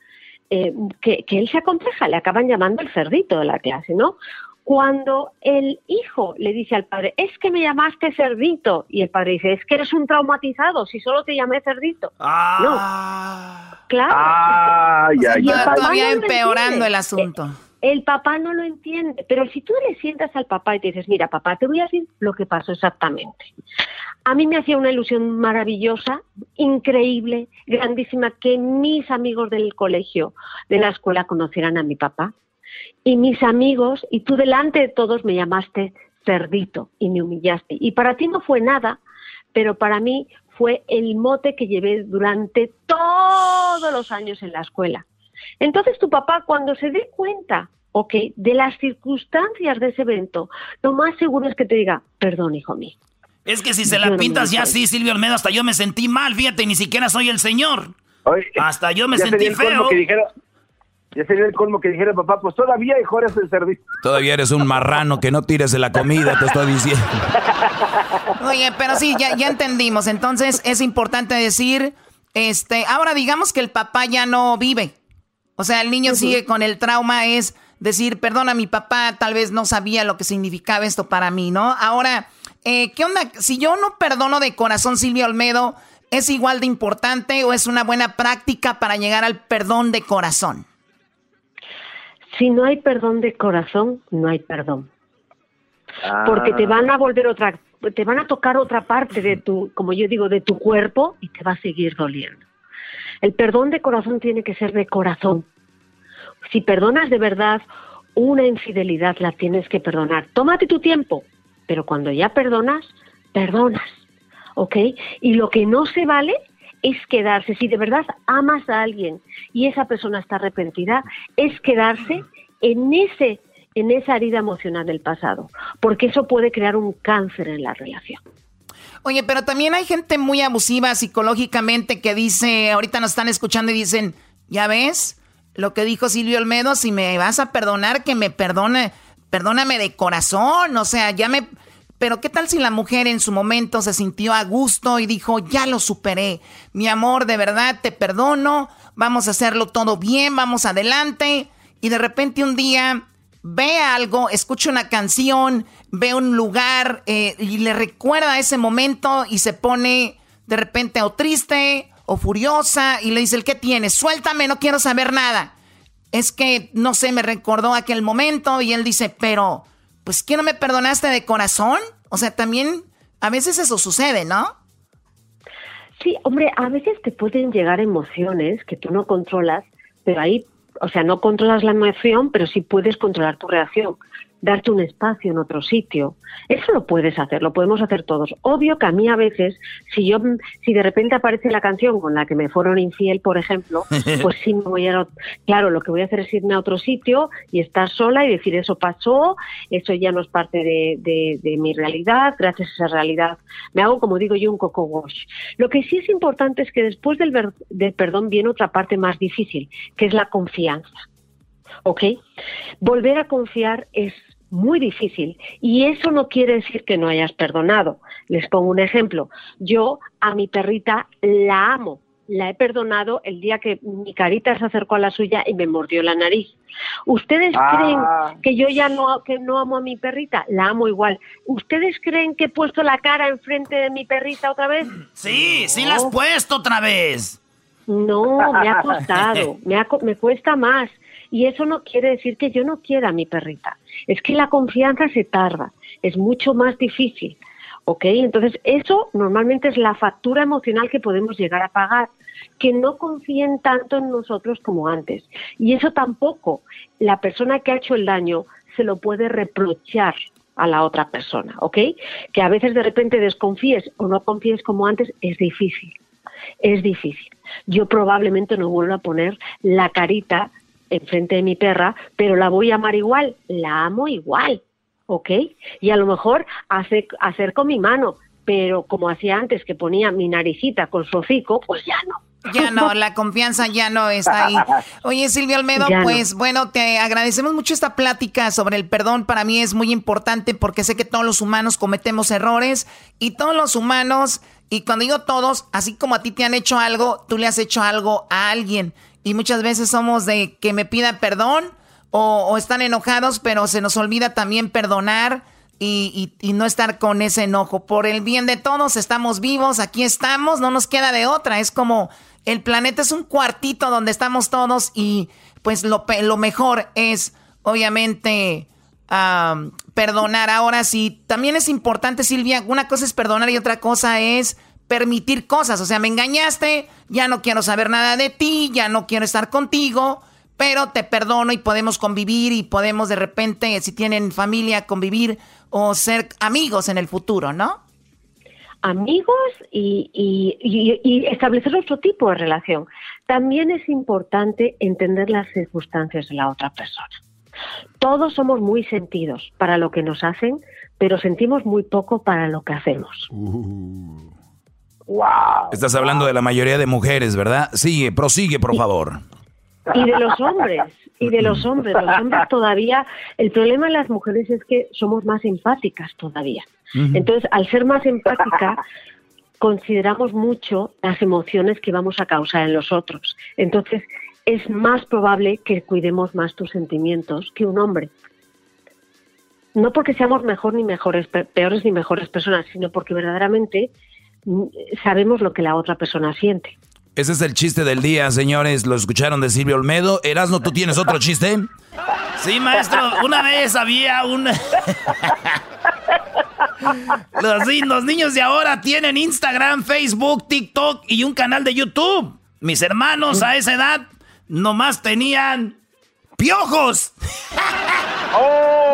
eh, que, que él se aconseja, le acaban llamando el cerdito de la clase, ¿no? Cuando el hijo le dice al padre, es que me llamaste cerdito, y el padre dice, es que eres un traumatizado, si solo te llamé cerdito. Ah. No. Claro. Ah, ya, ya. Todavía empeorando el asunto. El papá no lo entiende, pero si tú le sientas al papá y te dices, mira, papá, te voy a decir lo que pasó exactamente. A mí me hacía una ilusión maravillosa, increíble, grandísima, que mis amigos del colegio, de la escuela, conocieran a mi papá. Y mis amigos, y tú delante de todos me llamaste cerdito y me humillaste. Y para ti no fue nada, pero para mí fue el mote que llevé durante todos los años en la escuela. Entonces tu papá cuando se dé cuenta, ok, de las circunstancias de ese evento, lo más seguro es que te diga, perdón, hijo mío. Es que si se la pintas ya así, Silvio Almeida, hasta yo me sentí mal, fíjate, ni siquiera soy el señor. hasta yo me sentí feo. Ya sería el colmo que dijera papá, pues todavía hijo eres el servicio. Todavía eres un marrano que no tires de la comida, te estoy diciendo. Oye, pero sí, ya, ya entendimos. Entonces es importante decir, este, ahora digamos que el papá ya no vive. O sea, el niño sigue con el trauma, es decir, perdona, mi papá tal vez no sabía lo que significaba esto para mí, ¿no? Ahora, eh, ¿qué onda? Si yo no perdono de corazón, Silvio Olmedo, ¿es igual de importante o es una buena práctica para llegar al perdón de corazón? Si no hay perdón de corazón, no hay perdón. Porque te van a volver otra, te van a tocar otra parte de tu, como yo digo, de tu cuerpo y te va a seguir doliendo. El perdón de corazón tiene que ser de corazón. Si perdonas de verdad una infidelidad, la tienes que perdonar. Tómate tu tiempo, pero cuando ya perdonas, perdonas. ¿Ok? Y lo que no se vale es quedarse. Si de verdad amas a alguien y esa persona está arrepentida, es quedarse en ese en esa herida emocional del pasado, porque eso puede crear un cáncer en la relación. Oye, pero también hay gente muy abusiva psicológicamente que dice, ahorita nos están escuchando y dicen, ya ves, lo que dijo Silvio Olmedo, si me vas a perdonar, que me perdone, perdóname de corazón, o sea, ya me... Pero ¿qué tal si la mujer en su momento se sintió a gusto y dijo, ya lo superé, mi amor, de verdad te perdono, vamos a hacerlo todo bien, vamos adelante, y de repente un día ve algo, escucha una canción, ve un lugar eh, y le recuerda ese momento y se pone de repente o triste o furiosa y le dice, ¿el qué tienes? Suéltame, no quiero saber nada. Es que, no sé, me recordó aquel momento y él dice, pero, pues, ¿qué no me perdonaste de corazón? O sea, también a veces eso sucede, ¿no? Sí, hombre, a veces te pueden llegar emociones que tú no controlas, pero ahí o sea, no controlas la emoción, pero sí puedes controlar tu reacción darte un espacio en otro sitio. Eso lo puedes hacer, lo podemos hacer todos. Obvio que a mí a veces, si yo, si de repente aparece la canción con la que me fueron infiel, por ejemplo, pues sí me voy a, claro, lo que voy a hacer es irme a otro sitio y estar sola y decir eso pasó, eso ya no es parte de, mi realidad, gracias a esa realidad me hago, como digo yo, un coco wash. Lo que sí es importante es que después del, del perdón viene otra parte más difícil, que es la confianza. ¿ok? Volver a confiar es muy difícil. Y eso no quiere decir que no hayas perdonado. Les pongo un ejemplo. Yo a mi perrita la amo. La he perdonado el día que mi carita se acercó a la suya y me mordió la nariz. ¿Ustedes Ah. creen que yo ya no, que no amo a mi perrita? La amo igual. ¿Ustedes creen que he puesto la cara enfrente de mi perrita otra vez? Sí, sí la has puesto otra vez. No, me ha costado, me, ha co- me cuesta más. Y eso no quiere decir que yo no quiera a mi perrita. Es que la confianza se tarda, es mucho más difícil. ¿Ok? Entonces, eso normalmente es la factura emocional que podemos llegar a pagar, que no confíen tanto en nosotros como antes. Y eso tampoco la persona que ha hecho el daño se lo puede reprochar a la otra persona, ¿ok? Que a veces de repente desconfíes o no confíes como antes es difícil es difícil. Yo probablemente no vuelvo a poner la carita enfrente de mi perra, pero la voy a amar igual, la amo igual, ¿ok? Y a lo mejor hace, acerco mi mano, pero como hacía antes que ponía mi naricita con su hocico, pues ya no. Ya no, la confianza ya no está ahí. Oye, Ya no. pues bueno, te agradecemos mucho esta plática sobre el perdón. Para mí es muy importante porque sé que todos los humanos cometemos errores y todos los humanos, y cuando digo todos, así como a ti te han hecho algo, tú le has hecho algo a alguien. Y muchas veces somos de que me pida perdón o, están enojados, pero se nos olvida también perdonar y, no estar con ese enojo. Por el bien de todos, estamos vivos, aquí estamos, no nos queda de otra. Es como el planeta es un cuartito donde estamos todos y pues lo, lo mejor es, obviamente, perdonar. Ahora sí, también es importante, Silvia, una cosa es perdonar y otra cosa es permitir cosas. O sea, me engañaste, ya no quiero saber nada de ti, ya no quiero estar contigo pero te perdono y podemos convivir y podemos de repente, si tienen familia, convivir o ser amigos en el futuro, ¿no? Amigos y, y, establecer otro tipo de relación. También es importante entender las circunstancias de la otra persona. Todos somos muy sentidos para lo que nos hacen, pero sentimos muy poco para lo que hacemos. Wow. Estás hablando de la mayoría de mujeres, ¿verdad? Sigue, prosigue, por favor. Y de los hombres, y de los hombres. Los hombres todavía, el problema de las mujeres es que somos más empáticas todavía. Entonces, al ser más empática, consideramos mucho las emociones que vamos a causar en los otros. Entonces, es más probable que cuidemos más tus sentimientos que un hombre. No porque seamos mejor ni mejores, peores ni mejores personas, sino porque verdaderamente sabemos lo que la otra persona siente. Ese es el chiste del día, señores. Lo escucharon de Silvio Olmedo. Erasno, ¿tú tienes otro chiste? Sí, maestro. Una vez había un... los, los niños de ahora tienen Instagram, Facebook, TikTok y un canal de YouTube. Mis hermanos a esa edad nomás tenían piojos. Oh.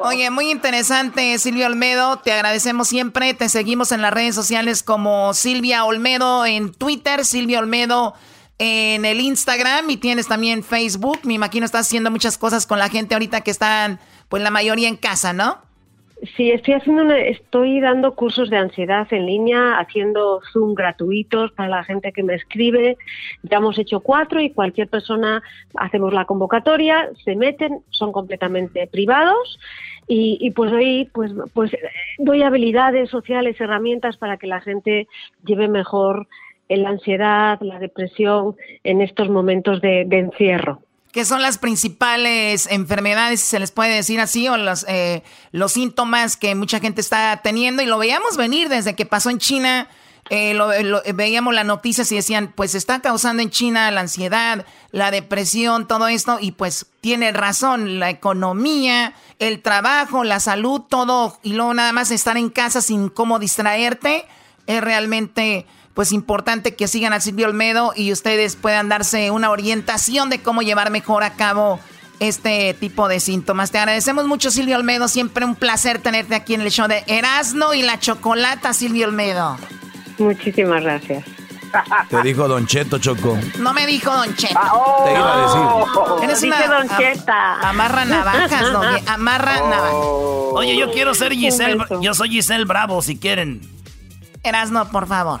Oye, muy interesante, Silvia Olmedo. Te agradecemos siempre. Te seguimos en las redes sociales como Silvia Olmedo en Twitter, Silvia Olmedo en el Instagram y tienes también Facebook. Me imagino estás haciendo muchas cosas con la gente ahorita que están, pues la mayoría en casa, ¿no? Sí, estoy haciendo estoy dando cursos de ansiedad en línea, haciendo Zoom gratuitos para la gente que me escribe. Ya hemos hecho cuatro y cualquier persona hacemos la convocatoria, se meten, son completamente privados y, pues doy pues pues doy habilidades sociales, herramientas para que la gente lleve mejor la ansiedad, la depresión en estos momentos de encierro. ¿Qué son las principales enfermedades, si se les puede decir así, o los, eh, los síntomas que mucha gente está teniendo? Y lo veíamos venir desde que pasó en China. Eh, veíamos las noticias y decían, pues está causando en China la ansiedad, la depresión, todo esto, y pues tiene razón, la economía, el trabajo, la salud, todo, y luego nada más estar en casa sin cómo distraerte, es realmente pues importante que sigan a Silvio Olmedo y ustedes puedan darse una orientación de cómo llevar mejor a cabo este tipo de síntomas. Te agradecemos mucho, Silvio Olmedo. Siempre un placer tenerte aquí en el show de Erasno y la Chocolata, Silvio Olmedo. Muchísimas gracias. Te dijo Don Cheto, Choco. No me dijo Don Cheto. Ah, oh. Te iba a decir. Eres una, Don Cheta. amarra navajas, ¿no? Amarra oh. navajas. Oye, yo quiero ser Giselle. Yo soy Giselle Bravo, si quieren. Erasno, por favor.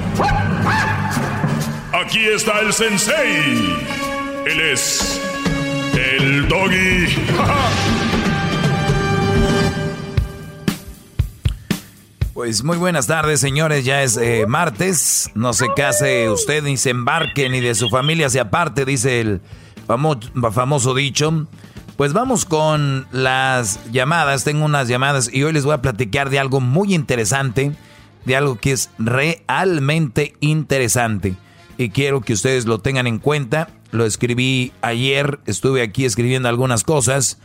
Aquí está el sensei. Él es el doggy. Pues muy buenas tardes, señores. Ya es eh, martes. No se case usted ni se embarque ni de su familia se aparte, dice el famoso dicho. Pues vamos con las llamadas. Tengo unas llamadas y hoy les voy a platicar de algo muy interesante de algo que es realmente interesante. Y quiero que ustedes lo tengan en cuenta. Lo escribí ayer, estuve aquí escribiendo algunas cosas.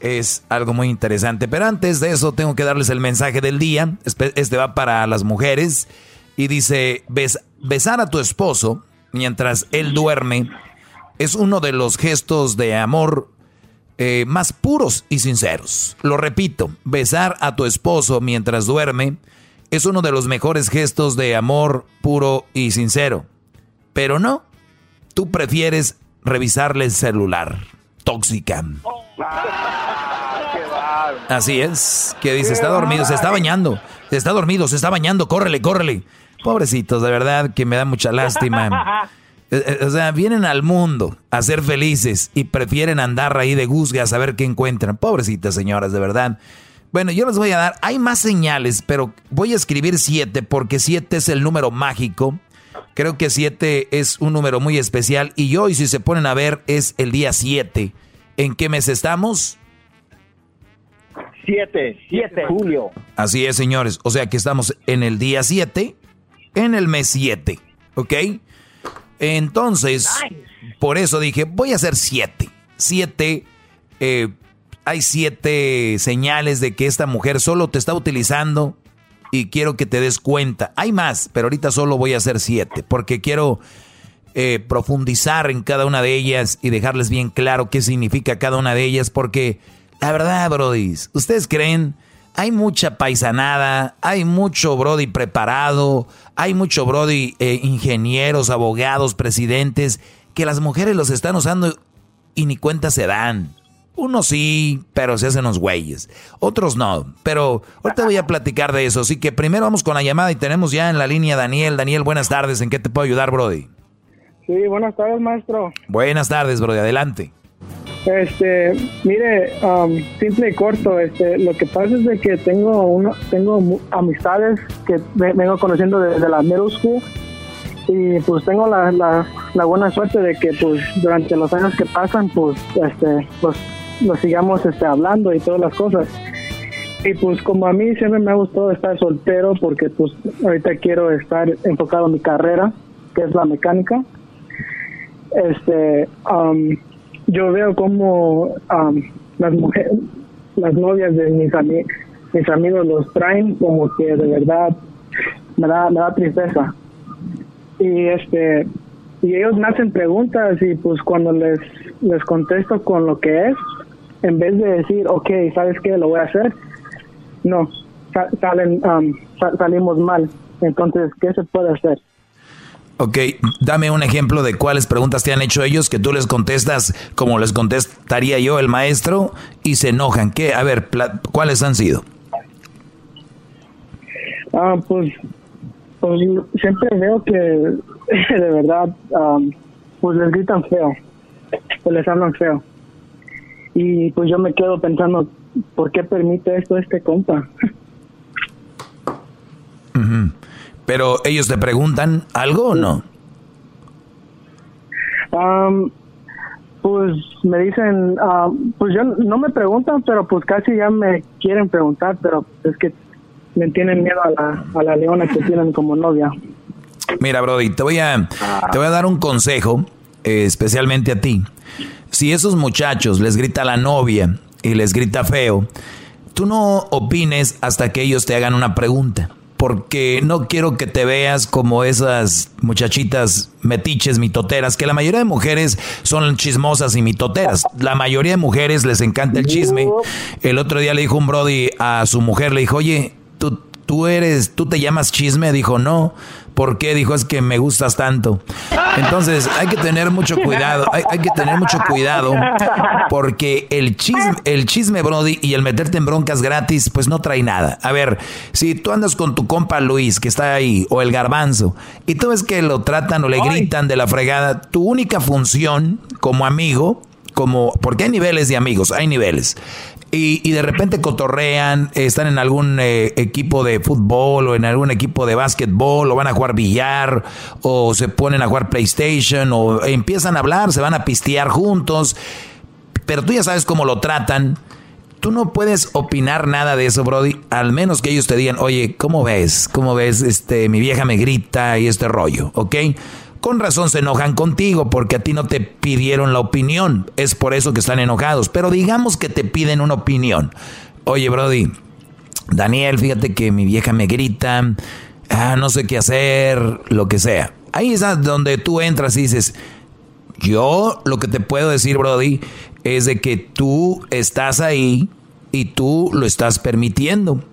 Es algo muy interesante. Pero antes de eso tengo que darles el mensaje del día. Este va para las mujeres. Y dice, besar a tu esposo mientras él duerme es uno de los gestos de amor eh, más puros y sinceros. Lo repito, besar a tu esposo mientras duerme es uno de los mejores gestos de amor puro y sincero. Pero no, tú prefieres revisarle el celular. tóxica. Así es, que dice, está dormido, se está bañando, se está dormido, se está bañando, córrele, córrele. Pobrecitos, de verdad que me da mucha lástima. Eh, eh, o sea, vienen al mundo a ser felices y prefieren andar ahí de guzgas a ver qué encuentran. Pobrecitas señoras, de verdad. Bueno, yo les voy a dar, hay más señales, pero voy a escribir siete porque siete es el número mágico. Creo que siete es un número muy especial y hoy, si se ponen a ver, es el día siete. ¿En qué mes estamos? Siete, siete, julio. Así es, señores. O sea que estamos en el día siete, en el mes siete, ¿ok? Entonces, por eso dije, voy a hacer siete. Siete, eh, hay siete señales de que esta mujer solo te está utilizando y quiero que te des cuenta. Hay más, pero ahorita solo voy a hacer siete porque quiero eh, profundizar en cada una de ellas y dejarles bien claro qué significa cada una de ellas porque la verdad, Brody, ¿ustedes creen? hay mucha paisanada, hay mucho Brody preparado, hay mucho Brody eh, ingenieros, abogados, presidentes, que las mujeres los están usando y ni cuenta se dan. Unos sí, pero se hacen los güeyes. Otros no. Pero ahorita voy a platicar de eso. Así que primero vamos con la llamada y tenemos ya en la línea Daniel. Daniel, buenas tardes. ¿En qué te puedo ayudar, Brody? Sí, buenas tardes, maestro. Buenas tardes, Brody. Adelante. Este, mire, um, simple y corto, este, lo que pasa es de que tengo uno, tengo amistades que vengo conociendo desde la middle school y pues tengo la, la, buena suerte de que pues durante los años que pasan pues este pues nos sigamos este hablando y todas las cosas y pues como a mí siempre me ha gustado estar soltero porque pues ahorita quiero estar enfocado en mi carrera que es la mecánica este um, yo veo como las mujeres, las novias de mis, mis amigos los traen como que de verdad me da, me da tristeza. Y este y ellos me hacen preguntas y pues cuando les, les contesto con lo que es, en vez de decir, ok, ¿sabes qué? Lo voy a hacer, no, salen, salimos mal. Entonces, ¿qué se puede hacer? Ok, dame un ejemplo de cuáles preguntas te han hecho ellos que tú les contestas como les contestaría yo el maestro y se enojan. ¿Qué? A ver, ¿cuáles han sido? Ah, pues, pues siempre veo que de verdad pues les gritan feo, pues les hablan feo. Y pues yo me quedo pensando, ¿por qué permite esto este compa? Pero ellos te preguntan algo o no? pues me dicen, pues yo no me preguntan, pero pues casi ya me quieren preguntar, pero es que me tienen miedo a la, a la leona que tienen como novia. Mira, Brody, te voy a, te voy a dar un consejo, eh, especialmente a ti. Si esos muchachos les grita la novia y les grita feo, tú no opines hasta que ellos te hagan una pregunta porque no quiero que te veas como esas muchachitas metiches, mitoteras, que la mayoría de mujeres son chismosas y mitoteras. La mayoría de mujeres les encanta el chisme. El otro día le dijo un Brody a su mujer, le dijo, oye, tú, tú eres, tú te llamas chisme, dijo, no. ¿Por qué? Dijo, es que me gustas tanto. Entonces, hay que tener mucho cuidado, hay, que tener mucho cuidado porque el chisme, el chisme, Brody, y el meterte en broncas gratis, pues no trae nada. A ver, si tú andas con tu compa Luis, que está ahí, o el garbanzo, y tú ves que lo tratan o le gritan de la fregada, tu única función como amigo, como, porque hay niveles de amigos, hay niveles y, de repente cotorrean, están en algún eh, equipo de fútbol o en algún equipo de básquetbol o van a jugar billar o se ponen a jugar PlayStation o empiezan a hablar, se van a pistear juntos, pero tú ya sabes cómo lo tratan. Tú no puedes opinar nada de eso, Brody, al menos que ellos te digan, oye, ¿cómo ves? ¿Cómo ves? Este, mi vieja me grita y este rollo, ¿ok? Con razón se enojan contigo porque a ti no te pidieron la opinión. Es por eso que están enojados. Pero digamos que te piden una opinión. Oye, Brody, Daniel, fíjate que mi vieja me grita, ah, no sé qué hacer, lo que sea. Ahí es donde tú entras y dices, yo lo que te puedo decir, Brody, es de que tú estás ahí y tú lo estás permitiendo.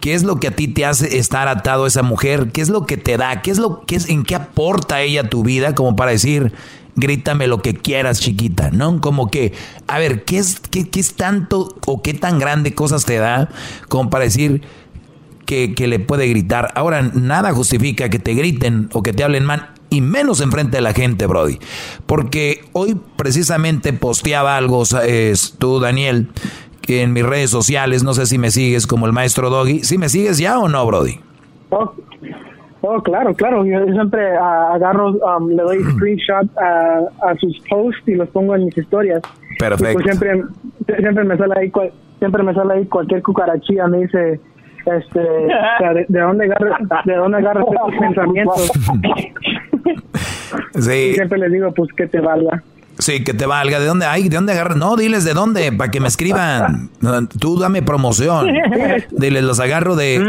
¿Qué es lo que a ti te hace estar atado a esa mujer? ¿Qué es lo que te da? ¿Qué es lo que es, en qué aporta ella tu vida como para decir, grítame lo que quieras, chiquita, ¿no? Como que, a ver, ¿qué es, qué, qué es tanto o qué tan grande cosas te da como para decir que, que, le puede gritar? Ahora, nada justifica que te griten o que te hablen mal y menos enfrente de la gente, Brody. Porque hoy precisamente posteaba algo, es, tú, Daniel, en mis redes sociales, no sé si me sigues como el maestro Doggy. ¿Sí me sigues ya o no, Brody? Oh, oh claro, claro. Yo siempre uh, agarro, um, le doy screenshot a, a, sus posts y los pongo en mis historias. Perfecto. Pues siempre, siempre me sale ahí, siempre me sale ahí cualquier cucarachilla, me dice, este, de, de, dónde agarra, de dónde agarras estos pensamientos. Sí. Y siempre les digo, pues que te valga. Sí, que te valga. ¿De dónde hay? ¿De dónde agarras? No, diles de dónde, para que me escriban. Tú dame promoción. Diles, los agarro de,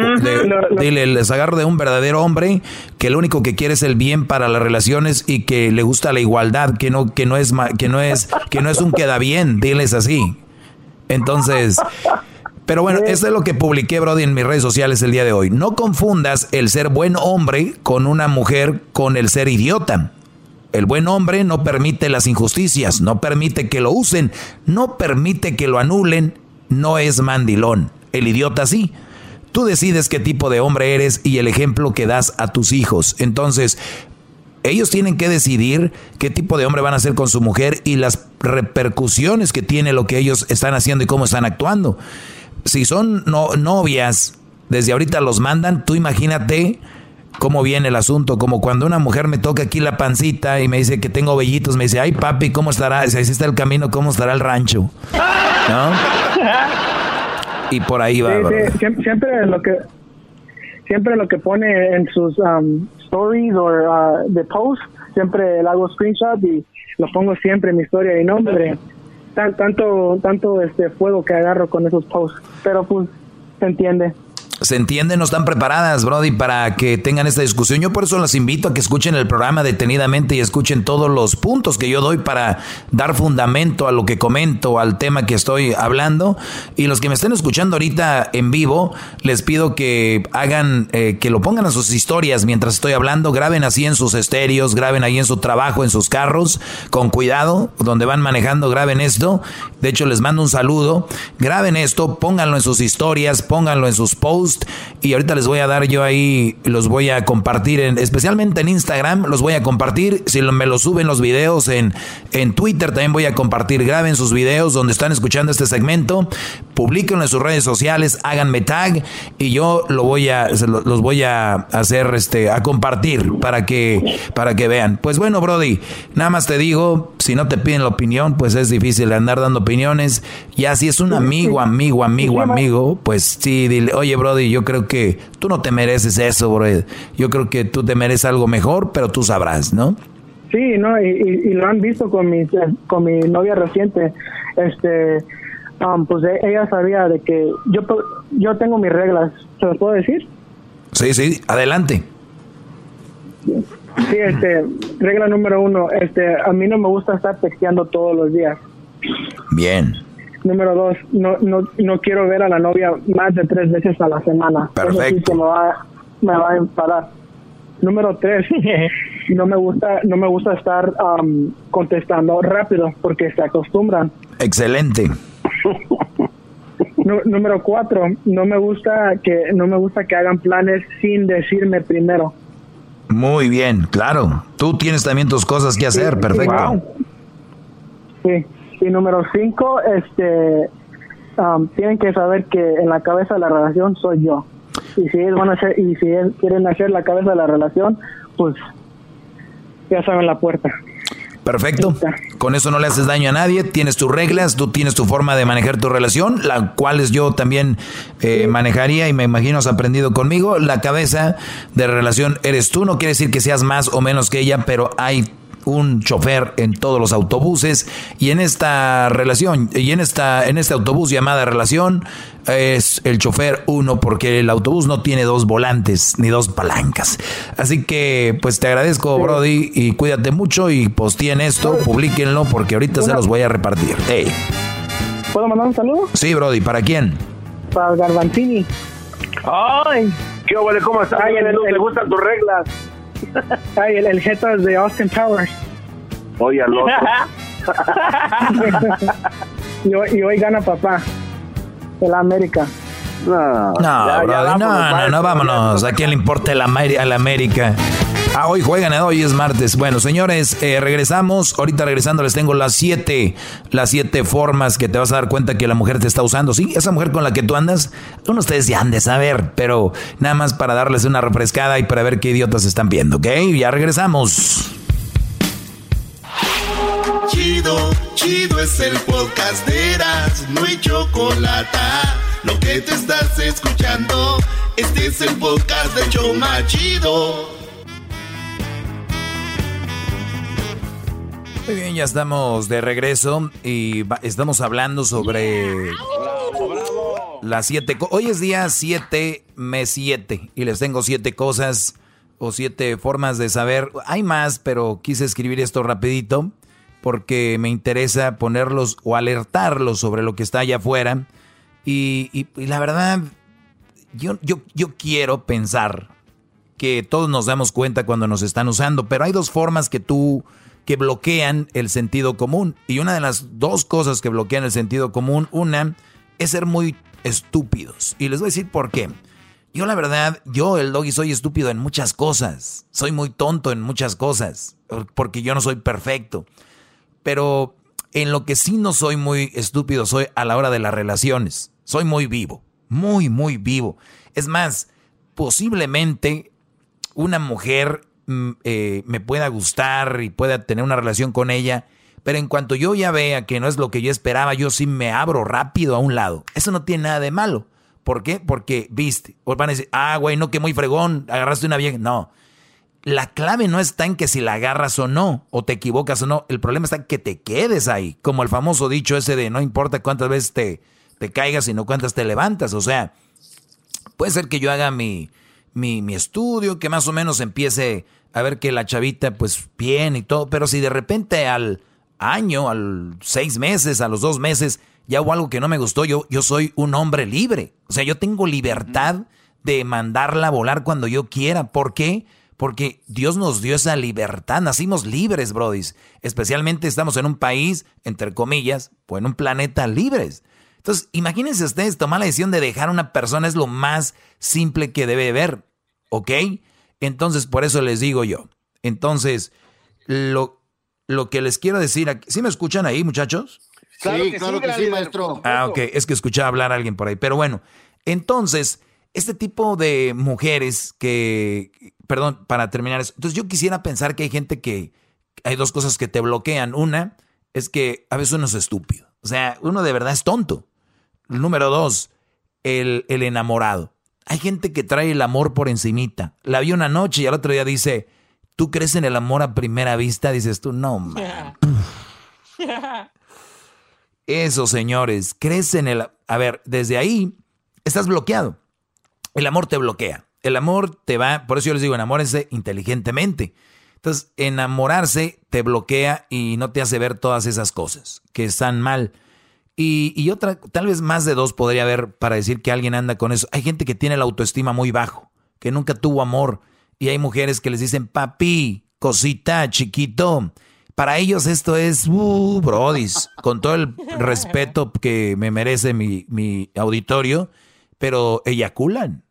Dile, les agarro de un verdadero hombre que lo único que quiere es el bien para las relaciones y que le gusta la igualdad, que no, que no es, que no es, que no es un queda bien. Diles así. Entonces, pero bueno, esto es lo que publiqué, Brody, en mis redes sociales el día de hoy. No confundas el ser buen hombre con una mujer con el ser idiota. El buen hombre no permite las injusticias, no permite que lo usen, no permite que lo anulen, no es mandilón. El idiota sí. Tú decides qué tipo de hombre eres y el ejemplo que das a tus hijos. Entonces, ellos tienen que decidir qué tipo de hombre van a ser con su mujer y las repercusiones que tiene lo que ellos están haciendo y cómo están actuando. Si son no, novias, desde ahorita los mandan, tú imagínate cómo viene el asunto, como cuando una mujer me toca aquí la pancita y me dice que tengo vellitos, me dice, ay papi, ¿cómo estará? Si está el camino, ¿cómo estará el rancho? ¿No? Y por ahí va. Sí, sí. Siempre lo que siempre lo que pone en sus um, stories o uh, de post, siempre le hago screenshot y lo pongo siempre en mi historia y nombre. Tan, tanto tanto este fuego que agarro con esos posts, pero pues se entiende se entiende, no están preparadas, Brody, para que tengan esta discusión. Yo por eso las invito a que escuchen el programa detenidamente y escuchen todos los puntos que yo doy para dar fundamento a lo que comento, al tema que estoy hablando. Y los que me estén escuchando ahorita en vivo, les pido que hagan, eh, que lo pongan a sus historias mientras estoy hablando, graben así en sus estéreos, graben ahí en su trabajo, en sus carros, con cuidado, donde van manejando, graben esto. De hecho, les mando un saludo. Graben esto, pónganlo en sus historias, pónganlo en sus posts y ahorita les voy a dar yo ahí, los voy a compartir, en, especialmente en Instagram, los voy a compartir. Si me lo suben los videos en, en Twitter, también voy a compartir. Graben sus videos donde están escuchando este segmento, publiquenlo en sus redes sociales, háganme tag y yo lo voy a, los voy a hacer, este, a compartir para que, para que vean. Pues bueno, Brody, nada más te digo, si no te piden la opinión, pues es difícil andar dando opiniones. Ya si es un amigo, amigo, amigo, amigo, pues sí, dile, oye, Brody, yo creo que tú no te mereces eso, bro. Yo creo que tú te mereces algo mejor, pero tú sabrás, ¿no? Sí, no, y, lo han visto con mi, con mi novia reciente. Este, um, pues e, ella sabía de que yo, yo tengo mis reglas, ¿se lo puedo decir? Sí, sí, adelante. Sí, este, regla número uno, este, a mí no me gusta estar texteando todos los días. Bien. Número dos, no, no, no quiero ver a la novia más de tres veces a la semana. Perfecto. me, va, me va a enfadar. Número tres, no me gusta, no me gusta estar um, contestando rápido porque se acostumbran. Excelente. número cuatro, no me gusta que no me gusta que hagan planes sin decirme primero. Muy bien, claro. Tú tienes también tus cosas que hacer, perfecto. Sí. Y número cinco, este, um, tienen que saber que en la cabeza de la relación soy yo. Y si ellos van a hacer, y si quieren hacer la cabeza de la relación, pues ya saben la puerta. Perfecto. Con eso no le haces daño a nadie. Tienes tus reglas, tú tienes tu forma de manejar tu relación, la cual yo también eh, manejaría y me imagino has aprendido conmigo. La cabeza de relación eres tú. No quiere decir que seas más o menos que ella, pero hay un chofer en todos los autobuses y en esta relación y en esta en este autobús llamada relación es el chofer uno porque el autobús no tiene dos volantes ni dos palancas. Así que pues te agradezco Brody y cuídate mucho y posteen esto, publiquenlo porque ahorita se los voy a repartir. ¿Puedo mandar un saludo? Sí, Brody, ¿para quién? Para Garbanzini. Ay. ¿Qué cómo estás? Ay, el, le gustan tus reglas. Ay, el, el jeta de Austin Powers. Oye, al otro. y, hoy, y hoy gana papá. El América. No, no, no, no, no, vámonos. ¿A quién le importa el, América? Ah, hoy juegan, ¿eh? hoy es martes. Bueno, señores, eh, regresamos. Ahorita regresando les tengo las siete, las siete formas que te vas a dar cuenta que la mujer te está usando. Sí, esa mujer con la que tú andas, uno ustedes ya han de saber, pero nada más para darles una refrescada y para ver qué idiotas están viendo, ¿ok? Ya regresamos. Chido, chido es el podcast de Eras, no hay chocolate lo que te estás escuchando, este es el podcast de Choma Chido. Muy bien, ya estamos de regreso y estamos hablando sobre las siete. Hoy es día 7, mes 7 y les tengo siete cosas o siete formas de saber. Hay más, pero quise escribir esto rapidito porque me interesa ponerlos o alertarlos sobre lo que está allá afuera y, la verdad, yo, yo, yo quiero pensar que todos nos damos cuenta cuando nos están usando, pero hay dos formas que tú que bloquean el sentido común. Y una de las dos cosas que bloquean el sentido común, una es ser muy estúpidos. Y les voy a decir por qué. Yo la verdad, yo el doggy soy estúpido en muchas cosas. Soy muy tonto en muchas cosas, porque yo no soy perfecto. Pero en lo que sí no soy muy estúpido soy a la hora de las relaciones. Soy muy vivo, muy, muy vivo. Es más, posiblemente una mujer mm, eh, me pueda gustar y pueda tener una relación con ella, pero en cuanto yo ya vea que no es lo que yo esperaba, yo sí me abro rápido a un lado. Eso no tiene nada de malo. ¿Por qué? Porque, viste, o van a decir, ah, güey, no, que muy fregón, agarraste una vieja. No. La clave no está en que si la agarras o no, o te equivocas o no. El problema está en que te quedes ahí. Como el famoso dicho ese de no importa cuántas veces te, te caigas, sino cuántas te levantas. O sea, puede ser que yo haga mi, mi, estudio, que más o menos empiece a ver que la chavita, pues bien y todo, pero si de repente al año, al seis meses, a los dos meses, ya hubo algo que no me gustó, yo, yo soy un hombre libre. O sea, yo tengo libertad de mandarla a volar cuando yo quiera. ¿Por qué? Porque Dios nos dio esa libertad, nacimos libres, brodis. Especialmente estamos en un país, entre comillas, o en un planeta libres. Entonces, imagínense ustedes, tomar la decisión de dejar a una persona es lo más simple que debe ver, ¿ok? Entonces, por eso les digo yo. Entonces, lo, lo que les quiero decir, aquí, ¿sí me escuchan ahí, muchachos? sí, claro que sí, maestro. Ah, ok, es que escuchaba hablar a alguien por ahí. Pero bueno, entonces, este tipo de mujeres que, perdón, para terminar eso, entonces yo quisiera pensar que hay gente que, hay dos cosas que te bloquean. Una es que a veces uno es estúpido. O sea, uno de verdad es tonto. Número dos, el, enamorado. Hay gente que trae el amor por encimita. La vio una noche y al otro día dice, ¿tú crees en el amor a primera vista? Dices tú, no, man. Eso, señores, crees en el... A ver, desde ahí estás bloqueado. El amor te bloquea. El amor te va, por eso yo les digo, enamórense inteligentemente. Entonces, enamorarse te bloquea y no te hace ver todas esas cosas que están mal. Y, otra, tal vez más de dos podría haber para decir que alguien anda con eso. Hay gente que tiene la autoestima muy bajo, que nunca tuvo amor. Y hay mujeres que les dicen, papi, cosita, chiquito. Para ellos esto es, uh, brodis, con todo el respeto que me merece mi, mi auditorio, pero eyaculan.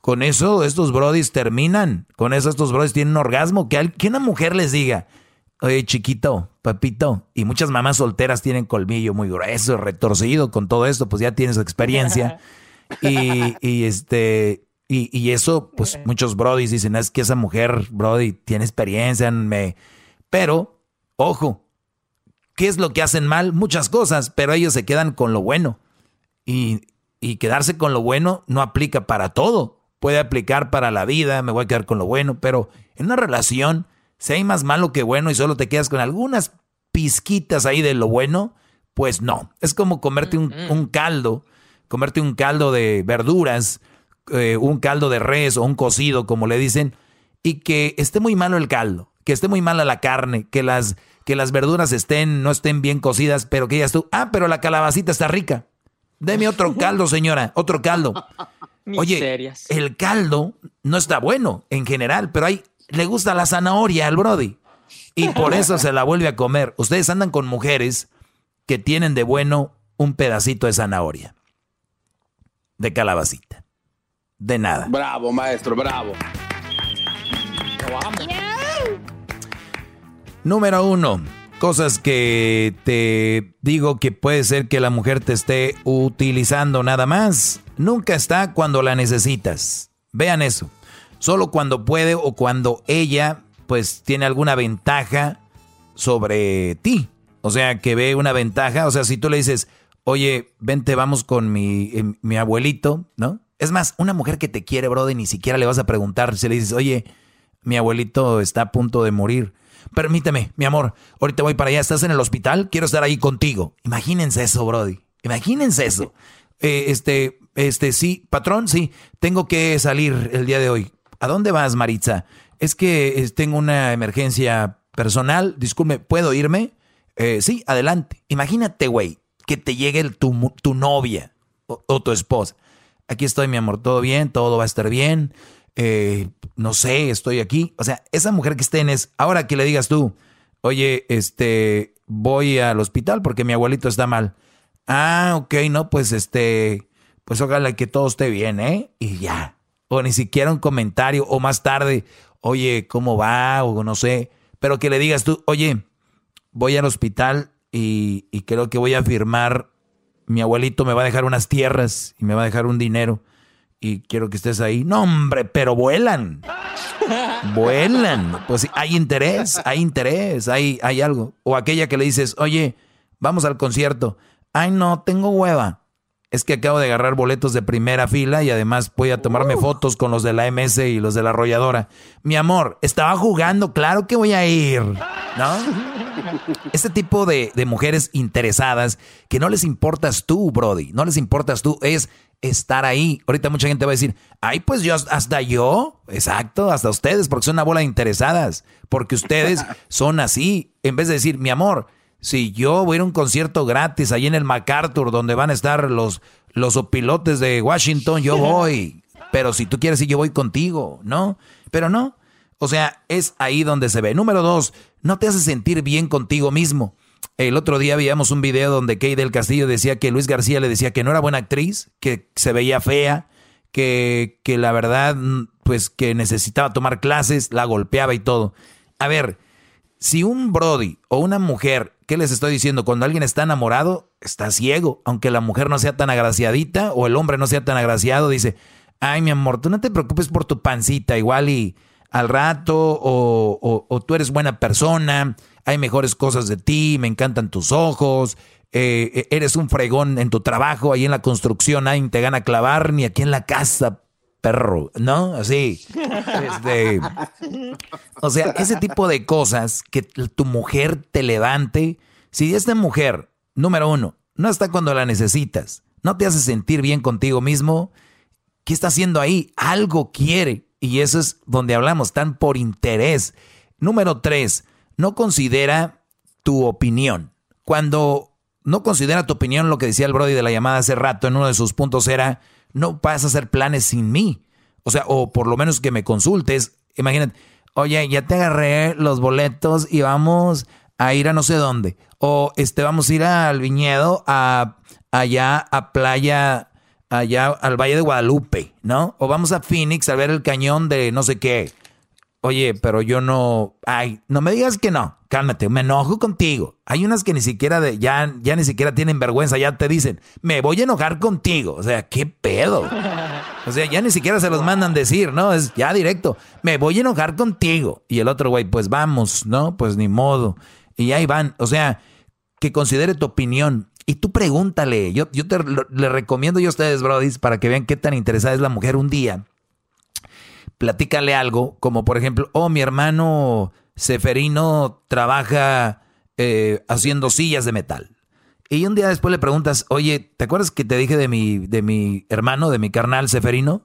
Con eso estos brodis terminan. Con eso estos brodis tienen un orgasmo. Que, que una mujer les diga, Oye, chiquito, papito, y muchas mamás solteras tienen colmillo muy grueso, retorcido con todo esto, pues ya tienes experiencia. y, y, este, y, y, eso, pues muchos brodis dicen, es que esa mujer, brody, tiene experiencia, me... Pero, ojo, ¿qué es lo que hacen mal? Muchas cosas, pero ellos se quedan con lo bueno. Y, y quedarse con lo bueno no aplica para todo. Puede aplicar para la vida, me voy a quedar con lo bueno, pero en una relación si hay más malo que bueno y solo te quedas con algunas pizquitas ahí de lo bueno, pues no. Es como comerte un, caldo, comerte un caldo de verduras, eh, un caldo de res o un cocido, como le dicen, y que esté muy malo el caldo, que esté muy mala la carne, que las, que las verduras estén, no estén bien cocidas, pero que ya tú, ah, pero la calabacita está rica. Deme otro caldo, señora, otro caldo. Oye, el caldo no está bueno en general, pero hay, le gusta la zanahoria al Brody. Y por eso se la vuelve a comer. Ustedes andan con mujeres que tienen de bueno un pedacito de zanahoria. De calabacita. De nada. Bravo, maestro, bravo. Número uno. Cosas que te digo que puede ser que la mujer te esté utilizando nada más. Nunca está cuando la necesitas. Vean eso. Solo cuando puede o cuando ella pues tiene alguna ventaja sobre ti. O sea, que ve una ventaja. O sea, si tú le dices, oye, vente, vamos con mi, eh, mi abuelito, ¿no? Es más, una mujer que te quiere, brother, ni siquiera le vas a preguntar. Si le dices, oye, mi abuelito está a punto de morir. Permíteme, mi amor, ahorita voy para allá. ¿Estás en el hospital? Quiero estar ahí contigo. Imagínense eso, Brody. Imagínense eso. Eh, este, este, sí, patrón, sí, tengo que salir el día de hoy. ¿A dónde vas, Maritza? Es que tengo una emergencia personal. Disculpe, ¿puedo irme? Eh, sí, adelante. Imagínate, güey, que te llegue tu, tu novia o, tu esposa. Aquí estoy, mi amor, todo bien, todo va a estar bien. Eh, no sé, estoy aquí. O sea, esa mujer que estén es, ahora que le digas tú, oye, este, voy al hospital porque mi abuelito está mal. Ah, ok, no, pues este, pues ojalá que todo esté bien, ¿eh? Y ya. O ni siquiera un comentario, o más tarde, oye, ¿cómo va? O no sé. Pero que le digas tú, oye, voy al hospital y creo que voy a firmar, mi abuelito me va a dejar unas tierras y me va a dejar un dinero y quiero que estés ahí. No, hombre, pero vuelan. vuelan. Pues hay interés, hay interés, hay, hay algo. O aquella que le dices, oye, vamos al concierto. Ay, no, tengo hueva. Es que acabo de agarrar boletos de primera fila y además voy a tomarme fotos con los de la MS y los de la arrolladora. Mi amor, estaba jugando, claro que voy a ir. ¿No? Este tipo de, de mujeres interesadas que no les importas tú, Brody, no les importas tú, es estar ahí. Ahorita mucha gente va a decir, ay, pues yo, hasta yo, exacto, hasta ustedes, porque son una bola de interesadas, porque ustedes son así. En vez de decir, mi amor, si yo voy a ir a un concierto gratis ahí en el MacArthur, donde van a estar los, los opilotes de Washington, yo voy. Pero si tú quieres ir, yo voy contigo, ¿no? Pero no. O sea, es ahí donde se ve. Número dos, no te hace sentir bien contigo mismo. El otro día veíamos un video donde Kay del Castillo decía que Luis García le decía que no era buena actriz, que se veía fea, que, que la verdad, pues que necesitaba tomar clases, la golpeaba y todo. A ver, si un Brody o una mujer, ¿qué les estoy diciendo? Cuando alguien está enamorado, está ciego, aunque la mujer no sea tan agraciadita o el hombre no sea tan agraciado, dice, ay mi amor, tú no te preocupes por tu pancita, igual y al rato, o, o tú eres buena persona hay mejores cosas de ti, me encantan tus ojos, eh, eh, eres un fregón en tu trabajo, ahí en la construcción nadie te gana clavar, ni aquí en la casa, perro, ¿no? Así. Este, o sea, ese tipo de cosas que tu mujer te levante. Si esta mujer, número uno, no está cuando la necesitas, no te hace sentir bien contigo mismo, ¿qué está haciendo ahí? Algo quiere. Y eso es donde hablamos, tan por interés. Número tres, no considera tu opinión. Cuando no considera tu opinión, lo que decía el Brody de la llamada hace rato en uno de sus puntos era, no vas a hacer planes sin mí. O sea, o por lo menos que me consultes. Imagínate, oye, ya te agarré los boletos y vamos a ir a no sé dónde. O este, vamos a ir al viñedo, a allá a playa, allá al Valle de Guadalupe, ¿no? O vamos a Phoenix a ver el cañón de no sé qué. Oye, pero yo no, ay, no me digas que no, cálmate, me enojo contigo. Hay unas que ni siquiera de, ya, ya ni siquiera tienen vergüenza, ya te dicen, me voy a enojar contigo. O sea, qué pedo. O sea, ya ni siquiera se los mandan decir, ¿no? Es ya directo, me voy a enojar contigo. Y el otro güey, pues vamos, ¿no? Pues ni modo. Y ahí van, o sea, que considere tu opinión. Y tú pregúntale, yo, yo te le recomiendo yo a ustedes, brodis, para que vean qué tan interesada es la mujer un día platícale algo, como por ejemplo, oh, mi hermano Seferino trabaja eh, haciendo sillas de metal. Y un día después le preguntas, oye, ¿te acuerdas que te dije de mi, de mi hermano, de mi carnal Seferino?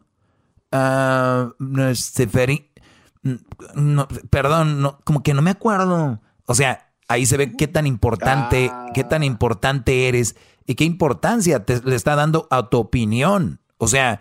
Uh, no, Seferino. No, perdón, no, como que no me acuerdo. O sea, ahí se ve qué tan importante, qué tan importante eres y qué importancia te, le está dando a tu opinión. O sea,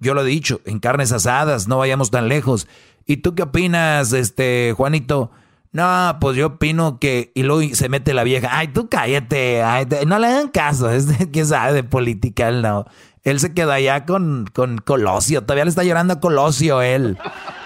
Yo lo he dicho, en carnes asadas, no vayamos tan lejos. ¿Y tú qué opinas, este, Juanito? No, pues yo opino que. Y luego se mete la vieja. Ay, tú cállate. no le hagan caso. ¿Quién sabe de política? Él no. Él se queda allá con, con Colosio. Todavía le está llorando a Colosio él.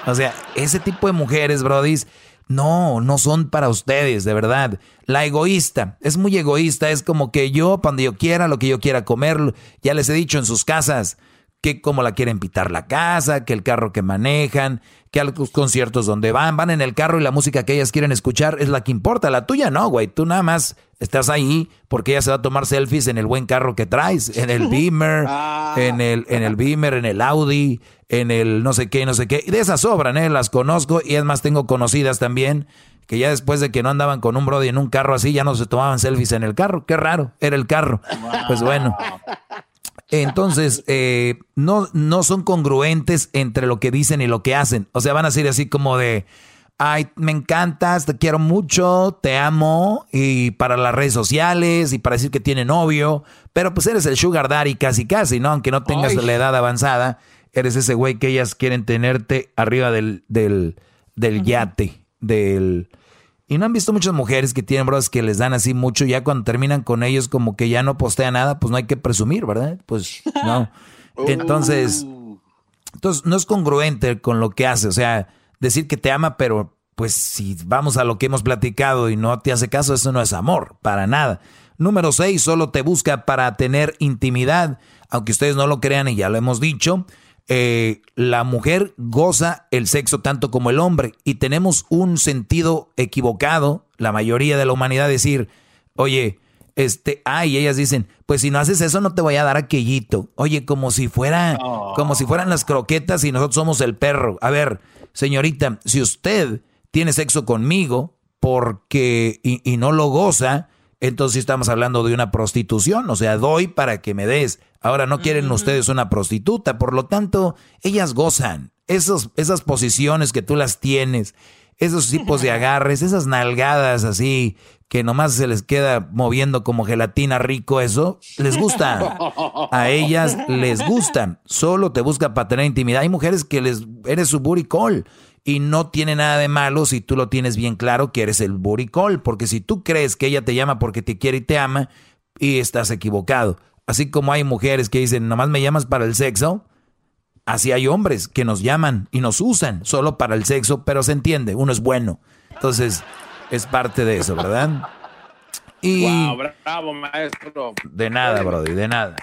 O sea, ese tipo de mujeres, brodis, no, no son para ustedes, de verdad. La egoísta, es muy egoísta. Es como que yo, cuando yo quiera, lo que yo quiera comer, ya les he dicho en sus casas que cómo la quieren pitar la casa, que el carro que manejan, que a los conciertos donde van, van en el carro y la música que ellas quieren escuchar es la que importa, la tuya no, güey, tú nada más estás ahí porque ella se va a tomar selfies en el buen carro que traes, en el Beamer, ah. en el en el Beamer, en el Audi, en el no sé qué, no sé qué, y de esas sobran, eh, las conozco y es más tengo conocidas también que ya después de que no andaban con un brody en un carro así, ya no se tomaban selfies en el carro. Qué raro, era el carro. Pues bueno, entonces, eh, no, no son congruentes entre lo que dicen y lo que hacen. O sea, van a ser así como de, ay, me encantas, te quiero mucho, te amo, y para las redes sociales, y para decir que tiene novio, pero pues eres el sugar daddy casi casi, ¿no? Aunque no tengas la edad avanzada, eres ese güey que ellas quieren tenerte arriba del, del, del yate, del y no han visto muchas mujeres que tienen bros que les dan así mucho, ya cuando terminan con ellos como que ya no postea nada, pues no hay que presumir, ¿verdad? Pues no. Entonces, entonces no es congruente con lo que hace, o sea, decir que te ama, pero pues si vamos a lo que hemos platicado y no te hace caso, eso no es amor, para nada. Número 6, solo te busca para tener intimidad, aunque ustedes no lo crean y ya lo hemos dicho. Eh, la mujer goza el sexo tanto como el hombre y tenemos un sentido equivocado, la mayoría de la humanidad, decir, oye, este, ay, ellas dicen, pues si no haces eso no te voy a dar aquellito. Oye, como si fuera, como si fueran las croquetas y nosotros somos el perro. A ver, señorita, si usted tiene sexo conmigo porque y, y no lo goza, entonces estamos hablando de una prostitución, o sea, doy para que me des. Ahora no quieren ustedes una prostituta, por lo tanto, ellas gozan esos, esas posiciones que tú las tienes, esos tipos de agarres, esas nalgadas así que nomás se les queda moviendo como gelatina rico eso, les gusta. A ellas les gustan. Solo te busca para tener intimidad. Hay mujeres que les eres su booty call y no tiene nada de malo si tú lo tienes bien claro que eres el buricol, porque si tú crees que ella te llama porque te quiere y te ama, y estás equivocado. Así como hay mujeres que dicen, nomás me llamas para el sexo, así hay hombres que nos llaman y nos usan solo para el sexo, pero se entiende, uno es bueno. Entonces, es parte de eso, ¿verdad? Y wow, bravo, maestro. De nada, Brody, de nada.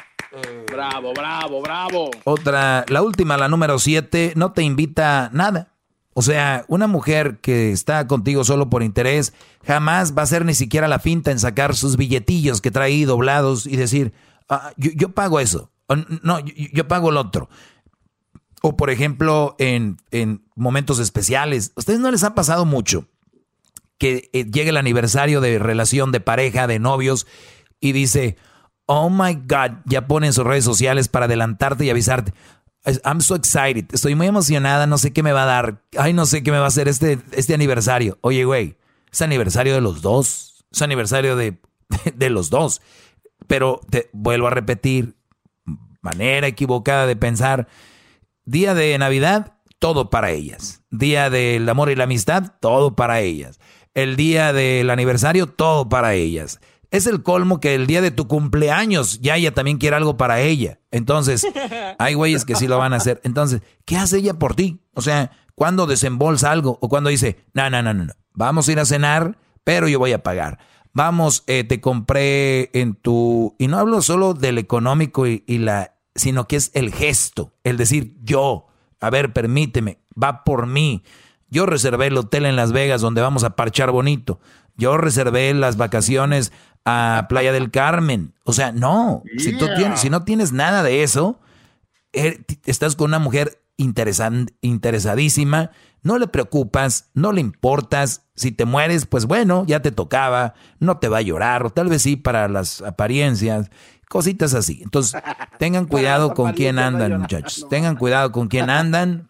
Bravo, bravo, bravo. Otra, la última, la número siete, no te invita nada. O sea, una mujer que está contigo solo por interés jamás va a ser ni siquiera la finta en sacar sus billetillos que trae ahí doblados y decir, ah, yo, pago eso. no, yo, pago el otro. O por ejemplo, en, momentos especiales. ¿A ustedes no les ha pasado mucho que eh, llegue el aniversario de relación de pareja, de novios, y dice, oh my God, ya ponen sus redes sociales para adelantarte y avisarte. I'm so excited. Estoy muy emocionada. No sé qué me va a dar. Ay, no sé qué me va a hacer este, este aniversario. Oye, güey, es aniversario de los dos. Es aniversario de, de los dos. Pero te vuelvo a repetir, manera equivocada de pensar. Día de Navidad, todo para ellas. Día del amor y la amistad, todo para ellas. El día del aniversario, todo para ellas es el colmo que el día de tu cumpleaños ya ella también quiere algo para ella. Entonces, hay güeyes que sí lo van a hacer. Entonces, ¿qué hace ella por ti? O sea, cuando desembolsa algo o cuando dice, no, no, no, no, no, vamos a ir a cenar, pero yo voy a pagar. Vamos, eh, te compré en tu... Y no hablo solo del económico y, y la... sino que es el gesto, el decir yo, a ver, permíteme, va por mí. Yo reservé el hotel en Las Vegas donde vamos a parchar bonito. Yo reservé las vacaciones a Playa del Carmen. O sea, no. Si, tú tienes, si no tienes nada de eso, er, estás con una mujer interesadísima, no le preocupas, no le importas. Si te mueres, pues bueno, ya te tocaba, no te va a llorar, o tal vez sí para las apariencias, cositas así. Entonces, tengan cuidado con quién andan, muchachos. Tengan cuidado con quién andan.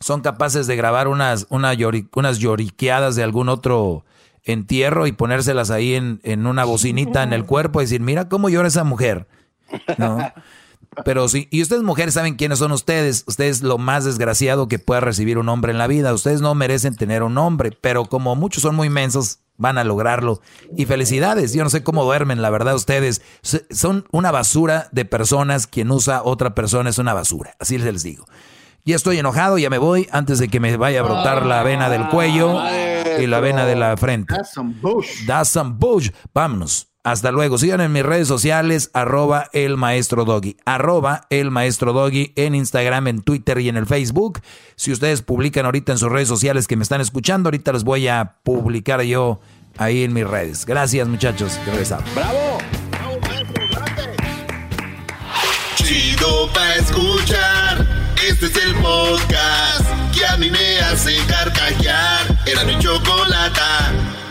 Son capaces de grabar unas, unas lloriqueadas de algún otro entierro y ponérselas ahí en, una bocinita en el cuerpo y decir, mira cómo llora esa mujer. Pero sí, y ustedes mujeres saben quiénes son ustedes. Ustedes lo más desgraciado que pueda recibir un hombre en la vida. Ustedes no merecen tener un hombre, pero como muchos son muy mensos, van a lograrlo. Y felicidades, yo no sé cómo duermen, la verdad ustedes son una basura de personas, quien usa otra persona es una basura, así les digo. Ya estoy enojado, ya me voy antes de que me vaya a brotar la vena del cuello y la vena de la frente. That's some bush. That's some bush. Vámonos. Hasta luego. Síganme en mis redes sociales, arroba el maestro doggy. Arroba el maestro doggy en Instagram, en Twitter y en el Facebook. Si ustedes publican ahorita en sus redes sociales que me están escuchando, ahorita los voy a publicar yo ahí en mis redes. Gracias, muchachos. Regresamos. ¡Bravo! ¡Bravo, maestro! Chido pa escuchar. Este es el podcast que a mí me hace carcajear. Era mi chocolate.